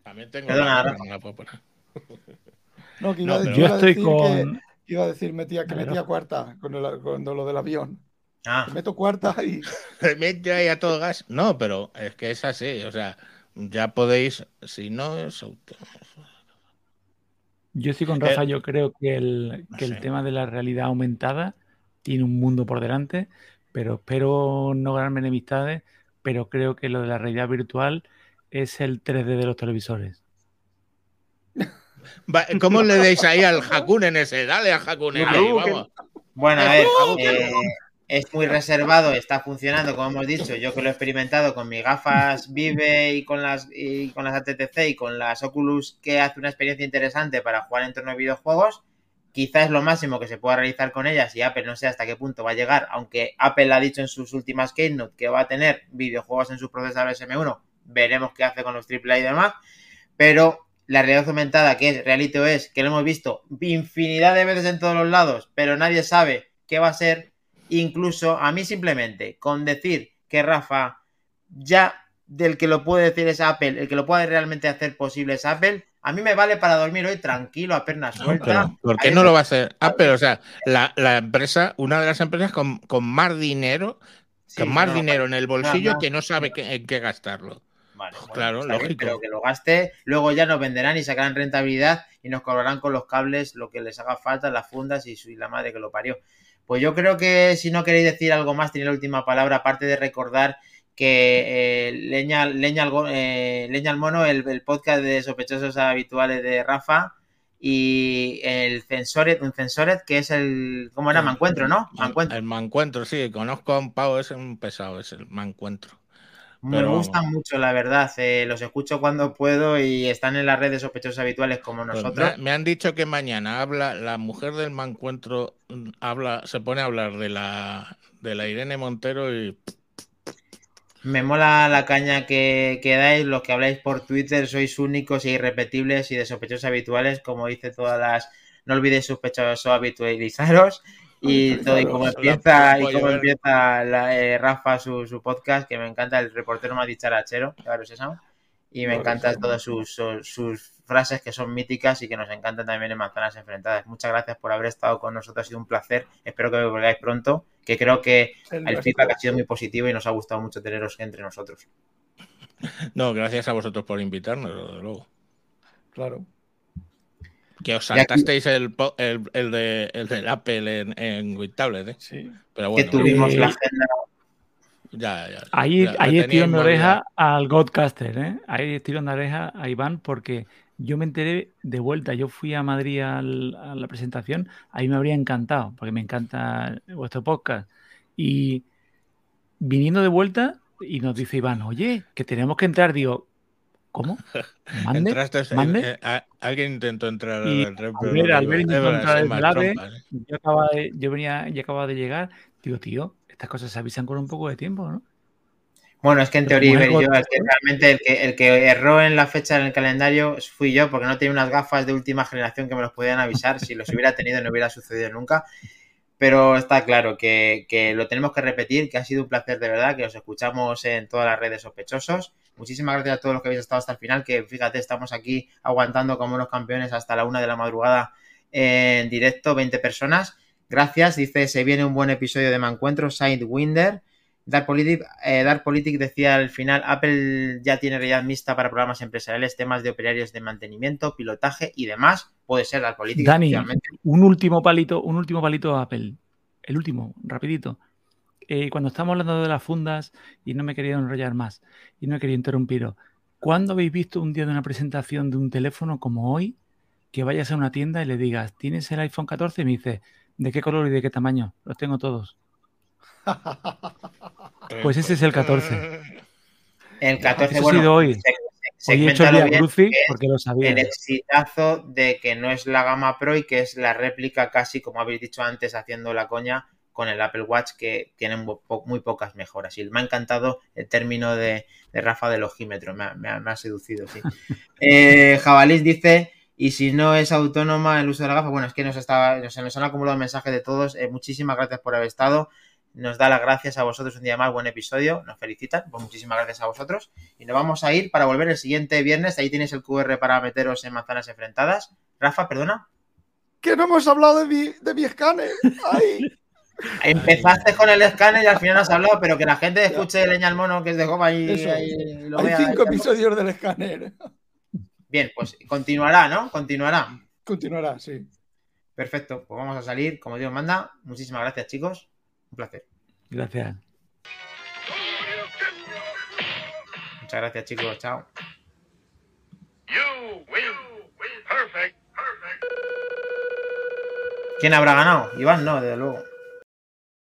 Speaker 4: También tengo
Speaker 1: Perdona,
Speaker 4: la no la.
Speaker 5: No, que iba,
Speaker 4: No,
Speaker 5: a- que
Speaker 2: Yo estoy
Speaker 5: decir
Speaker 2: con.
Speaker 5: que- iba a decir metía, que metía cuarta con, el, con lo del avión.
Speaker 1: Ah,
Speaker 5: meto cuarta y
Speaker 4: mete ahí a todo gas. No, pero es que es así, o sea, ya podéis, si no es auto.
Speaker 2: Yo estoy con
Speaker 4: Eh,
Speaker 2: Rafa, yo creo que el, que el tema de la realidad aumentada tiene un mundo por delante, pero espero no ganarme enemistades, pero creo que lo de la realidad virtual es el 3D de los televisores.
Speaker 4: ¿Cómo le deis ahí al Hakunen ese? Dale al Hakunen ahí, vamos.
Speaker 1: Bueno, a ver, eh, es muy reservado, está funcionando, como hemos dicho. Yo que lo he experimentado con mis gafas Vive y con las y con las ATTC y con las Oculus, que hace una experiencia interesante para jugar en torno a videojuegos. Quizás es lo máximo que se pueda realizar con ellas y Apple no sé hasta qué punto va a llegar, aunque Apple ha dicho en sus últimas Keynote que va a tener videojuegos en sus procesadores M1. Veremos qué hace con los AAA y demás. Pero la realidad aumentada, que es Reality OS, que lo hemos visto infinidad de veces en todos los lados, pero nadie sabe qué va a ser. Incluso a mí simplemente con decir que Rafa ya del que lo puede decir es Apple, el que lo puede realmente hacer posible es Apple, a mí me vale para dormir hoy tranquilo, a perna
Speaker 4: No,
Speaker 1: suelta.
Speaker 4: pero ¿Por qué
Speaker 1: Ahí
Speaker 4: no lo va a hacer Apple? O sea, la, la empresa, una de las empresas con, con más dinero,
Speaker 1: Sí,
Speaker 4: con más
Speaker 1: no,
Speaker 4: dinero en el bolsillo que no sabe qué- en qué gastarlo.
Speaker 1: Vale, bueno,
Speaker 4: Claro,
Speaker 1: bien,
Speaker 4: lógico.
Speaker 1: pero que lo gaste, luego ya nos venderán y sacarán rentabilidad y nos cobrarán con los cables lo que les haga falta, las fundas y la madre que lo parió. Pues yo creo que si no queréis decir algo más, tiene la última palabra, aparte de recordar que eh, Leña, Leña, al eh, Leña al Mono, el, el podcast de sospechosos habituales de Rafa, y el Censoret, un Censoret, que es el. ¿Cómo era? Mancuentro, ¿no? Mancuentro.
Speaker 4: El mancuentro, sí, conozco a un pavo, es un pesado, es el mancuentro.
Speaker 1: Me gustan mucho, la verdad. eh, los escucho cuando puedo y están en las redes sospechosos habituales como
Speaker 4: Pues
Speaker 1: nosotros.
Speaker 4: me, me han dicho que mañana habla, la mujer del mancuentro mm, habla, se pone a hablar de la de la Irene Montero y
Speaker 1: Me mola la caña que, que dais, los que habláis por Twitter, sois únicos e irrepetibles y de sospechosos habituales, como dice todas las. No olvidéis sospechosos habitualizaros. Y todo, y como empieza, y como empieza la, eh, Rafa su, su podcast, que me encanta, el reportero más dicharachero, claro, es eso. Y me encantan todas sus, sus, sus frases que son míticas y que nos encantan también en Manzanas Enfrentadas. Muchas gracias por haber estado con nosotros, ha sido un placer. Espero que volváis pronto, que creo que
Speaker 5: el
Speaker 1: el feedback ha sido muy positivo y nos ha gustado mucho teneros entre nosotros.
Speaker 4: no, gracias a vosotros por invitarnos, desde luego.
Speaker 5: Claro.
Speaker 4: Que os
Speaker 1: aquí-
Speaker 4: saltasteis el, el, el de el del Apple en, en WinTablet, ¿eh?
Speaker 5: Sí.
Speaker 4: Pero
Speaker 1: que
Speaker 4: bueno,
Speaker 1: tuvimos
Speaker 2: eh,
Speaker 1: la agenda.
Speaker 4: ya, ya.
Speaker 2: Ahí,
Speaker 4: ya-
Speaker 2: ahí estirón de oreja al Godcaster, ¿eh? Ahí estirón de oreja a Iván porque yo me enteré de vuelta. Yo fui a Madrid al- a la presentación, ahí me habría encantado, porque me encanta vuestro podcast. Y viniendo de vuelta, y nos dice Iván, oye, que tenemos que entrar. Digo, ¿cómo? ¿Mande?
Speaker 4: Entraste, eh,
Speaker 2: ¿Mande?
Speaker 4: eh, a- alguien intentó entrar
Speaker 2: Y
Speaker 4: al red,
Speaker 2: Albert-
Speaker 4: pero-
Speaker 2: Albert intentó
Speaker 4: es verdad,
Speaker 2: entrar el AVE.
Speaker 4: trompas, ¿eh?
Speaker 2: Yo, acababa de- yo venía y acababa de llegar. Digo, tío, estas cosas se avisan con un poco de tiempo, ¿no?
Speaker 1: Bueno, es que en
Speaker 2: Pero
Speaker 1: teoría
Speaker 2: es
Speaker 1: yo, el que realmente el que, el que erró en la fecha en el calendario fui yo, porque no tenía unas gafas de última generación que me los podían avisar. Si los hubiera tenido, no hubiera sucedido nunca. Pero está claro que, que lo tenemos que repetir, que ha sido un placer de verdad, que os escuchamos en todas las redes sospechosos. Muchísimas gracias a todos los que habéis estado hasta el final, que fíjate, estamos aquí aguantando como unos campeones hasta la una de la madrugada en directo, 20 personas. Gracias, dice, se viene un buen episodio de Mancuentro, Sidewinder. Dark Politic, eh, Dark Politic decía al final, Apple ya tiene realidad mixta para programas empresariales, temas de operarios de mantenimiento, pilotaje y demás. Puede ser Dark Politic,
Speaker 2: Dani, un último palito, un último palito a Apple. El último, rapidito. Eh, cuando estamos hablando de las fundas y no me quería enrollar más y no he querido interrumpiros, ¿Cuándo habéis visto un día de una presentación de un teléfono como hoy que vayas a una tienda y le digas, ¿tienes el iPhone 14? Y me dice, ¿de qué color y de qué tamaño? Los tengo todos. Pues ese es el 14.
Speaker 1: El 14,
Speaker 2: Eso ha sido hoy.
Speaker 1: se-
Speaker 2: Hoy he hecho el porque lo sabía.
Speaker 1: el exitazo de que no es la gama Pro y que es la réplica casi, como habéis dicho antes, haciendo la coña con el Apple Watch que tiene muy, po- muy pocas mejoras. Y me ha encantado el término de, de Rafa del ojímetro, me ha, me ha- me ha seducido, sí. Eh, Jabalís dice, y si no es autónoma el uso de la gafa, bueno, es que nos, está, se nos han acumulado mensajes de todos. Eh, muchísimas gracias por haber estado. Nos da las gracias a vosotros un día más, buen episodio, nos felicitan, pues muchísimas gracias a vosotros. Y nos vamos a ir para volver el siguiente viernes, ahí tienes el QR para meteros en manzanas enfrentadas. Rafa, perdona.
Speaker 5: Que no hemos hablado de mi, de mi escáner. ¡Ay!
Speaker 1: Empezaste con el escáner y al final has hablado, pero que la gente escuche leña al mono que es de goma y,
Speaker 5: Eso.
Speaker 1: y lo
Speaker 5: Hay
Speaker 1: vea.
Speaker 5: cinco episodios del escáner.
Speaker 1: Bien, pues continuará, ¿no? Continuará.
Speaker 5: Continuará, sí.
Speaker 1: Perfecto, pues vamos a salir, como Dios manda. Muchísimas gracias, chicos. Un placer.
Speaker 2: Gracias.
Speaker 1: Muchas gracias, chicos. Chao.
Speaker 7: You win. Perfect. Perfect.
Speaker 1: ¿Quién habrá ganado? Iván, no, desde luego.